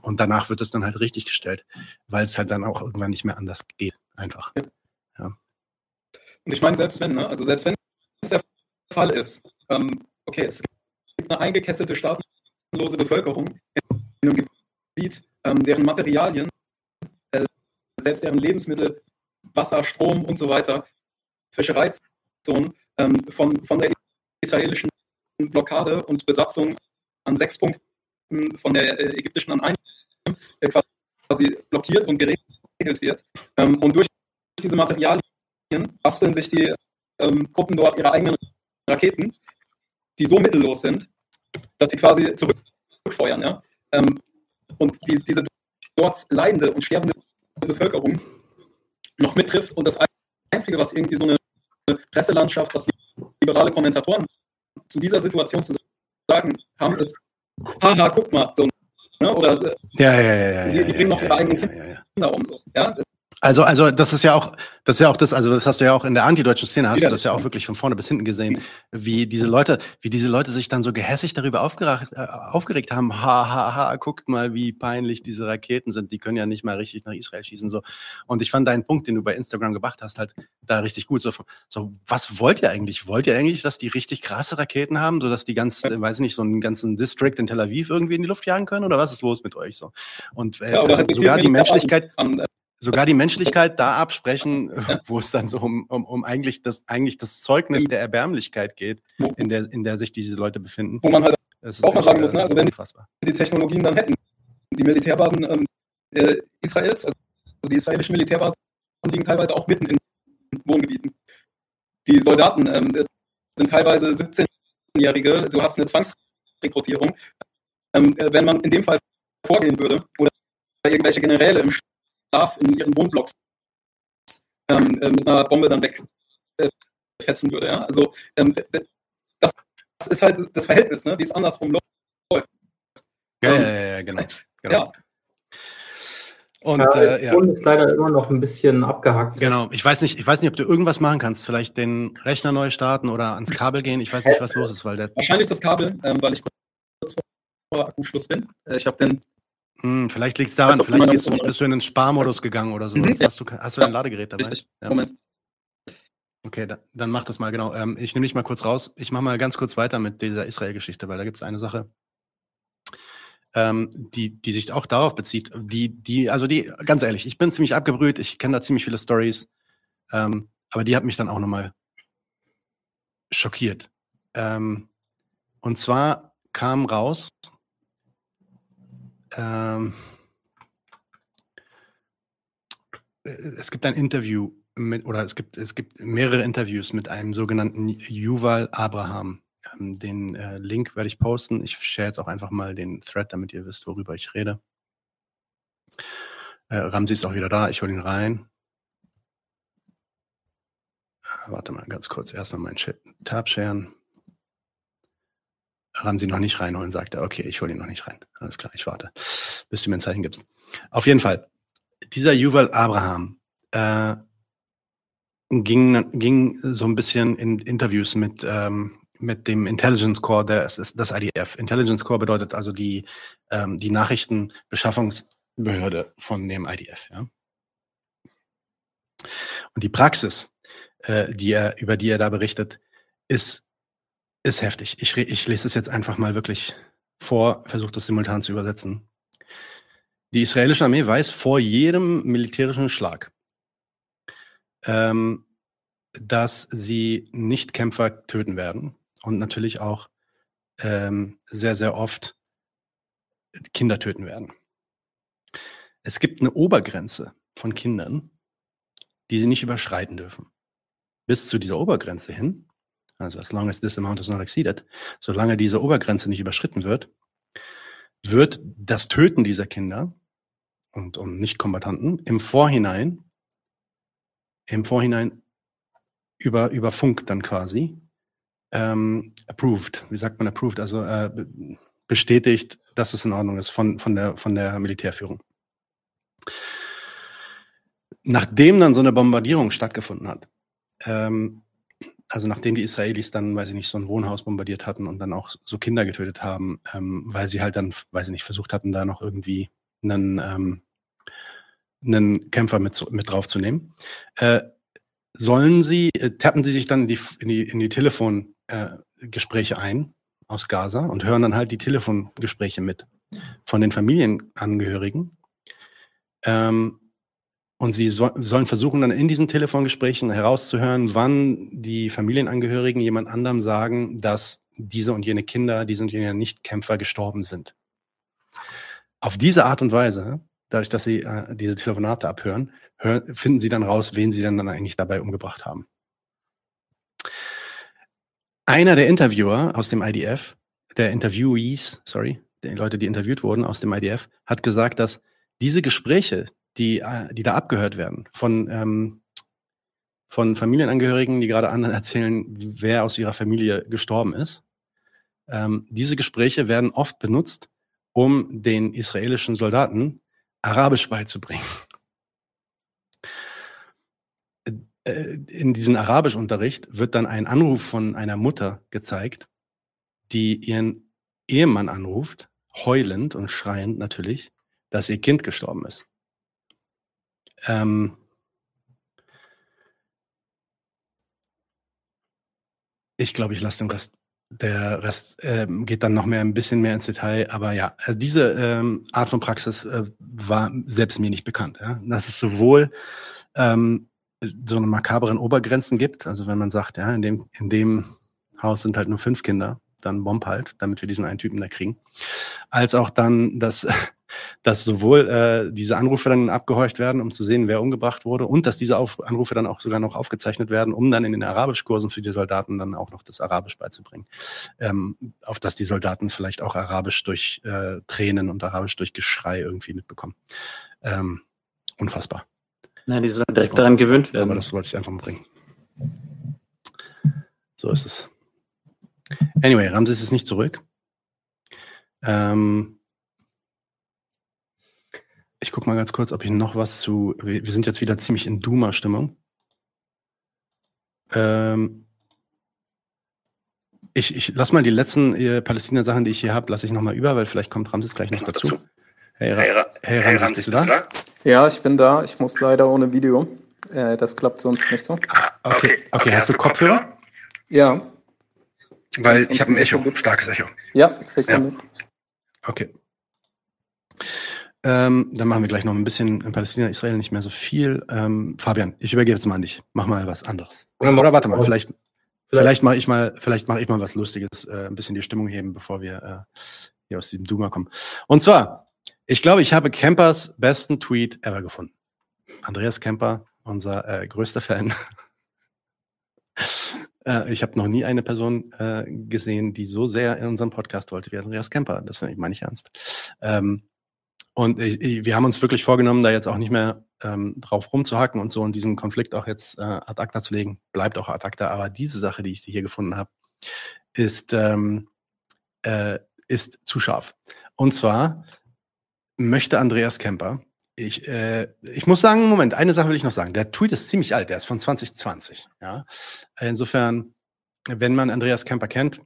Und danach wird es dann halt richtig gestellt, weil es halt dann auch irgendwann nicht mehr anders geht. Einfach. Und ich meine, selbst wenn, ne, also selbst wenn es der Fall ist, ähm, okay, es gibt eine eingekesselte staatenlose Bevölkerung in einem Gebiet, ähm, deren Materialien, äh, selbst deren Lebensmittel, Wasser, Strom und so weiter, Fischereizonen ähm, von, von der israelischen Blockade und Besatzung an sechs Punkten von der äh, ägyptischen an einem äh, quasi blockiert und geregelt wird. Ähm, und durch diese Materialien basteln sich die ähm, Gruppen dort ihre eigenen Raketen, die so mittellos sind, dass sie quasi zurückfeuern. Ja? Ähm, und die, diese dort leidende und sterbende Bevölkerung noch mittrifft. Und das Einzige, was irgendwie so eine Presselandschaft, was liberale Kommentatoren zu dieser Situation zu sagen haben, ist, haha, guck mal, so, ne? oder ja, ja, ja, ja, die, die bringen noch ihre eigenen Kinder um. So, ja? Also, also das ist ja auch, das ist ja auch das, also das hast du ja auch in der antideutschen Szene, hast ja, du das ja auch wirklich von vorne bis hinten gesehen, wie diese Leute, wie diese Leute sich dann so gehässig darüber aufgeregt, äh, aufgeregt haben, ha, ha, ha, guckt mal, wie peinlich diese Raketen sind, die können ja nicht mal richtig nach Israel schießen, so. Und ich fand deinen Punkt, den du bei Instagram gebracht hast, halt da richtig gut, so, so, was wollt ihr eigentlich? Wollt ihr eigentlich, dass die richtig krasse Raketen haben, so dass die ganz, ja. weiß ich nicht, so einen ganzen District in Tel Aviv irgendwie in die Luft jagen können, oder was ist los mit euch, so? Und äh, ja, also sogar die Menschlichkeit, an, an, sogar die Menschlichkeit da absprechen, wo es dann so um, um, um eigentlich, das, eigentlich das Zeugnis der Erbärmlichkeit geht, in der, in der sich diese Leute befinden. Wo man halt auch mal sagen muss, ne? also wenn unfassbar. die Technologien dann hätten, die Militärbasen ähm, äh, Israels, also die israelischen Militärbasen liegen teilweise auch mitten in Wohngebieten. Die Soldaten ähm, sind teilweise 17-Jährige, du hast eine Zwangsrekrutierung. Ähm, äh, wenn man in dem Fall vorgehen würde oder irgendwelche Generäle im Schlaf in ihren Wohnblocks ähm, äh, mit einer Bombe dann wegfetzen äh, würde. Ja? Also ähm, das, das, ist halt das Verhältnis, ne? wie es andersrum läuft. Ja, ähm, ja, ja, genau. genau. Ja. Und äh, ja. ist leider immer noch ein bisschen abgehackt. Genau. Ich weiß nicht, ich weiß nicht, ob du irgendwas machen kannst. Vielleicht den Rechner neu starten oder ans Kabel gehen. Ich weiß nicht, was los ist, weil der. Wahrscheinlich das Kabel, ähm, weil ich kurz vor Akkuschluss bin. Äh, ich habe den Hm, vielleicht liegt es daran, vielleicht bist du, bist du in den Sparmodus gegangen oder so. Mhm. Hast, du, hast du ein Ladegerät dabei? Richtig. Ja. Moment. Okay, da, dann mach das mal, genau. Ähm, ich nehme dich mal kurz raus. Ich mache mal ganz kurz weiter mit dieser Israel-Geschichte, weil da gibt es eine Sache, ähm, die, die sich auch darauf bezieht. Die, die, also die, ganz ehrlich, ich bin ziemlich abgebrüht, ich kenne da ziemlich viele Stories, ähm, aber die hat mich dann auch nochmal schockiert. Ähm, und zwar kam raus, ähm, äh, es gibt ein Interview mit, oder es gibt, es gibt mehrere Interviews mit einem sogenannten Yuval Abraham. Ähm, den äh, Link werde ich posten. Ich share jetzt auch einfach mal den Thread, damit ihr wisst, worüber ich rede. Äh, Ramsi ist auch wieder da. Ich hole ihn rein. Ah, warte mal ganz kurz. Erstmal meinen Tab Ramsi noch nicht reinholen, sagt er. Okay, ich hole ihn noch nicht rein. Alles klar, ich warte, bis du mir ein Zeichen gibst. Auf jeden Fall, dieser Yuval Abraham äh, ging, ging so ein bisschen in Interviews mit, ähm, mit dem Intelligence Core des, das IDF. Intelligence Core bedeutet also die, ähm, die Nachrichtenbeschaffungsbehörde von dem IDF. Ja? Und die Praxis, äh, die er, über die er da berichtet, ist, ist heftig. Ich, ich lese es jetzt einfach mal wirklich vor, versuche das simultan zu übersetzen. Die israelische Armee weiß vor jedem militärischen Schlag, ähm, dass sie Nichtkämpfer töten werden und natürlich auch ähm, sehr, sehr oft Kinder töten werden. Es gibt eine Obergrenze von Kindern, die sie nicht überschreiten dürfen. Bis zu dieser Obergrenze hin, also as long as this amount is not exceeded, solange diese Obergrenze nicht überschritten wird, wird das Töten dieser Kinder und, und Nicht-Kombattanten im Vorhinein, im Vorhinein über, über Funk dann quasi ähm, approved. Wie sagt man approved? Also äh, bestätigt, dass es in Ordnung ist von, von, der, von der Militärführung. Nachdem dann so eine Bombardierung stattgefunden hat, ähm, also nachdem die Israelis dann, weiß ich nicht, so ein Wohnhaus bombardiert hatten und dann auch so Kinder getötet haben, ähm, weil sie halt dann, weiß ich nicht, versucht hatten, da noch irgendwie einen, ähm, einen Kämpfer mit, mit draufzunehmen, äh, sollen sie, äh, tappen sie sich dann in die, in die, in die Telefongespräche äh, ein aus Gaza und hören dann halt die Telefongespräche mit von den Familienangehörigen. Ähm, und sie so, sollen versuchen, dann in diesen Telefongesprächen herauszuhören, wann die Familienangehörigen jemand anderem sagen, dass diese und jene Kinder, diese und jene Nichtkämpfer gestorben sind. Auf diese Art und Weise, dadurch, dass sie äh, diese Telefonate abhören, hören, finden sie dann raus, wen sie dann, eigentlich dabei umgebracht haben. Einer der Interviewer aus dem IDF, der Interviewees, sorry, die Leute, die interviewt wurden aus dem IDF, hat gesagt, dass diese Gespräche, die, äh, die da abgehört werden von, ähm, von Familienangehörigen, die gerade anderen <laughs> erzählen, wer aus ihrer Familie gestorben ist. Ähm, diese Gespräche werden oft benutzt, um den israelischen Soldaten Arabisch beizubringen. Äh, in diesem Arabischunterricht wird dann ein Anruf von einer Mutter gezeigt, die ihren Ehemann anruft, heulend und schreiend natürlich, dass ihr Kind gestorben ist. Ähm ich glaube, ich lasse den Rest. Der Rest ähm, geht dann noch mehr ein bisschen mehr ins Detail, aber ja, also diese ähm, Art von Praxis äh, war selbst mir nicht bekannt. Ja? Das ist sowohl ähm, so eine makaberen Obergrenzen gibt. Also wenn man sagt, ja, in dem, in dem Haus sind halt nur fünf Kinder, dann bomb halt, damit wir diesen einen Typen da kriegen. Als auch dann, dass, dass sowohl äh, diese Anrufe dann abgehorcht werden, um zu sehen, wer umgebracht wurde, und dass diese Auf Anrufe dann auch sogar noch aufgezeichnet werden, um dann in den Arabischkursen für die Soldaten dann auch noch das Arabisch beizubringen. Ähm, auf dass die Soldaten vielleicht auch Arabisch durch äh, Tränen und Arabisch durch Geschrei irgendwie mitbekommen. Ähm, unfassbar. Nein, die sollen direkt daran gewöhnt werden. Aber das wollte ich einfach mal bringen. So ist es. Anyway, Ramses ist nicht zurück. Ähm, ich gucke mal ganz kurz, ob ich noch was zu. Wir, wir sind jetzt wieder ziemlich in Duma-Stimmung. Ähm, ich, ich lass mal die letzten äh, Palästina-Sachen, die ich hier habe, lasse ich nochmal über, weil vielleicht kommt Ramses gleich noch dazu. dazu. Hey, Ra hey, hey Ramses, bist du da? Ja, ich bin da. Ich muss leider ohne Video. Äh, das klappt sonst nicht so. Ah, okay. okay, okay. Hast du Kopfhörer? Ja. Weil ich habe ein Echo, starkes Echo. Ja, Sekunde. Ja. Okay. Ähm, dann machen wir gleich noch ein bisschen in Palästina, Israel nicht mehr so viel. Ähm, Fabian, ich übergebe jetzt mal an dich. Mach mal was anderes. Oder warte mal, vielleicht, vielleicht, vielleicht mache ich mal, vielleicht mache ich mal was Lustiges, äh, ein bisschen die Stimmung heben, bevor wir äh, hier aus diesem Duma kommen. Und zwar, ich glaube, ich habe Campers besten Tweet ever gefunden. Andreas Kemper, unser äh, größter Fan. <laughs> äh, ich habe noch nie eine Person äh, gesehen, die so sehr in unserem Podcast wollte wie Andreas Kemper. Das meine ich ernst. Ähm, und ich, wir haben uns wirklich vorgenommen, da jetzt auch nicht mehr ähm, drauf rumzuhacken und so und diesen Konflikt auch jetzt äh, ad acta zu legen. Bleibt auch ad acta. Aber diese Sache, die ich hier gefunden habe, ist, ähm, äh, ist zu scharf. Und zwar möchte Andreas Kemper, ich, äh, ich muss sagen, Moment, eine Sache will ich noch sagen. Der Tweet ist ziemlich alt, der ist von 2020. Ja? Insofern, wenn man Andreas Kemper kennt,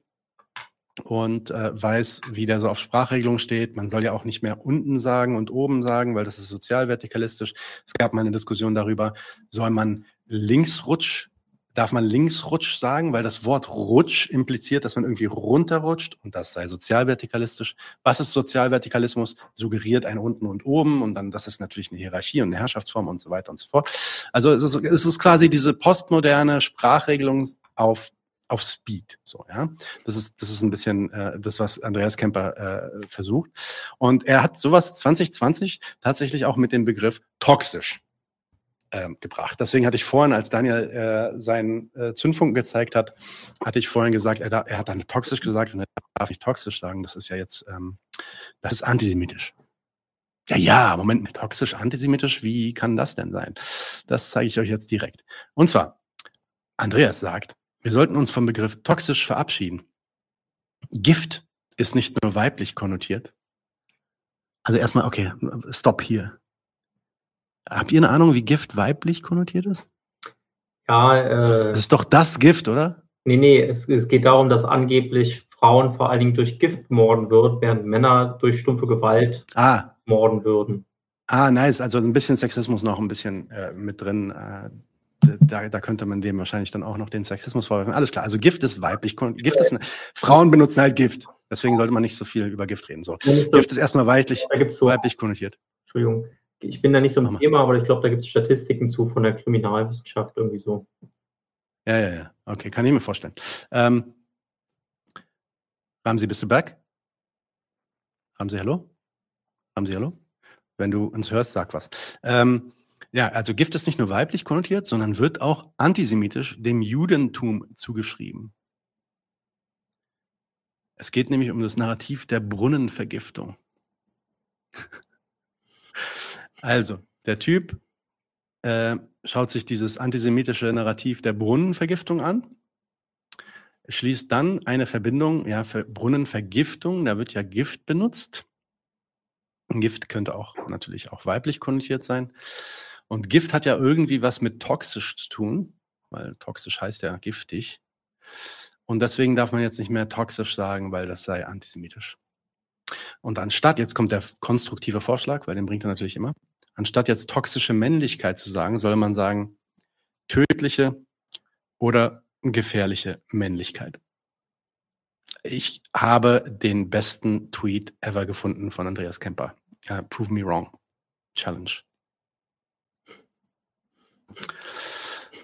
und äh, weiß, wie der so auf Sprachregelung steht. Man soll ja auch nicht mehr unten sagen und oben sagen, weil das ist sozialvertikalistisch. Es gab mal eine Diskussion darüber, soll man Linksrutsch, darf man Linksrutsch sagen, weil das Wort Rutsch impliziert, dass man irgendwie runterrutscht und das sei sozialvertikalistisch. Was ist Sozialvertikalismus? Suggeriert ein unten und oben und dann, das ist natürlich eine Hierarchie und eine Herrschaftsform und so weiter und so fort. Also es ist, es ist quasi diese postmoderne Sprachregelung auf auf Speed. So, ja. Das ist, das ist ein bisschen äh, das, was Andreas Kemper äh, versucht. Und er hat sowas 2020 tatsächlich auch mit dem Begriff toxisch ähm, gebracht. Deswegen hatte ich vorhin, als Daniel äh, seinen äh, Zündfunken gezeigt hat, hatte ich vorhin gesagt, er, er hat dann toxisch gesagt und er darf nicht toxisch sagen. Das ist ja jetzt, ähm, das ist antisemitisch. Ja, ja, Moment, toxisch, antisemitisch, wie kann das denn sein? Das zeige ich euch jetzt direkt. Und zwar, Andreas sagt, wir sollten uns vom Begriff toxisch verabschieden. Gift ist nicht nur weiblich konnotiert. Also erstmal, okay, stopp hier. Habt ihr eine Ahnung, wie Gift weiblich konnotiert ist? Ja, äh. Das ist doch das Gift, oder? Nee, nee, es, es geht darum, dass angeblich Frauen vor allen Dingen durch Gift morden würden, während Männer durch stumpfe Gewalt ah. morden würden. Ah, nice. Also ein bisschen Sexismus noch ein bisschen äh, mit drin. Äh, da, da könnte man dem wahrscheinlich dann auch noch den Sexismus vorwerfen. Alles klar, also Gift ist weiblich. Gift ist, Frauen benutzen halt Gift. Deswegen sollte man nicht so viel über Gift reden. So. Gift ist erstmal weiblich, so, weiblich konnotiert. Entschuldigung, ich bin da nicht so im Thema, aber ich glaube, da gibt es Statistiken zu von der Kriminalwissenschaft irgendwie so. Ja, ja, ja. Okay, kann ich mir vorstellen. Ähm, Ramsi, bist du back? Ramsi, hallo? Ramsi, hallo? Wenn du uns hörst, sag was. Ähm, ja, also Gift ist nicht nur weiblich konnotiert, sondern wird auch antisemitisch dem Judentum zugeschrieben. Es geht nämlich um das Narrativ der Brunnenvergiftung. <laughs> also, der Typ äh, schaut sich dieses antisemitische Narrativ der Brunnenvergiftung an, schließt dann eine Verbindung, ja, für Brunnenvergiftung, da wird ja Gift benutzt. Gift könnte auch natürlich auch weiblich konnotiert sein. Und Gift hat ja irgendwie was mit toxisch zu tun, weil toxisch heißt ja giftig. Und deswegen darf man jetzt nicht mehr toxisch sagen, weil das sei antisemitisch. Und anstatt, jetzt kommt der konstruktive Vorschlag, weil den bringt er natürlich immer, anstatt jetzt toxische Männlichkeit zu sagen, soll man sagen, tödliche oder gefährliche Männlichkeit. Ich habe den besten Tweet ever gefunden von Andreas Kemper. Uh, prove me wrong. Challenge.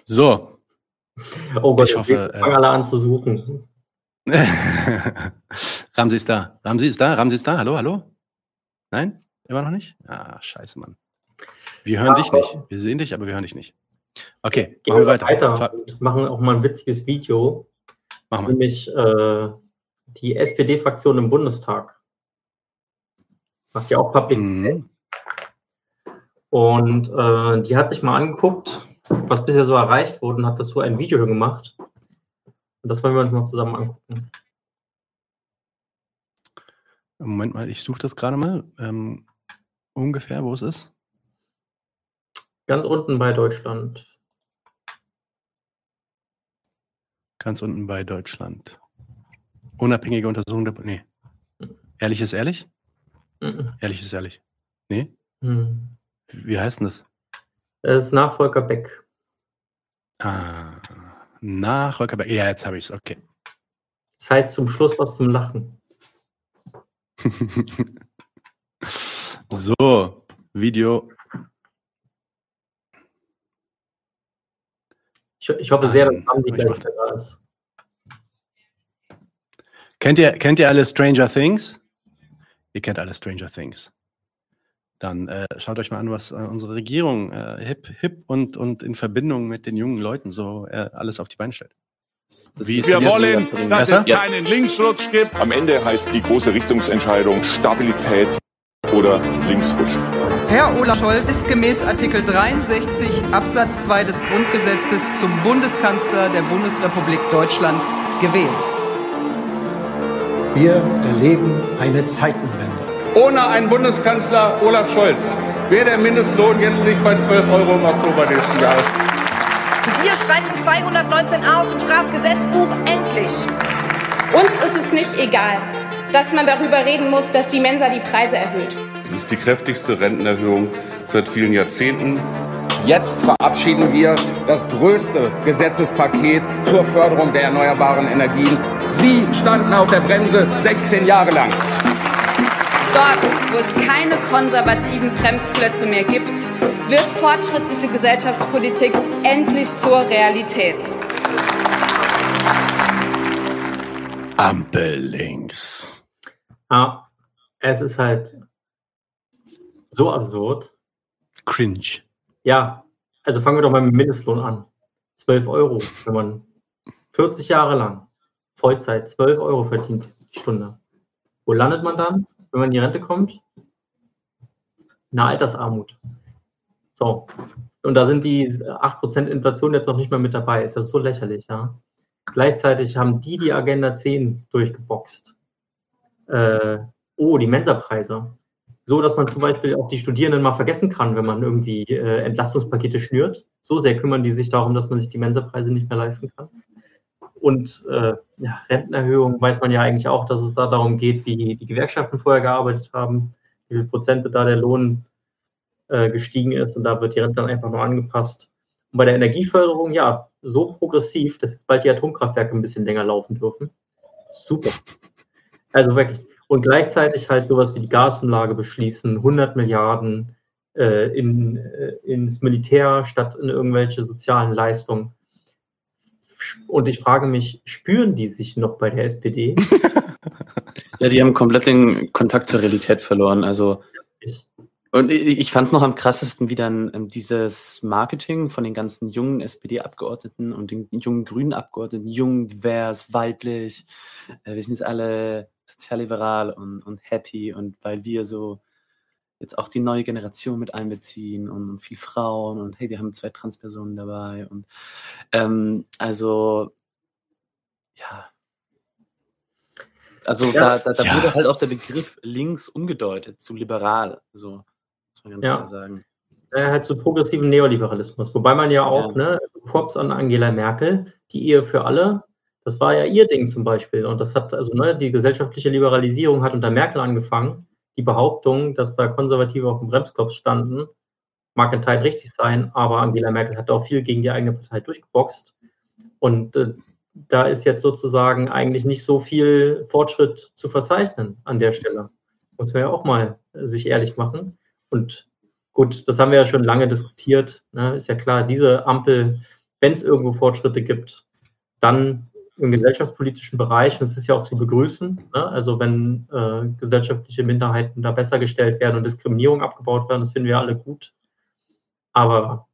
So. Oh Gott, ich hoffe, äh, fangen alle an zu suchen. <laughs> Ramsi ist da. Ramsi ist da. Ramsi ist da. Hallo, hallo? Nein? Immer noch nicht? Ah, scheiße, Mann. Wir hören ja, dich nicht. Wir sehen dich, aber wir hören dich nicht. Okay, gehen wir weiter. weiter und machen auch mal ein witziges Video. Machen wir. Nämlich äh, die SPD-Fraktion im Bundestag. Macht ja auch Public. Mhm. Und äh, die hat sich mal angeguckt, was bisher so erreicht wurde und hat dazu ein Video gemacht. Und das wollen wir uns mal zusammen angucken. Moment mal, ich suche das gerade mal. Ähm, ungefähr, wo es ist. Ganz unten bei Deutschland. Ganz unten bei Deutschland. Unabhängige Untersuchung der. Nee. Hm. Ehrlich ist ehrlich? Mhm. Ehrlich ist ehrlich. Nee? Hm. Wie heißt denn das? Es ist nach Volker Beck. Ah, nach Volker Beck. Ja, jetzt habe ich es, okay. Das heißt zum Schluss was zum Lachen. <laughs> so, Video. Ich, ich hoffe sehr, dass Andi ich gleich da ist. Kennt ihr, kennt ihr alle Stranger Things? Ihr kennt alle Stranger Things. Dann äh, schaut euch mal an, was äh, unsere Regierung äh, hip, hip und, und in Verbindung mit den jungen Leuten so äh, alles auf die Beine stellt. Wie ist Wir wollen, dass Besser? es keinen Linksrutsch gibt. Am Ende heißt die große Richtungsentscheidung Stabilität oder Linksrutsch. Herr Olaf Scholz ist gemäß Artikel 63 Absatz 2 des Grundgesetzes zum Bundeskanzler der Bundesrepublik Deutschland gewählt. Wir erleben eine Zeitenwende. Ohne einen Bundeskanzler Olaf Scholz wäre der Mindestlohn jetzt nicht bei 12 Euro im Oktober nächsten Jahres. Wir streichen 219a aus dem Strafgesetzbuch endlich. Uns ist es nicht egal, dass man darüber reden muss, dass die Mensa die Preise erhöht. Das ist die kräftigste Rentenerhöhung seit vielen Jahrzehnten. Jetzt verabschieden wir das größte Gesetzespaket zur Förderung der erneuerbaren Energien. Sie standen auf der Bremse 16 Jahre lang. Dort, wo es keine konservativen Bremsklötze mehr gibt, wird fortschrittliche Gesellschaftspolitik endlich zur Realität. Ampel links. Ah, es ist halt so absurd. Cringe. Ja, also fangen wir doch mal mit dem Mindestlohn an. 12 Euro, wenn man 40 Jahre lang Vollzeit 12 Euro verdient die Stunde. Wo landet man dann, wenn man in die Rente kommt? Der Altersarmut. So. Und da sind die 8% Inflation jetzt noch nicht mal mit dabei. Ist das so lächerlich, ja? Gleichzeitig haben die die Agenda 10 durchgeboxt. Äh, oh, die Mensa-Preise. So, dass man zum Beispiel auch die Studierenden mal vergessen kann, wenn man irgendwie äh, Entlastungspakete schnürt. So sehr kümmern die sich darum, dass man sich die Mensa-Preise nicht mehr leisten kann. Und äh, ja, Rentenerhöhung weiß man ja eigentlich auch, dass es da darum geht, wie die Gewerkschaften vorher gearbeitet haben, wie viel Prozente da der Lohn äh, gestiegen ist und da wird die Rente dann einfach nur angepasst. Und bei der Energieförderung, ja, so progressiv, dass jetzt bald die Atomkraftwerke ein bisschen länger laufen dürfen. Super. Also wirklich. Und gleichzeitig halt sowas wie die Gasumlage beschließen, 100 Milliarden äh, in, äh, ins Militär statt in irgendwelche sozialen Leistungen. Und ich frage mich, spüren die sich noch bei der SPD? <laughs> Ja, die haben komplett den Kontakt zur Realität verloren. Also und ich, fand es noch am krassesten, wie dann ähm, dieses Marketing von den ganzen jungen SPD-Abgeordneten und den jungen grünen Abgeordneten, jung, divers, weiblich, äh, wir sind jetzt alle sozialliberal und, und happy und weil wir so jetzt auch die neue Generation mit einbeziehen und, und viel Frauen und hey, wir haben zwei Transpersonen dabei und ähm, also ja. Also Ja. da, da, da Ja. wurde halt auch der Begriff links umgedeutet zu liberal, so muss man ganz Ja. klar sagen. äh, halt zu progressiven Neoliberalismus. Wobei man ja auch, ne, Props an Angela Merkel, die Ehe für alle, das war ja ihr Ding zum Beispiel. Und das hat, also ne, die gesellschaftliche Liberalisierung hat unter Merkel angefangen. Die Behauptung, dass da Konservative auf dem Bremsklopf standen, mag in Teil richtig sein, aber Angela Merkel hat auch viel gegen die eigene Partei durchgeboxt. Und äh, da ist jetzt sozusagen eigentlich nicht so viel Fortschritt zu verzeichnen an der Stelle. Muss man ja auch mal äh, sich ehrlich machen. Und gut, das haben wir ja schon lange diskutiert. Ne? Ist ja klar, diese Ampel, wenn es irgendwo Fortschritte gibt, dann im gesellschaftspolitischen Bereich, das ist ja auch zu begrüßen, ne? also wenn äh, gesellschaftliche Minderheiten da besser gestellt werden und Diskriminierung abgebaut werden, das finden wir alle gut. Aber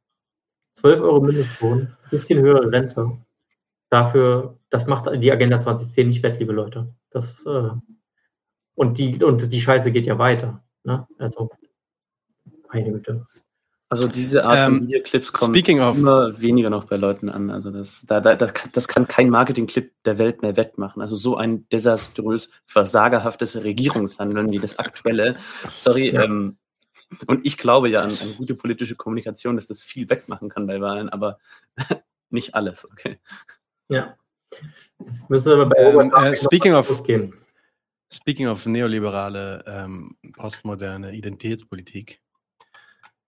12 Euro Mindestlohn, bisschen höhere Rente, dafür, das macht die Agenda 2010 nicht wett, liebe Leute. Das, äh, und, die, und die Scheiße geht ja weiter. Ne? Also, meine Güte. Also diese Art von Ähm, Videoclips kommen speaking of- immer weniger noch bei Leuten an. Also das, da, da, das, kann, das kann kein Marketingclip der Welt mehr wettmachen. Also so ein desaströs versagerhaftes Regierungshandeln wie das aktuelle. Sorry, Ja. ähm, und ich glaube ja an, an gute politische Kommunikation, dass das viel wettmachen kann bei Wahlen, aber <laughs> nicht alles, okay. Ja. Müssen wir bei Ähm, äh, speaking of- losgehen. speaking of neoliberale, ähm, postmoderne Identitätspolitik,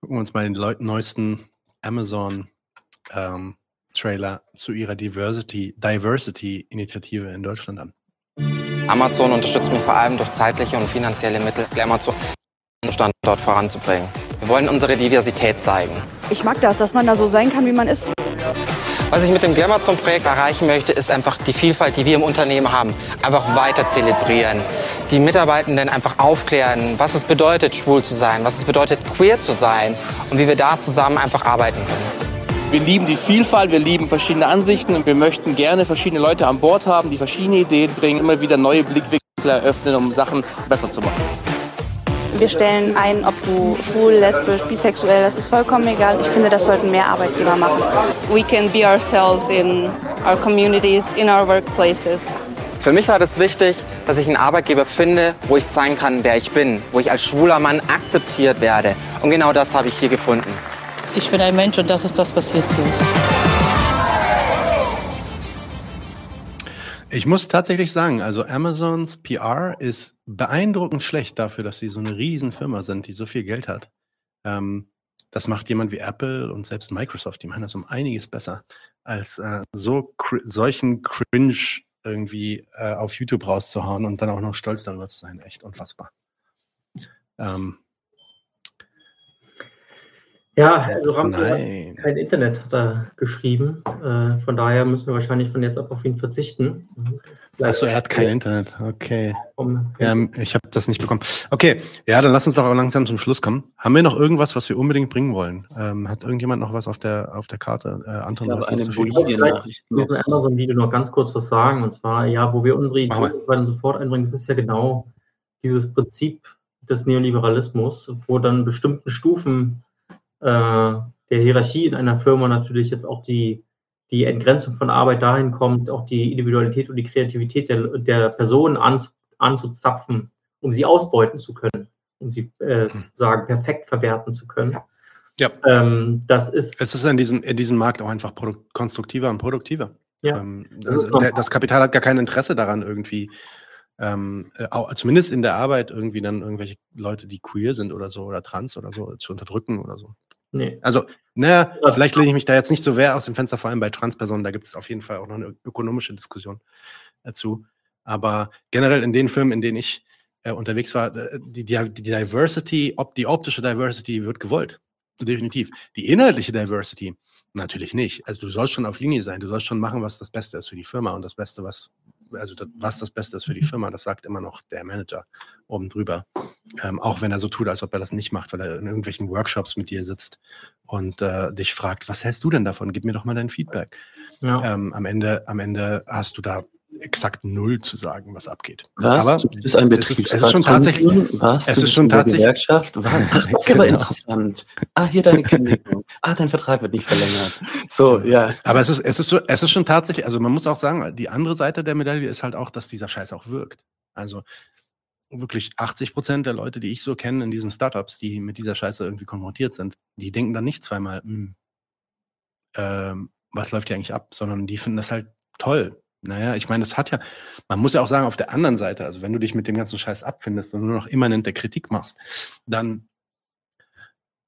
gucken wir uns mal den Leu neuesten Amazon ähm, Trailer zu ihrer Diversity, Diversity-Initiative in Deutschland an. Amazon unterstützt mich vor allem durch zeitliche und finanzielle Mittel, Amazon Standort voranzubringen. Wir wollen unsere Diversität zeigen. Ich mag das, dass man da so sein kann, wie man ist. Was ich mit dem Glamazon-Projekt erreichen möchte, ist einfach die Vielfalt, die wir im Unternehmen haben, einfach weiter zelebrieren. Die Mitarbeitenden einfach aufklären, was es bedeutet, schwul zu sein, was es bedeutet, queer zu sein und wie wir da zusammen einfach arbeiten können. Wir lieben die Vielfalt, wir lieben verschiedene Ansichten und wir möchten gerne verschiedene Leute an Bord haben, die verschiedene Ideen bringen, immer wieder neue Blickwinkel eröffnen, um Sachen besser zu machen. Wir stellen ein, ob du schwul, lesbisch, bisexuell, das ist vollkommen egal. Ich finde, das sollten mehr Arbeitgeber machen. We can be ourselves in our communities, in our workplaces. Für mich war das wichtig, dass ich einen Arbeitgeber finde, wo ich sein kann, wer ich bin, wo ich als schwuler Mann akzeptiert werde. Und genau das habe ich hier gefunden. Ich bin ein Mensch und das ist das, was hier zählt. Ich muss tatsächlich sagen, also Amazons PR ist beeindruckend schlecht dafür, dass sie so eine Riesenfirma sind, die so viel Geld hat. Ähm, das macht jemand wie Apple und selbst Microsoft, die machen das um einiges besser, als äh, so cr solchen Cringe irgendwie äh, auf YouTube rauszuhauen und dann auch noch stolz darüber zu sein. Echt unfassbar. Ähm, ja, also Ramsey hat kein Internet hat er geschrieben. Äh, von daher müssen wir wahrscheinlich von jetzt ab auf ihn verzichten. Achso, er hat kein Internet. Okay. Ja, ich habe das nicht bekommen. Okay, ja, dann lass uns doch auch langsam zum Schluss kommen. Haben wir noch irgendwas, was wir unbedingt bringen wollen? Ähm, hat irgendjemand noch was auf der auf der Karte? Äh, Anton, ja, eine Bolivien-Nachricht. Ich muss anderen Video noch ganz kurz was sagen. Und zwar, ja, wo wir unsere Ideen sofort einbringen, das ist ja genau dieses Prinzip des Neoliberalismus, wo dann bestimmten Stufen äh, der Hierarchie in einer Firma natürlich jetzt auch die, die Entgrenzung von Arbeit dahin kommt, auch die Individualität und die Kreativität der, der Personen an, anzuzapfen, um sie ausbeuten zu können, um sie äh, sozusagen perfekt verwerten zu können. Ja. Ähm, das ist. Es ist in diesem, in diesem Markt auch einfach konstruktiver und produktiver. Ja. Ähm, das, der, das Kapital hat gar kein Interesse daran, irgendwie ähm, äh, auch, zumindest in der Arbeit irgendwie dann irgendwelche Leute, die queer sind oder so oder trans oder so, zu unterdrücken oder so. Nee. Also, naja, vielleicht lehne ich mich da jetzt nicht so sehr aus dem Fenster, vor allem bei Transpersonen, da gibt es auf jeden Fall auch noch eine ökonomische Diskussion dazu. Aber generell in den Filmen, in denen ich äh, unterwegs war, äh, die, die, die Diversity, ob die optische Diversity wird gewollt. Definitiv. Die inhaltliche Diversity natürlich nicht. Also du sollst schon auf Linie sein, du sollst schon machen, was das Beste ist für die Firma und das Beste, was also das, was das Beste ist für die mhm. Firma, das sagt immer noch der Manager oben drüber. Ähm, auch wenn er so tut, als ob er das nicht macht, weil er in irgendwelchen Workshops mit dir sitzt und äh, dich fragt, was hältst du denn davon? Gib mir doch mal dein Feedback. Ja. Ähm, am, Ende, am Ende hast du da exakt null zu sagen, was abgeht. Was? Aber du bist ein es ist, es ist schon tatsächlich. Was? Es ist schon tatsächlich. Gewerkschaft? Was? Ach, das ist aber genau. interessant. Ah, hier deine Kündigung. ah, dein Vertrag wird nicht verlängert. So, ja. Aber es ist, es ist, so, es ist schon tatsächlich, also man muss auch sagen, die andere Seite der Medaille ist halt auch, dass dieser Scheiß auch wirkt. Also wirklich 80 Prozent der Leute, die ich so kenne in diesen Startups, die mit dieser Scheiße irgendwie konfrontiert sind, die denken dann nicht zweimal, hm, ähm, was läuft hier eigentlich ab, sondern die finden das halt toll. Naja, ich meine, das hat ja, man muss ja auch sagen, auf der anderen Seite, also wenn du dich mit dem ganzen Scheiß abfindest und nur noch immanent der Kritik machst, dann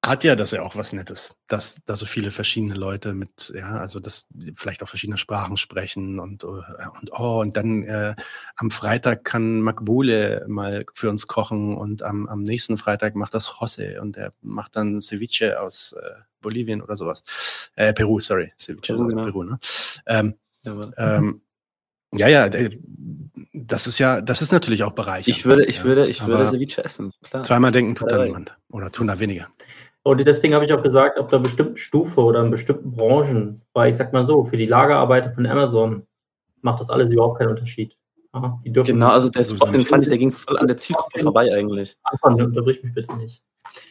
hat ja das ja auch was Nettes, dass da so viele verschiedene Leute mit, ja, also dass vielleicht auch verschiedene Sprachen sprechen und, äh, und oh, und dann äh, am Freitag kann Makbule mal für uns kochen und am, am nächsten Freitag macht das Jose und er macht dann Ceviche aus äh, Bolivien oder sowas. Äh, Peru, sorry, Ceviche Peru, aus genau. Peru, ne? Ähm, ja, ähm, ja, ja, das ist ja, das ist natürlich auch Bereich. Ich würde, ich würde, ich würde Ceviche essen. Klar. Zweimal denken tut da niemand. Oder tun da weniger. Und deswegen habe ich auch gesagt, auf einer bestimmten Stufe oder in bestimmten Branchen, weil ich sag mal so, für die Lagerarbeiter von Amazon macht das alles überhaupt keinen Unterschied. Ja, genau, also der Spot, den fand ich, der ging voll an der Zielgruppe vorbei eigentlich. Anfang, unterbrich mich bitte nicht.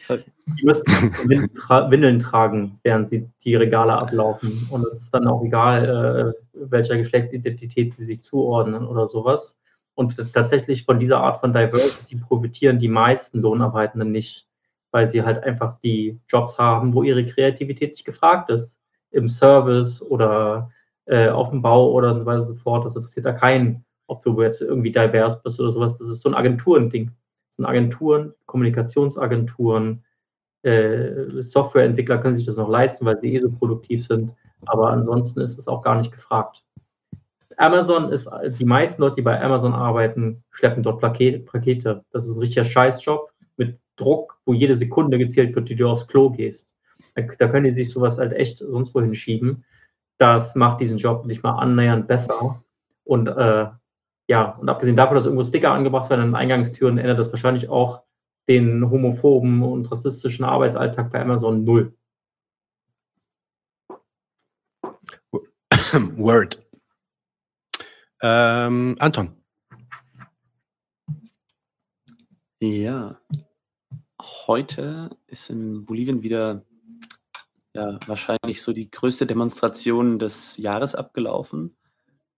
Die müssen Windeln tragen, während sie die Regale ablaufen. Und es ist dann auch egal, äh, welcher Geschlechtsidentität sie sich zuordnen oder sowas. Und tatsächlich von dieser Art von Diversity profitieren die meisten Lohnarbeitenden nicht, weil sie halt einfach die Jobs haben, wo ihre Kreativität nicht gefragt ist. Im Service oder äh, auf dem Bau oder so weiter und so fort. Das interessiert da keinen, ob du jetzt irgendwie divers bist oder sowas. Das ist so ein Agenturending. Ein Agenturen, Kommunikationsagenturen, äh, Softwareentwickler können sich das noch leisten, weil sie eh so produktiv sind. Aber ansonsten ist es auch gar nicht gefragt. Amazon ist, die meisten Leute, die bei Amazon arbeiten, schleppen dort Pakete. Das ist ein richtiger Scheißjob mit Druck, wo jede Sekunde gezählt wird, die du aufs Klo gehst. Da, da können die sich sowas halt echt sonst wohin schieben. Das macht diesen Job nicht mal annähernd besser. Und äh, ja, und abgesehen davon, dass irgendwo Sticker angebracht werden an Eingangstüren, ändert das wahrscheinlich auch den homophoben und rassistischen Arbeitsalltag bei Amazon null. <coughs> Word. Ähm, Anton. Ja, heute ist in Bolivien wieder ja, wahrscheinlich so die größte Demonstration des Jahres abgelaufen.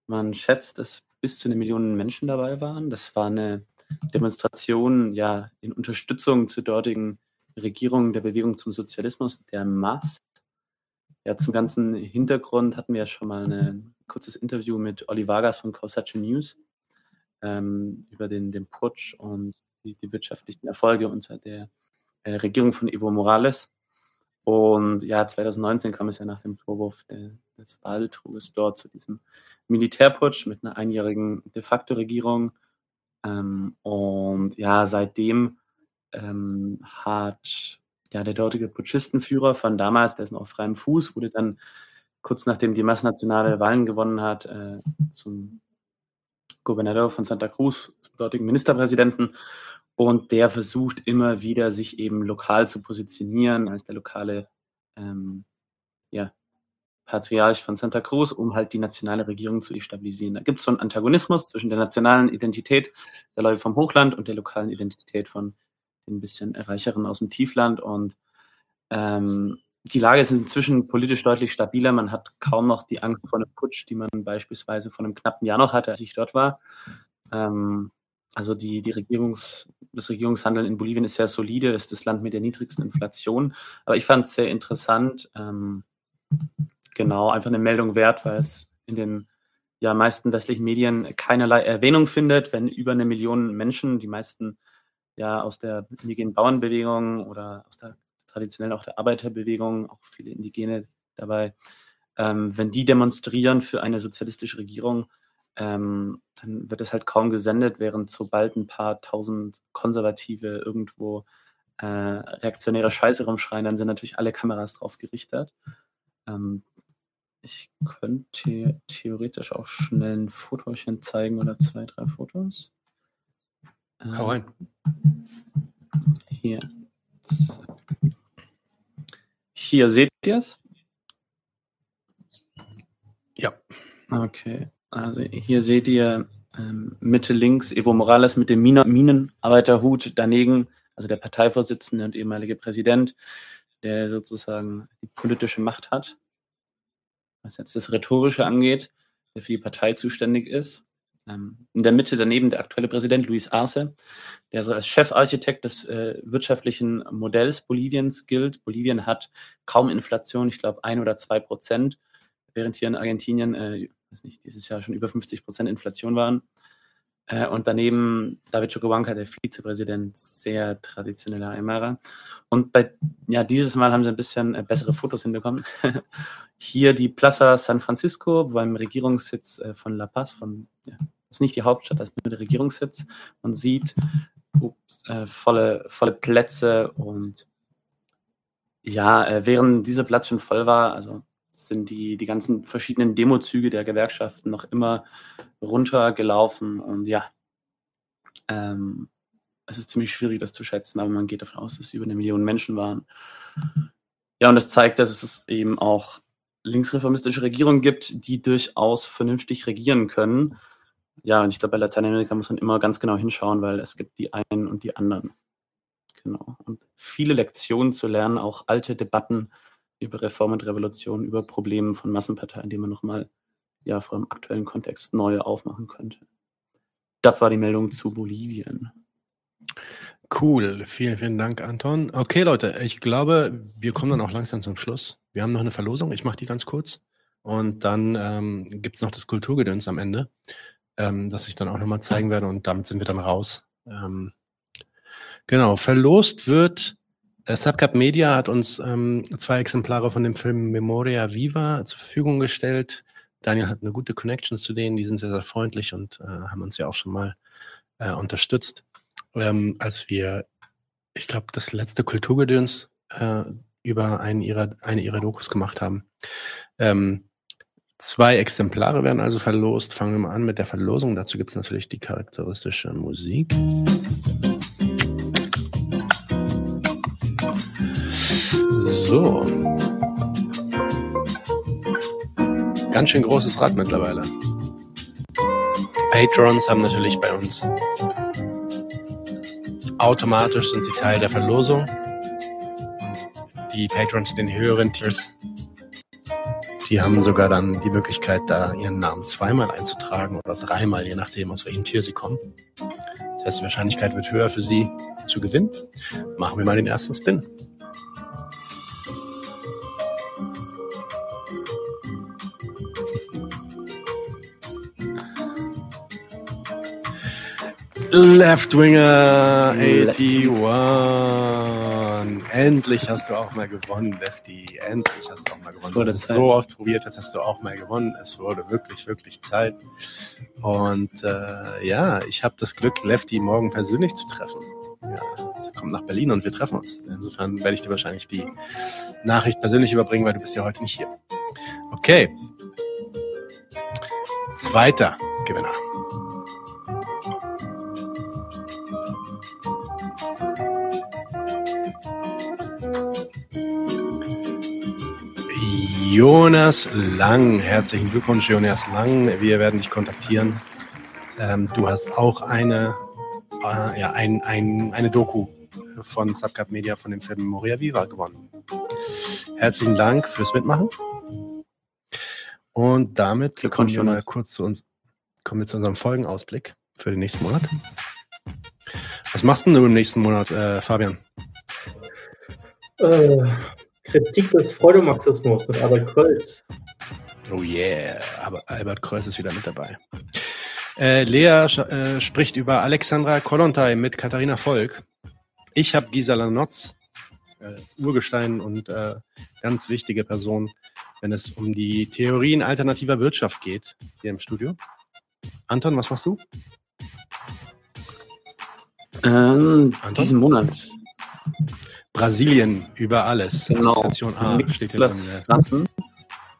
Man schätzt, dass bis zu eine Million Menschen dabei waren. Das war eine Demonstration ja in Unterstützung zur dortigen Regierung der Bewegung zum Sozialismus, der MAS. Ja, zum ganzen Hintergrund hatten wir ja schon mal ein kurzes Interview mit Olli Vargas von Causacho News ähm, über den, den Putsch und die, die wirtschaftlichen Erfolge unter der äh, Regierung von Evo Morales. Und ja, 2019 kam es ja nach dem Vorwurf des Wahlbetruges dort zu diesem Militärputsch mit einer einjährigen de facto Regierung. Ähm, und ja, seitdem ähm, hat ja, der dortige Putschistenführer von damals, der ist noch auf freiem Fuß, wurde dann kurz nachdem die Massnationale Wahlen gewonnen hat, äh, zum Gouverneur von Santa Cruz, zum dortigen Ministerpräsidenten. Und der versucht immer wieder, sich eben lokal zu positionieren als der lokale ähm, ja, Patriarch von Santa Cruz, um halt die nationale Regierung zu destabilisieren. Da gibt es so einen Antagonismus zwischen der nationalen Identität der Leute vom Hochland und der lokalen Identität von ein bisschen reicheren aus dem Tiefland. Und ähm, die Lage ist inzwischen politisch deutlich stabiler. Man hat kaum noch die Angst vor einem Putsch, die man beispielsweise vor einem knappen Jahr noch hatte, als ich dort war. Ähm, also die, die Regierungs, das Regierungshandeln in Bolivien ist sehr solide, ist das Land mit der niedrigsten Inflation. Aber ich fand es sehr interessant, ähm, genau, einfach eine Meldung wert, weil es in den ja, meisten westlichen Medien keinerlei Erwähnung findet, wenn über eine Million Menschen, die meisten ja aus der indigenen Bauernbewegung oder aus der traditionell auch der Arbeiterbewegung, auch viele Indigene dabei, ähm, wenn die demonstrieren für eine sozialistische Regierung, ähm, dann wird es halt kaum gesendet, während sobald ein paar tausend Konservative irgendwo äh, reaktionäre Scheiße rumschreien, dann sind natürlich alle Kameras drauf gerichtet. Ähm, ich könnte theoretisch auch schnell ein Fotochen zeigen oder zwei, drei Fotos. Hau rein. Hier. Hier seht ihr es? Ja. Okay. Also hier seht ihr ähm, Mitte links Evo Morales mit dem Mine Minenarbeiterhut daneben, also der Parteivorsitzende und ehemalige Präsident, der sozusagen die politische Macht hat, was jetzt das Rhetorische angeht, der für die Partei zuständig ist. Ähm, in der Mitte daneben der aktuelle Präsident Luis Arce, der so als Chefarchitekt des äh, wirtschaftlichen Modells Boliviens gilt. Bolivien hat kaum Inflation, ich glaube ein oder zwei Prozent, während hier in Argentinien, äh, weiß nicht, dieses Jahr schon über 50 Prozent Inflation waren. Äh, und daneben David Chocobanca, der Vizepräsident, sehr traditioneller Aymara. Und bei, ja, dieses Mal haben sie ein bisschen äh, bessere Fotos hinbekommen. <laughs> Hier die Plaza San Francisco beim Regierungssitz äh, von La Paz, von, ja, das ist nicht die Hauptstadt, das ist nur der Regierungssitz. Man sieht ups, äh, volle, volle Plätze und ja, äh, während dieser Platz schon voll war, also sind die, die ganzen verschiedenen Demozüge der Gewerkschaften noch immer runtergelaufen und ja, ähm, es ist ziemlich schwierig, das zu schätzen, aber man geht davon aus, dass es über eine Million Menschen waren. Ja, und das zeigt, dass es eben auch linksreformistische Regierungen gibt, die durchaus vernünftig regieren können. Ja, und ich glaube, bei Lateinamerika muss man immer ganz genau hinschauen, weil es gibt die einen und die anderen. Genau. Und viele Lektionen zu lernen, auch alte Debatten über Reform und Revolution, über Probleme von Massenparteien, die man nochmal ja vor dem aktuellen Kontext neu aufmachen könnte. Das war die Meldung zu Bolivien. Cool, vielen, vielen Dank, Anton. Okay, Leute, ich glaube, wir kommen dann auch langsam zum Schluss. Wir haben noch eine Verlosung, ich mache die ganz kurz. Und dann ähm, gibt es noch das Kulturgedöns am Ende. ähm, das ich dann auch nochmal zeigen werde und damit sind wir dann raus. Ähm, genau, verlost wird, Subcap Media hat uns ähm, zwei Exemplare von dem Film Memoria Viva zur Verfügung gestellt. Daniel hat eine gute Connection zu denen, die sind sehr, sehr freundlich und äh, haben uns ja auch schon mal äh, unterstützt, ähm, als wir, ich glaube, das letzte Kulturgedöns äh, über einen ihrer, eine ihrer Dokus gemacht haben. Ähm, zwei Exemplare werden also verlost. Fangen wir mal an mit der Verlosung. Dazu gibt es natürlich die charakteristische Musik. So. Ganz schön großes Rad mittlerweile. Patrons haben natürlich bei uns automatisch sind sie Teil der Verlosung. Die Patrons in den höheren Tiers, die haben sogar dann die Möglichkeit, da ihren Namen zweimal einzutragen oder dreimal, je nachdem, aus welchem Tier sie kommen. Das heißt, die Wahrscheinlichkeit wird höher für sie zu gewinnen. Machen wir mal den ersten Spin. Left Winger 81. Endlich hast du auch mal gewonnen, Lefty. Endlich hast du auch mal gewonnen. Du es so oft probiert, jetzt hast du auch mal gewonnen. Es wurde wirklich, wirklich Zeit. Und äh, ja, ich habe das Glück, Lefty morgen persönlich zu treffen. Ja, sie kommt nach Berlin und wir treffen uns. Insofern werde ich dir wahrscheinlich die Nachricht persönlich überbringen, weil du bist ja heute nicht hier. Okay. Zweiter Gewinner. Jonas Lang. Herzlichen Glückwunsch, Jonas Lang. Wir werden dich kontaktieren. Ähm, du hast auch eine, äh, ja, ein, ein, eine Doku von Subcap Media von dem Film Moria Viva gewonnen. Herzlichen Dank fürs Mitmachen. Und damit kommen wir mal kurz zu uns, kommen wir zu unserem Folgenausblick für den nächsten Monat. Was machst denn du im nächsten Monat, äh, Fabian? Äh, Kritik des Freudemarxismus mit Albert Kreuz. Oh yeah, aber Albert Kreuz ist wieder mit dabei. Äh, Lea äh, spricht über Alexandra Kollontai mit Katharina Volk. Ich habe Gisela Notz, äh, Urgestein und äh, ganz wichtige Person, wenn es um die Theorien alternativer Wirtschaft geht, hier im Studio. Anton, was machst du? Ähm, diesen Monat. Brasilien über alles. Genau. Assoziation A steht hier Niklas. Franzen.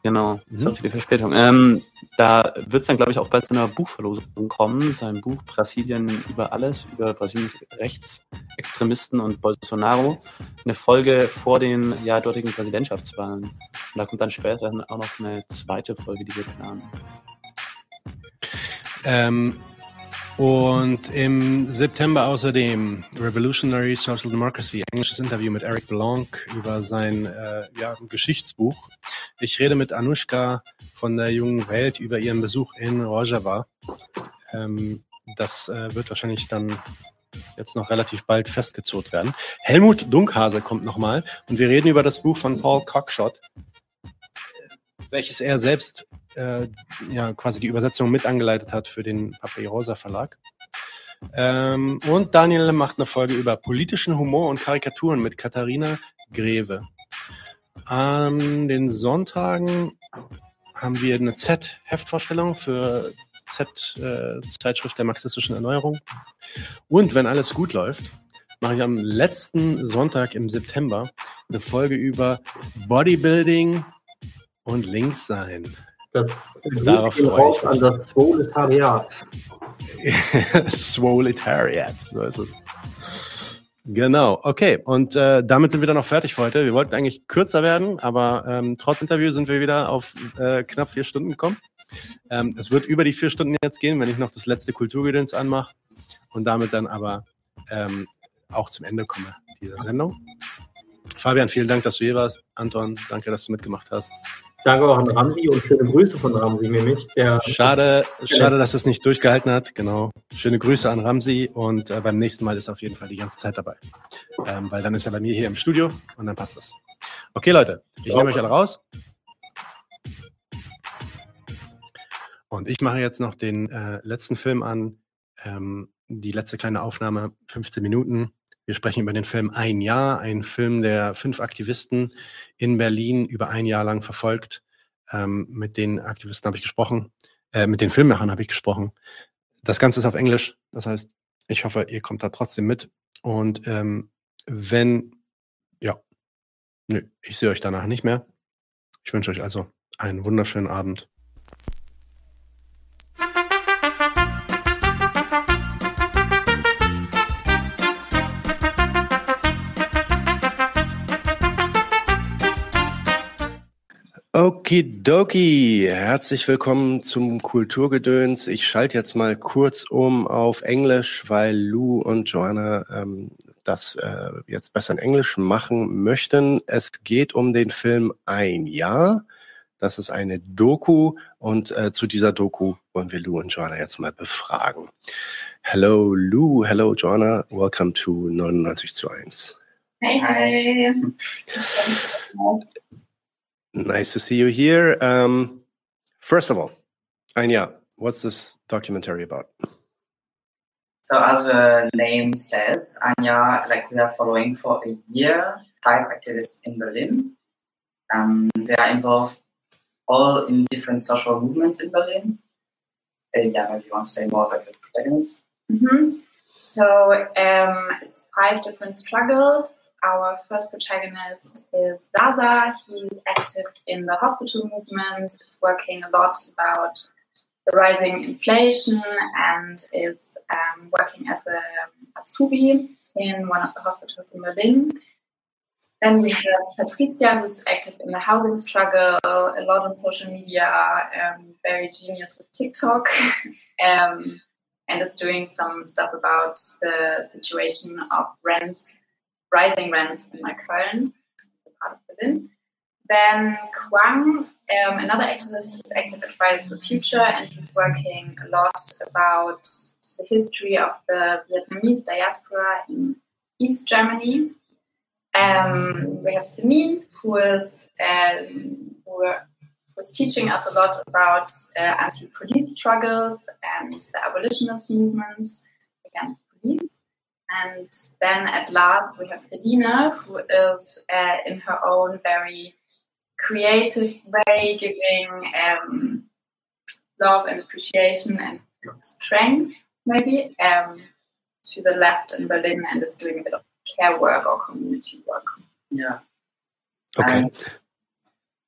Genau, sorry für die Verspätung. Ähm, da wird es dann, glaube ich, auch bald zu einer Buchverlosung kommen. Sein Buch Brasilien über alles, über Brasiliens Rechtsextremisten und Bolsonaro. Eine Folge vor den ja, dortigen Präsidentschaftswahlen. Und da kommt dann später dann auch noch eine zweite Folge, die wir planen. Ähm, und im September außerdem Revolutionary Social Democracy, englisches Interview mit Eric Blanc über sein äh, ja, Geschichtsbuch. Ich rede mit Anushka von der Jungen Welt über ihren Besuch in Rojava. Ähm, das äh, wird wahrscheinlich dann jetzt noch relativ bald festgezurrt werden. Helmut Dunkhase kommt nochmal und wir reden über das Buch von Paul Cockshott, welches er selbst äh, ja quasi die Übersetzung mit angeleitet hat für den Papyrosa Verlag. Ähm, und Daniel macht eine Folge über politischen Humor und Karikaturen mit Katharina Greve. An den Sonntagen haben wir eine Z-Heftvorstellung für Z-Zeitschrift der marxistischen Erneuerung. Und wenn alles gut läuft, mache ich am letzten Sonntag im September eine Folge über Bodybuilding und Linkssein. Das Darauf freue raus ich an <laughs> das Proletariat. Swoletariat, so ist es. Genau, okay. Und äh, damit sind wir dann auch fertig für heute. Wir wollten eigentlich kürzer werden, aber ähm, trotz Interview sind wir wieder auf äh, knapp vier Stunden gekommen. Ähm, es wird über die vier Stunden jetzt gehen, wenn ich noch das letzte Kulturgedöns anmache und damit dann aber ähm, auch zum Ende komme dieser Sendung. Fabian, vielen Dank, dass du hier warst. Anton, danke, dass du mitgemacht hast. Danke auch an Ramsi und schöne Grüße von Ramsi nämlich. Der Schade, schade, dass es nicht durchgehalten hat. Genau. Schöne Grüße an Ramsi und äh, beim nächsten Mal ist er auf jeden Fall die ganze Zeit dabei. Ähm, weil dann ist er bei mir hier im Studio und dann passt das. Okay, Leute, ich nehme euch alle raus. Und ich mache jetzt noch den äh, letzten Film an. Ähm, die letzte kleine Aufnahme, 15 Minuten. Wir sprechen über den Film Ein Jahr, ein Film, der fünf Aktivisten in Berlin über ein Jahr lang verfolgt. Ähm, mit den Aktivisten habe ich gesprochen, äh, mit den Filmemachern habe ich gesprochen. Das Ganze ist auf Englisch. Das heißt, ich hoffe, ihr kommt da trotzdem mit. Und ähm, wenn, ja, nö, ich sehe euch danach nicht mehr. Ich wünsche euch also einen wunderschönen Abend. Okidoki, herzlich willkommen zum Kulturgedöns. Ich schalte jetzt mal kurz um auf Englisch, weil Lou und Joanna ähm, das äh, jetzt besser in Englisch machen möchten. Es geht um den Film Ein Jahr. Das ist eine Doku und äh, zu dieser Doku wollen wir Lou und Joanna jetzt mal befragen. Hello Lou, hello Joanna, welcome to 99 zu 1. Hey, hey. Nice to see you here. Um, first of all, Anya, what's this documentary about? So, as the name says, Anya, like we are following for a year five activists in Berlin. Um, they are involved all in different social movements in Berlin. Uh, yeah, maybe you want to say more about the protagonists? Mm-hmm. So um, it's five different struggles our first protagonist is Zaza. He's active in the hospital movement, is working a lot about the rising inflation and is um, working as a Azubi in one of the hospitals in Berlin. Then we have Patricia, who's active in the housing struggle, a lot on social media, um, very genius with TikTok, <laughs> um, and is doing some stuff about the situation of rent rising rents in Neukölln, part of Berlin. Then Kwang, um, another activist, is active at Fridays for Future, and he's working a lot about the history of the Vietnamese diaspora in East Germany. Um, we have Semin, who is um, who was teaching us a lot about uh, anti-police struggles and the abolitionist movement against police. And then at last we have Felina, who is uh, in her own very creative way giving um, love and appreciation and strength, maybe, um, to the left in Berlin and is doing a bit of care work or community work. Yeah. Okay.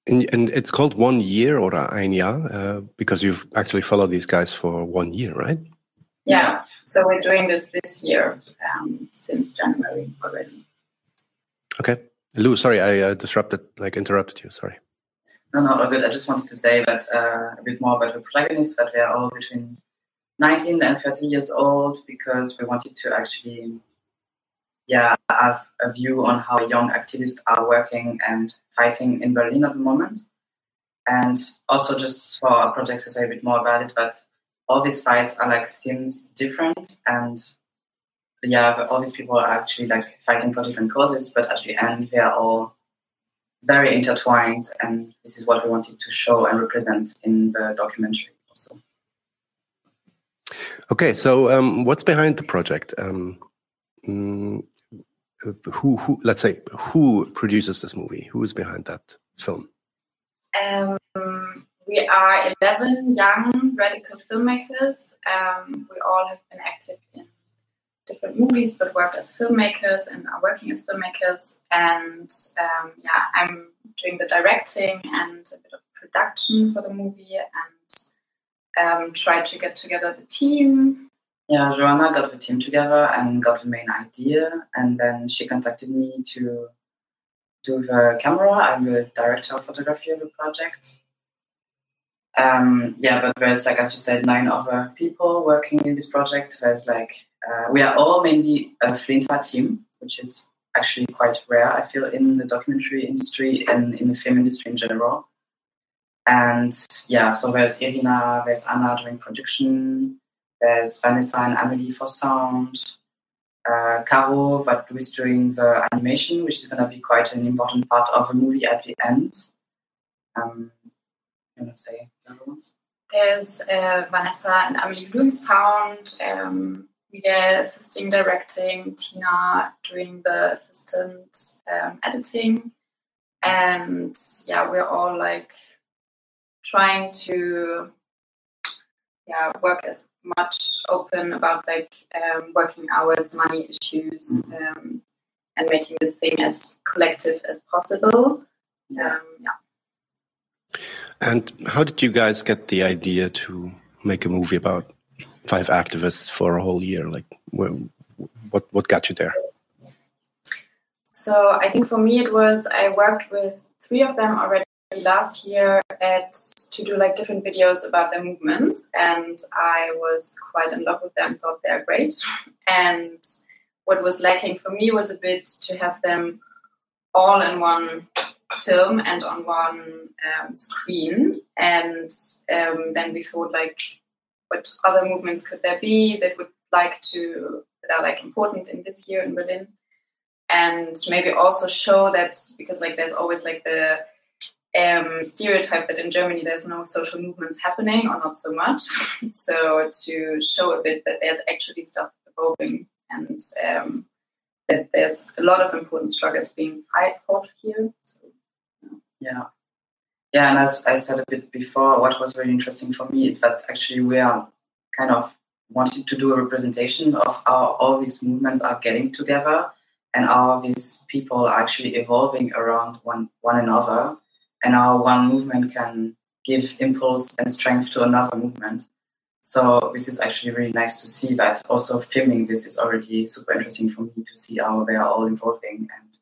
and, and it's called One Year or Ein Jahr uh, because you've actually followed these guys for one year, right? Yeah. So we're doing this this year um, since January already. Okay, Lou, sorry, I uh, disrupted, like interrupted you. Sorry. No, no, all good. I just wanted to say that uh, a bit more about the protagonists. That they are all between 19 and 30 years old because we wanted to actually, yeah, have a view on how young activists are working and fighting in Berlin at the moment. And also just for our project to say a bit more about it, but all these fights are like seems different and yeah all these people are actually like fighting for different causes but at the end they are all very intertwined and this is what we wanted to show and represent in the documentary also. Okay so um, what's behind the project? Um, mm, who, who let's say who produces this movie? Who is behind that film? Um, we are 11 young radical filmmakers. Um, we all have been active in different movies, but worked as filmmakers and are working as filmmakers. And um, yeah, I'm doing the directing and a bit of production for the movie and um, try to get together the team. Yeah, Joanna got the team together and got the main idea, and then she contacted me to do the camera. I'm the director of photography of the project. Um, yeah, but there's like as you said, nine other people working in this project. There's like uh, we are all mainly a Flinta team, which is actually quite rare. I feel in the documentary industry and in the film industry in general. And yeah, so there's Irina, there's Anna doing production, there's Vanessa and Amelie for sound, uh, Caro that is doing the animation, which is going to be quite an important part of the movie at the end. Um, you want to say there's uh, Vanessa and Amelie doing sound, um, Miguel assisting directing, Tina doing the assistant um, editing, and yeah, we're all like trying to yeah work as much open about like um, working hours, money issues, um, and making this thing as collective as possible. Um, yeah. And how did you guys get the idea to make a movie about five activists for a whole year? Like, what what got you there? So I think for me it was I worked with three of them already last year at to do like different videos about their movements and I was quite in love with them, thought they're great. <laughs> And what was lacking for me was a bit to have them all in one film and on one um, screen. And um, then we thought like, what other movements could there be that would like to that are like important in this year in Berlin? And maybe also show that because like there's always like the um, stereotype that in Germany there's no social movements happening or not so much. <laughs> so to show a bit that there's actually stuff evolving and um, that there's a lot of important struggles being fought here. Yeah. Yeah, and as I said a bit before, what was really interesting for me is that actually we are kind of wanting to do a representation of how all these movements are getting together and how these people are actually evolving around one, one another and how one movement can give impulse and strength to another movement. So this is actually really nice to see that. Also, filming this is already super interesting for me to see how they are all evolving and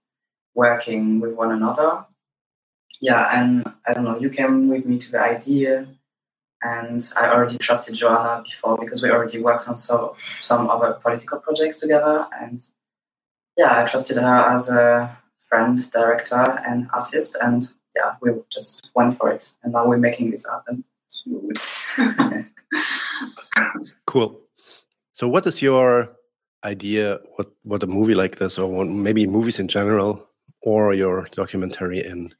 working with one another. Yeah, and I don't know, you came with me to the idea, and I already trusted Joanna before because we already worked on so, some other political projects together. And yeah, I trusted her as a friend, director, and artist. And yeah, we just went for it. And now we're making this happen. <laughs> cool. So, what is your idea? What what a movie like this, or maybe movies in general, or your documentary in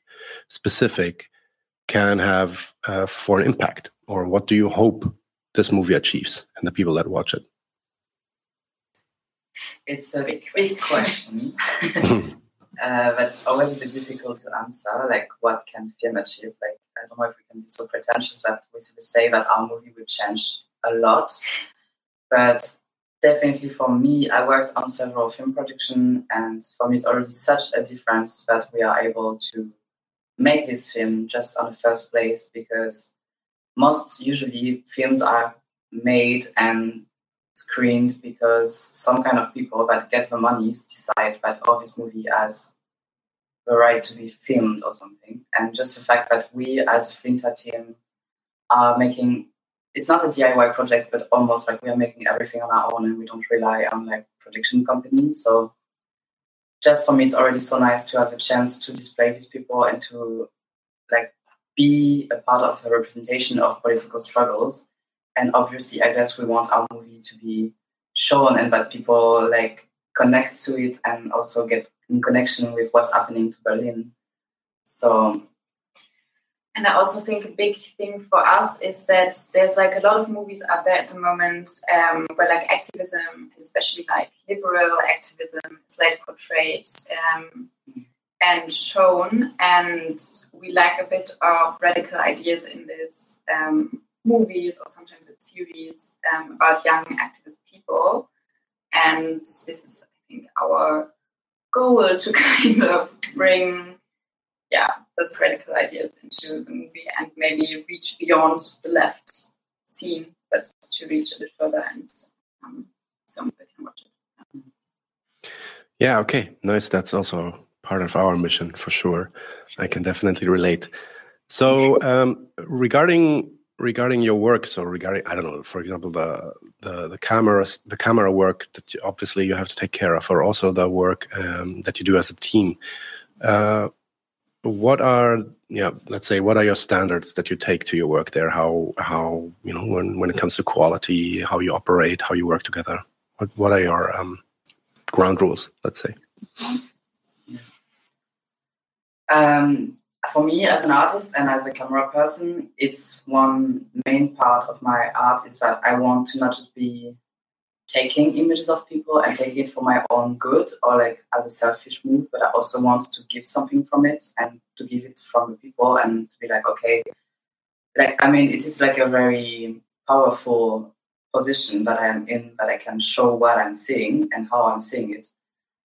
specific, can have uh, for an impact, or what do you hope this movie achieves and the people that watch it? It's a big question. <laughs> <laughs> uh, that's always a bit difficult to answer. Like, what can film achieve? Like, I don't know if we can be so pretentious that we say that our movie will change a lot. But definitely for me, I worked on several film production, and for me, it's already such a difference that we are able to make this film just on the first place because most usually films are made and screened because some kind of people that get the money decide that oh this movie has the right to be filmed or something and just the fact that we as a Flinta team are making it's not a DIY project, but almost like we are making everything on our own and we don't rely on like production companies. So just for me, it's already so nice to have a chance to display these people and to like be a part of a representation of political struggles. And obviously, I guess we want our movie to be shown and that people like connect to it and also get in connection with what's happening to Berlin. So and I also think a big thing for us is that there's like a lot of movies out there at the moment um, where like activism, especially like liberal activism, is like portrayed um, and shown. And we lack a bit of radical ideas in these um, movies or sometimes it's series um, about young activist people. And this is, I think, our goal to <laughs> kind of bring, yeah, those radical ideas into the movie and maybe reach beyond the left scene, but to reach a bit further and um, so we can watch it. Yeah, okay, nice. That's also part of our mission for sure. I can definitely relate. So, um, regarding regarding your work, so regarding I don't know, for example, the the the cameras, the camera work that you, obviously you have to take care of, or also the work um, that you do as a team. Uh, what are yeah let's say what are your standards that you take to your work there? How how you know when when it comes to quality how you operate how you work together? What what are your um, ground rules let's say? Um, for me as an artist and as a camera person, it's one main part of my art is that I want to not just be taking images of people and taking it for my own good or like as a selfish move, but I also want to give something from it and to give it from the people and to be like, okay, like I mean, it is like a very powerful position that I am in that I can show what I'm seeing and how I'm seeing it.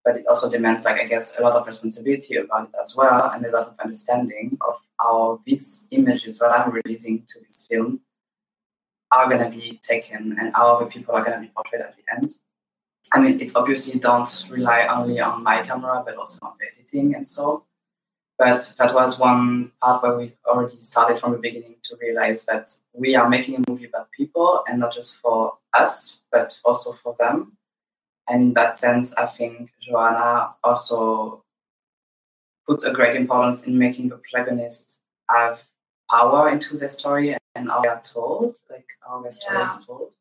But it also demands, like I guess, a lot of responsibility about it as well, and a lot of understanding of how these images that I'm releasing to this film are going to be taken and how other people are going to be portrayed at the end. I mean, it obviously don't rely only on my camera, but also on the editing and so. But that was one part where we already started from the beginning to realize that we are making a movie about people and not just for us, but also for them. And in that sense, I think Joanna also puts a great importance in making the protagonists have power into the story and are told, like Yeah. is told.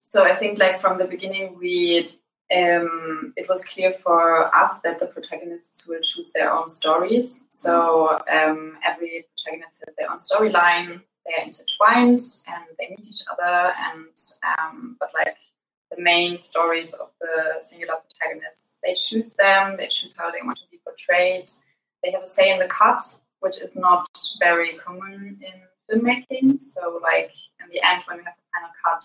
So I think like from the beginning we um, it was clear for us that the protagonists will choose their own stories. So um, every protagonist has their own storyline. They are intertwined and they meet each other. And um, but like the main stories of the singular protagonists, they choose them. They choose how they want to be portrayed. They have a say in the cut, which is not very common in filmmaking. So like in the end, when we have the final cut,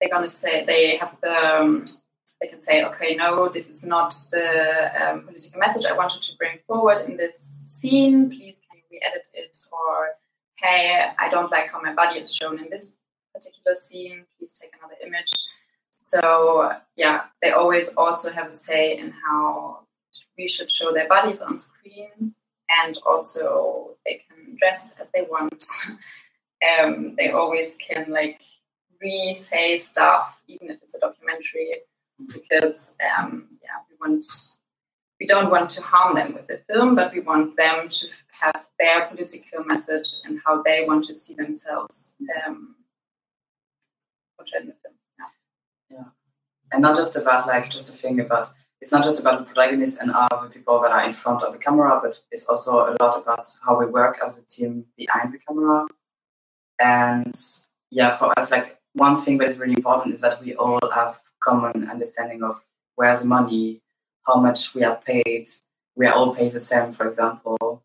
they're gonna say they have the um, they can say, okay, no, this is not the um, political message I wanted to bring forward in this scene. Please, can you re-edit it? Or, hey, I don't like how my body is shown in this particular scene. Please take another image. So, yeah, they always also have a say in how we should show their bodies on screen, and also they can dress as they want. <laughs> um, they always can like re-say stuff, even if it's a documentary because um, yeah, we want we don't want to harm them with the film, but we want them to have their political message and how they want to see themselves um, portrayed in the film. Yeah. And not just about like just a thing about it's not just about the protagonist and other people that are in front of the camera, but it's also a lot about how we work as a team behind the camera. And yeah, for us, like one thing that is really important is that we all have common understanding of where's the money, how much we are paid. We are all paid the same, for example.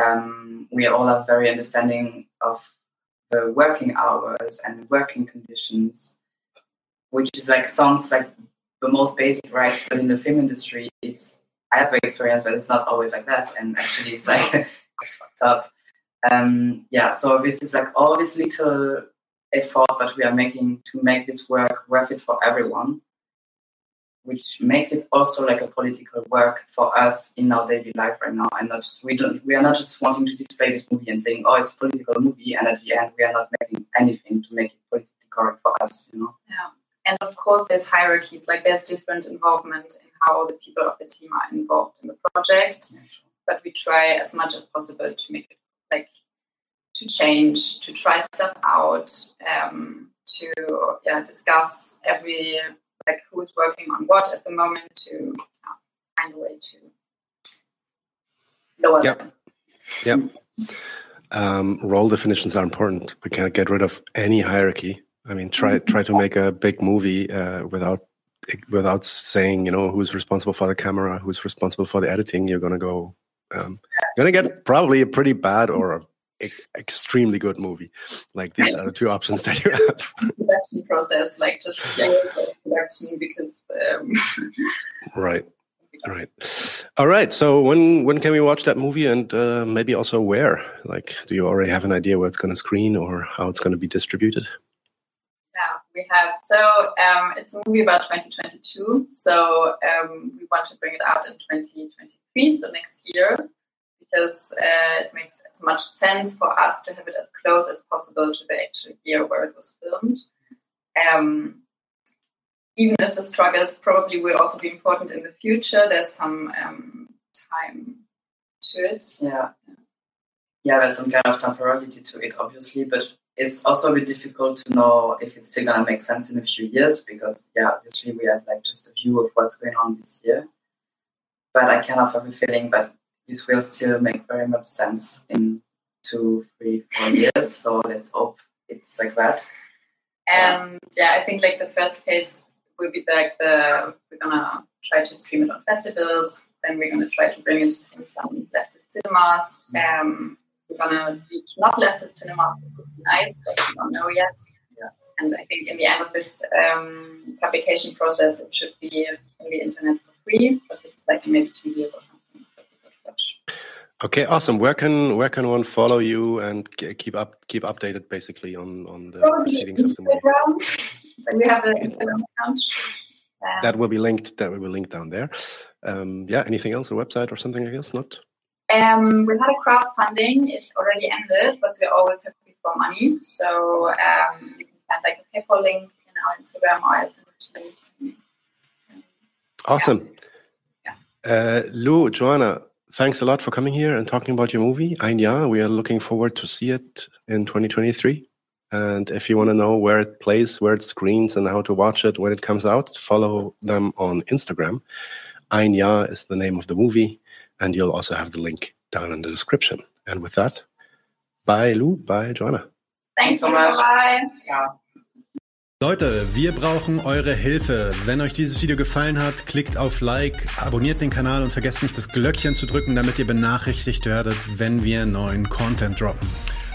Um, we all have very understanding of the working hours and working conditions, which is like sounds like the most basic rights, but in the film industry, is I have experience, but it's not always like that, and actually it's like <laughs> fucked up. Um, yeah, so this is like all this little effort that we are making to make this work worth it for everyone, which makes it also like a political work for us in our daily life right now, and not just we don't we are not just wanting to display this movie and saying oh it's a political movie, and at the end we are not making anything to make it politically correct for us, you know. Yeah. And of course, there's hierarchies. Like there's different involvement in how the people of the team are involved in the project. But we try as much as possible to make it like to change, to try stuff out, um, to yeah discuss every like who's working on what at the moment to yeah, find a way to lower Yep. them. Yep. Um, role definitions are important. We can't get rid of any hierarchy. I mean, try try to make a big movie uh, without without saying, you know, who's responsible for the camera, who's responsible for the editing. You're gonna go, um, you're gonna get probably a pretty bad or e- extremely good movie. Like these are the two options that you have. <laughs> production process, like just production because um, <laughs> Right. Right. All right. So when when can we watch that movie and uh, maybe also where? Like, do you already have an idea where it's going to screen or how it's going to be distributed? We have. So um, it's a movie about 2022. So um, we want to bring it out in 2023, so next year, because uh, it makes as much sense for us to have it as close as possible to the actual year where it was filmed. Um, even if the struggles probably will also be important in the future, there's some um, time to it. Yeah. Yeah, there's some kind of temporality to it, obviously, but it's also a bit difficult to know if it's still gonna make sense in a few years because, yeah, obviously we have like just a view of what's going on this year. But I kind of have a feeling that this will still make very much sense in two, three, four years. So let's hope it's like that. And yeah, I think like the first phase will be like the we're gonna try to stream it on festivals. Then we're gonna try to bring it in some leftist cinemas. Um, we're gonna reach not leftist cinemas. It would be nice, but we don't know yet. Yeah. And I think in the end of this um, publication process, it should be on the internet for free. But this is like maybe two years or something. Okay, awesome. Where can where can one follow you and keep up keep updated basically on on the Probably proceedings of the <laughs> movie? We have an Instagram account. Um, That will be linked. That will be linked down there. Um, yeah. Anything else? A website or something like this? Not. Um, we had a crowdfunding. It already ended, but we always have for money. So um, you can find like a PayPal link in our Instagram or I'll send it to. Awesome. Uh, Lou, Joanna, thanks a lot for coming here and talking about your movie, Ein Jahr. We are looking forward to see it in 2023. And if you want to know where it plays, where it screens, and how to watch it when it comes out, follow them on Instagram. Ein Jahr is the name of the movie, and you'll also have the link down in the description. And with that, bye, Lou, bye, Joanna. Thanks so much. Bye. Leute, wir brauchen eure Hilfe. Wenn euch dieses Video gefallen hat, klickt auf Like, abonniert den Kanal und vergesst nicht das Glöckchen zu drücken, damit ihr benachrichtigt werdet, wenn wir neuen Content droppen.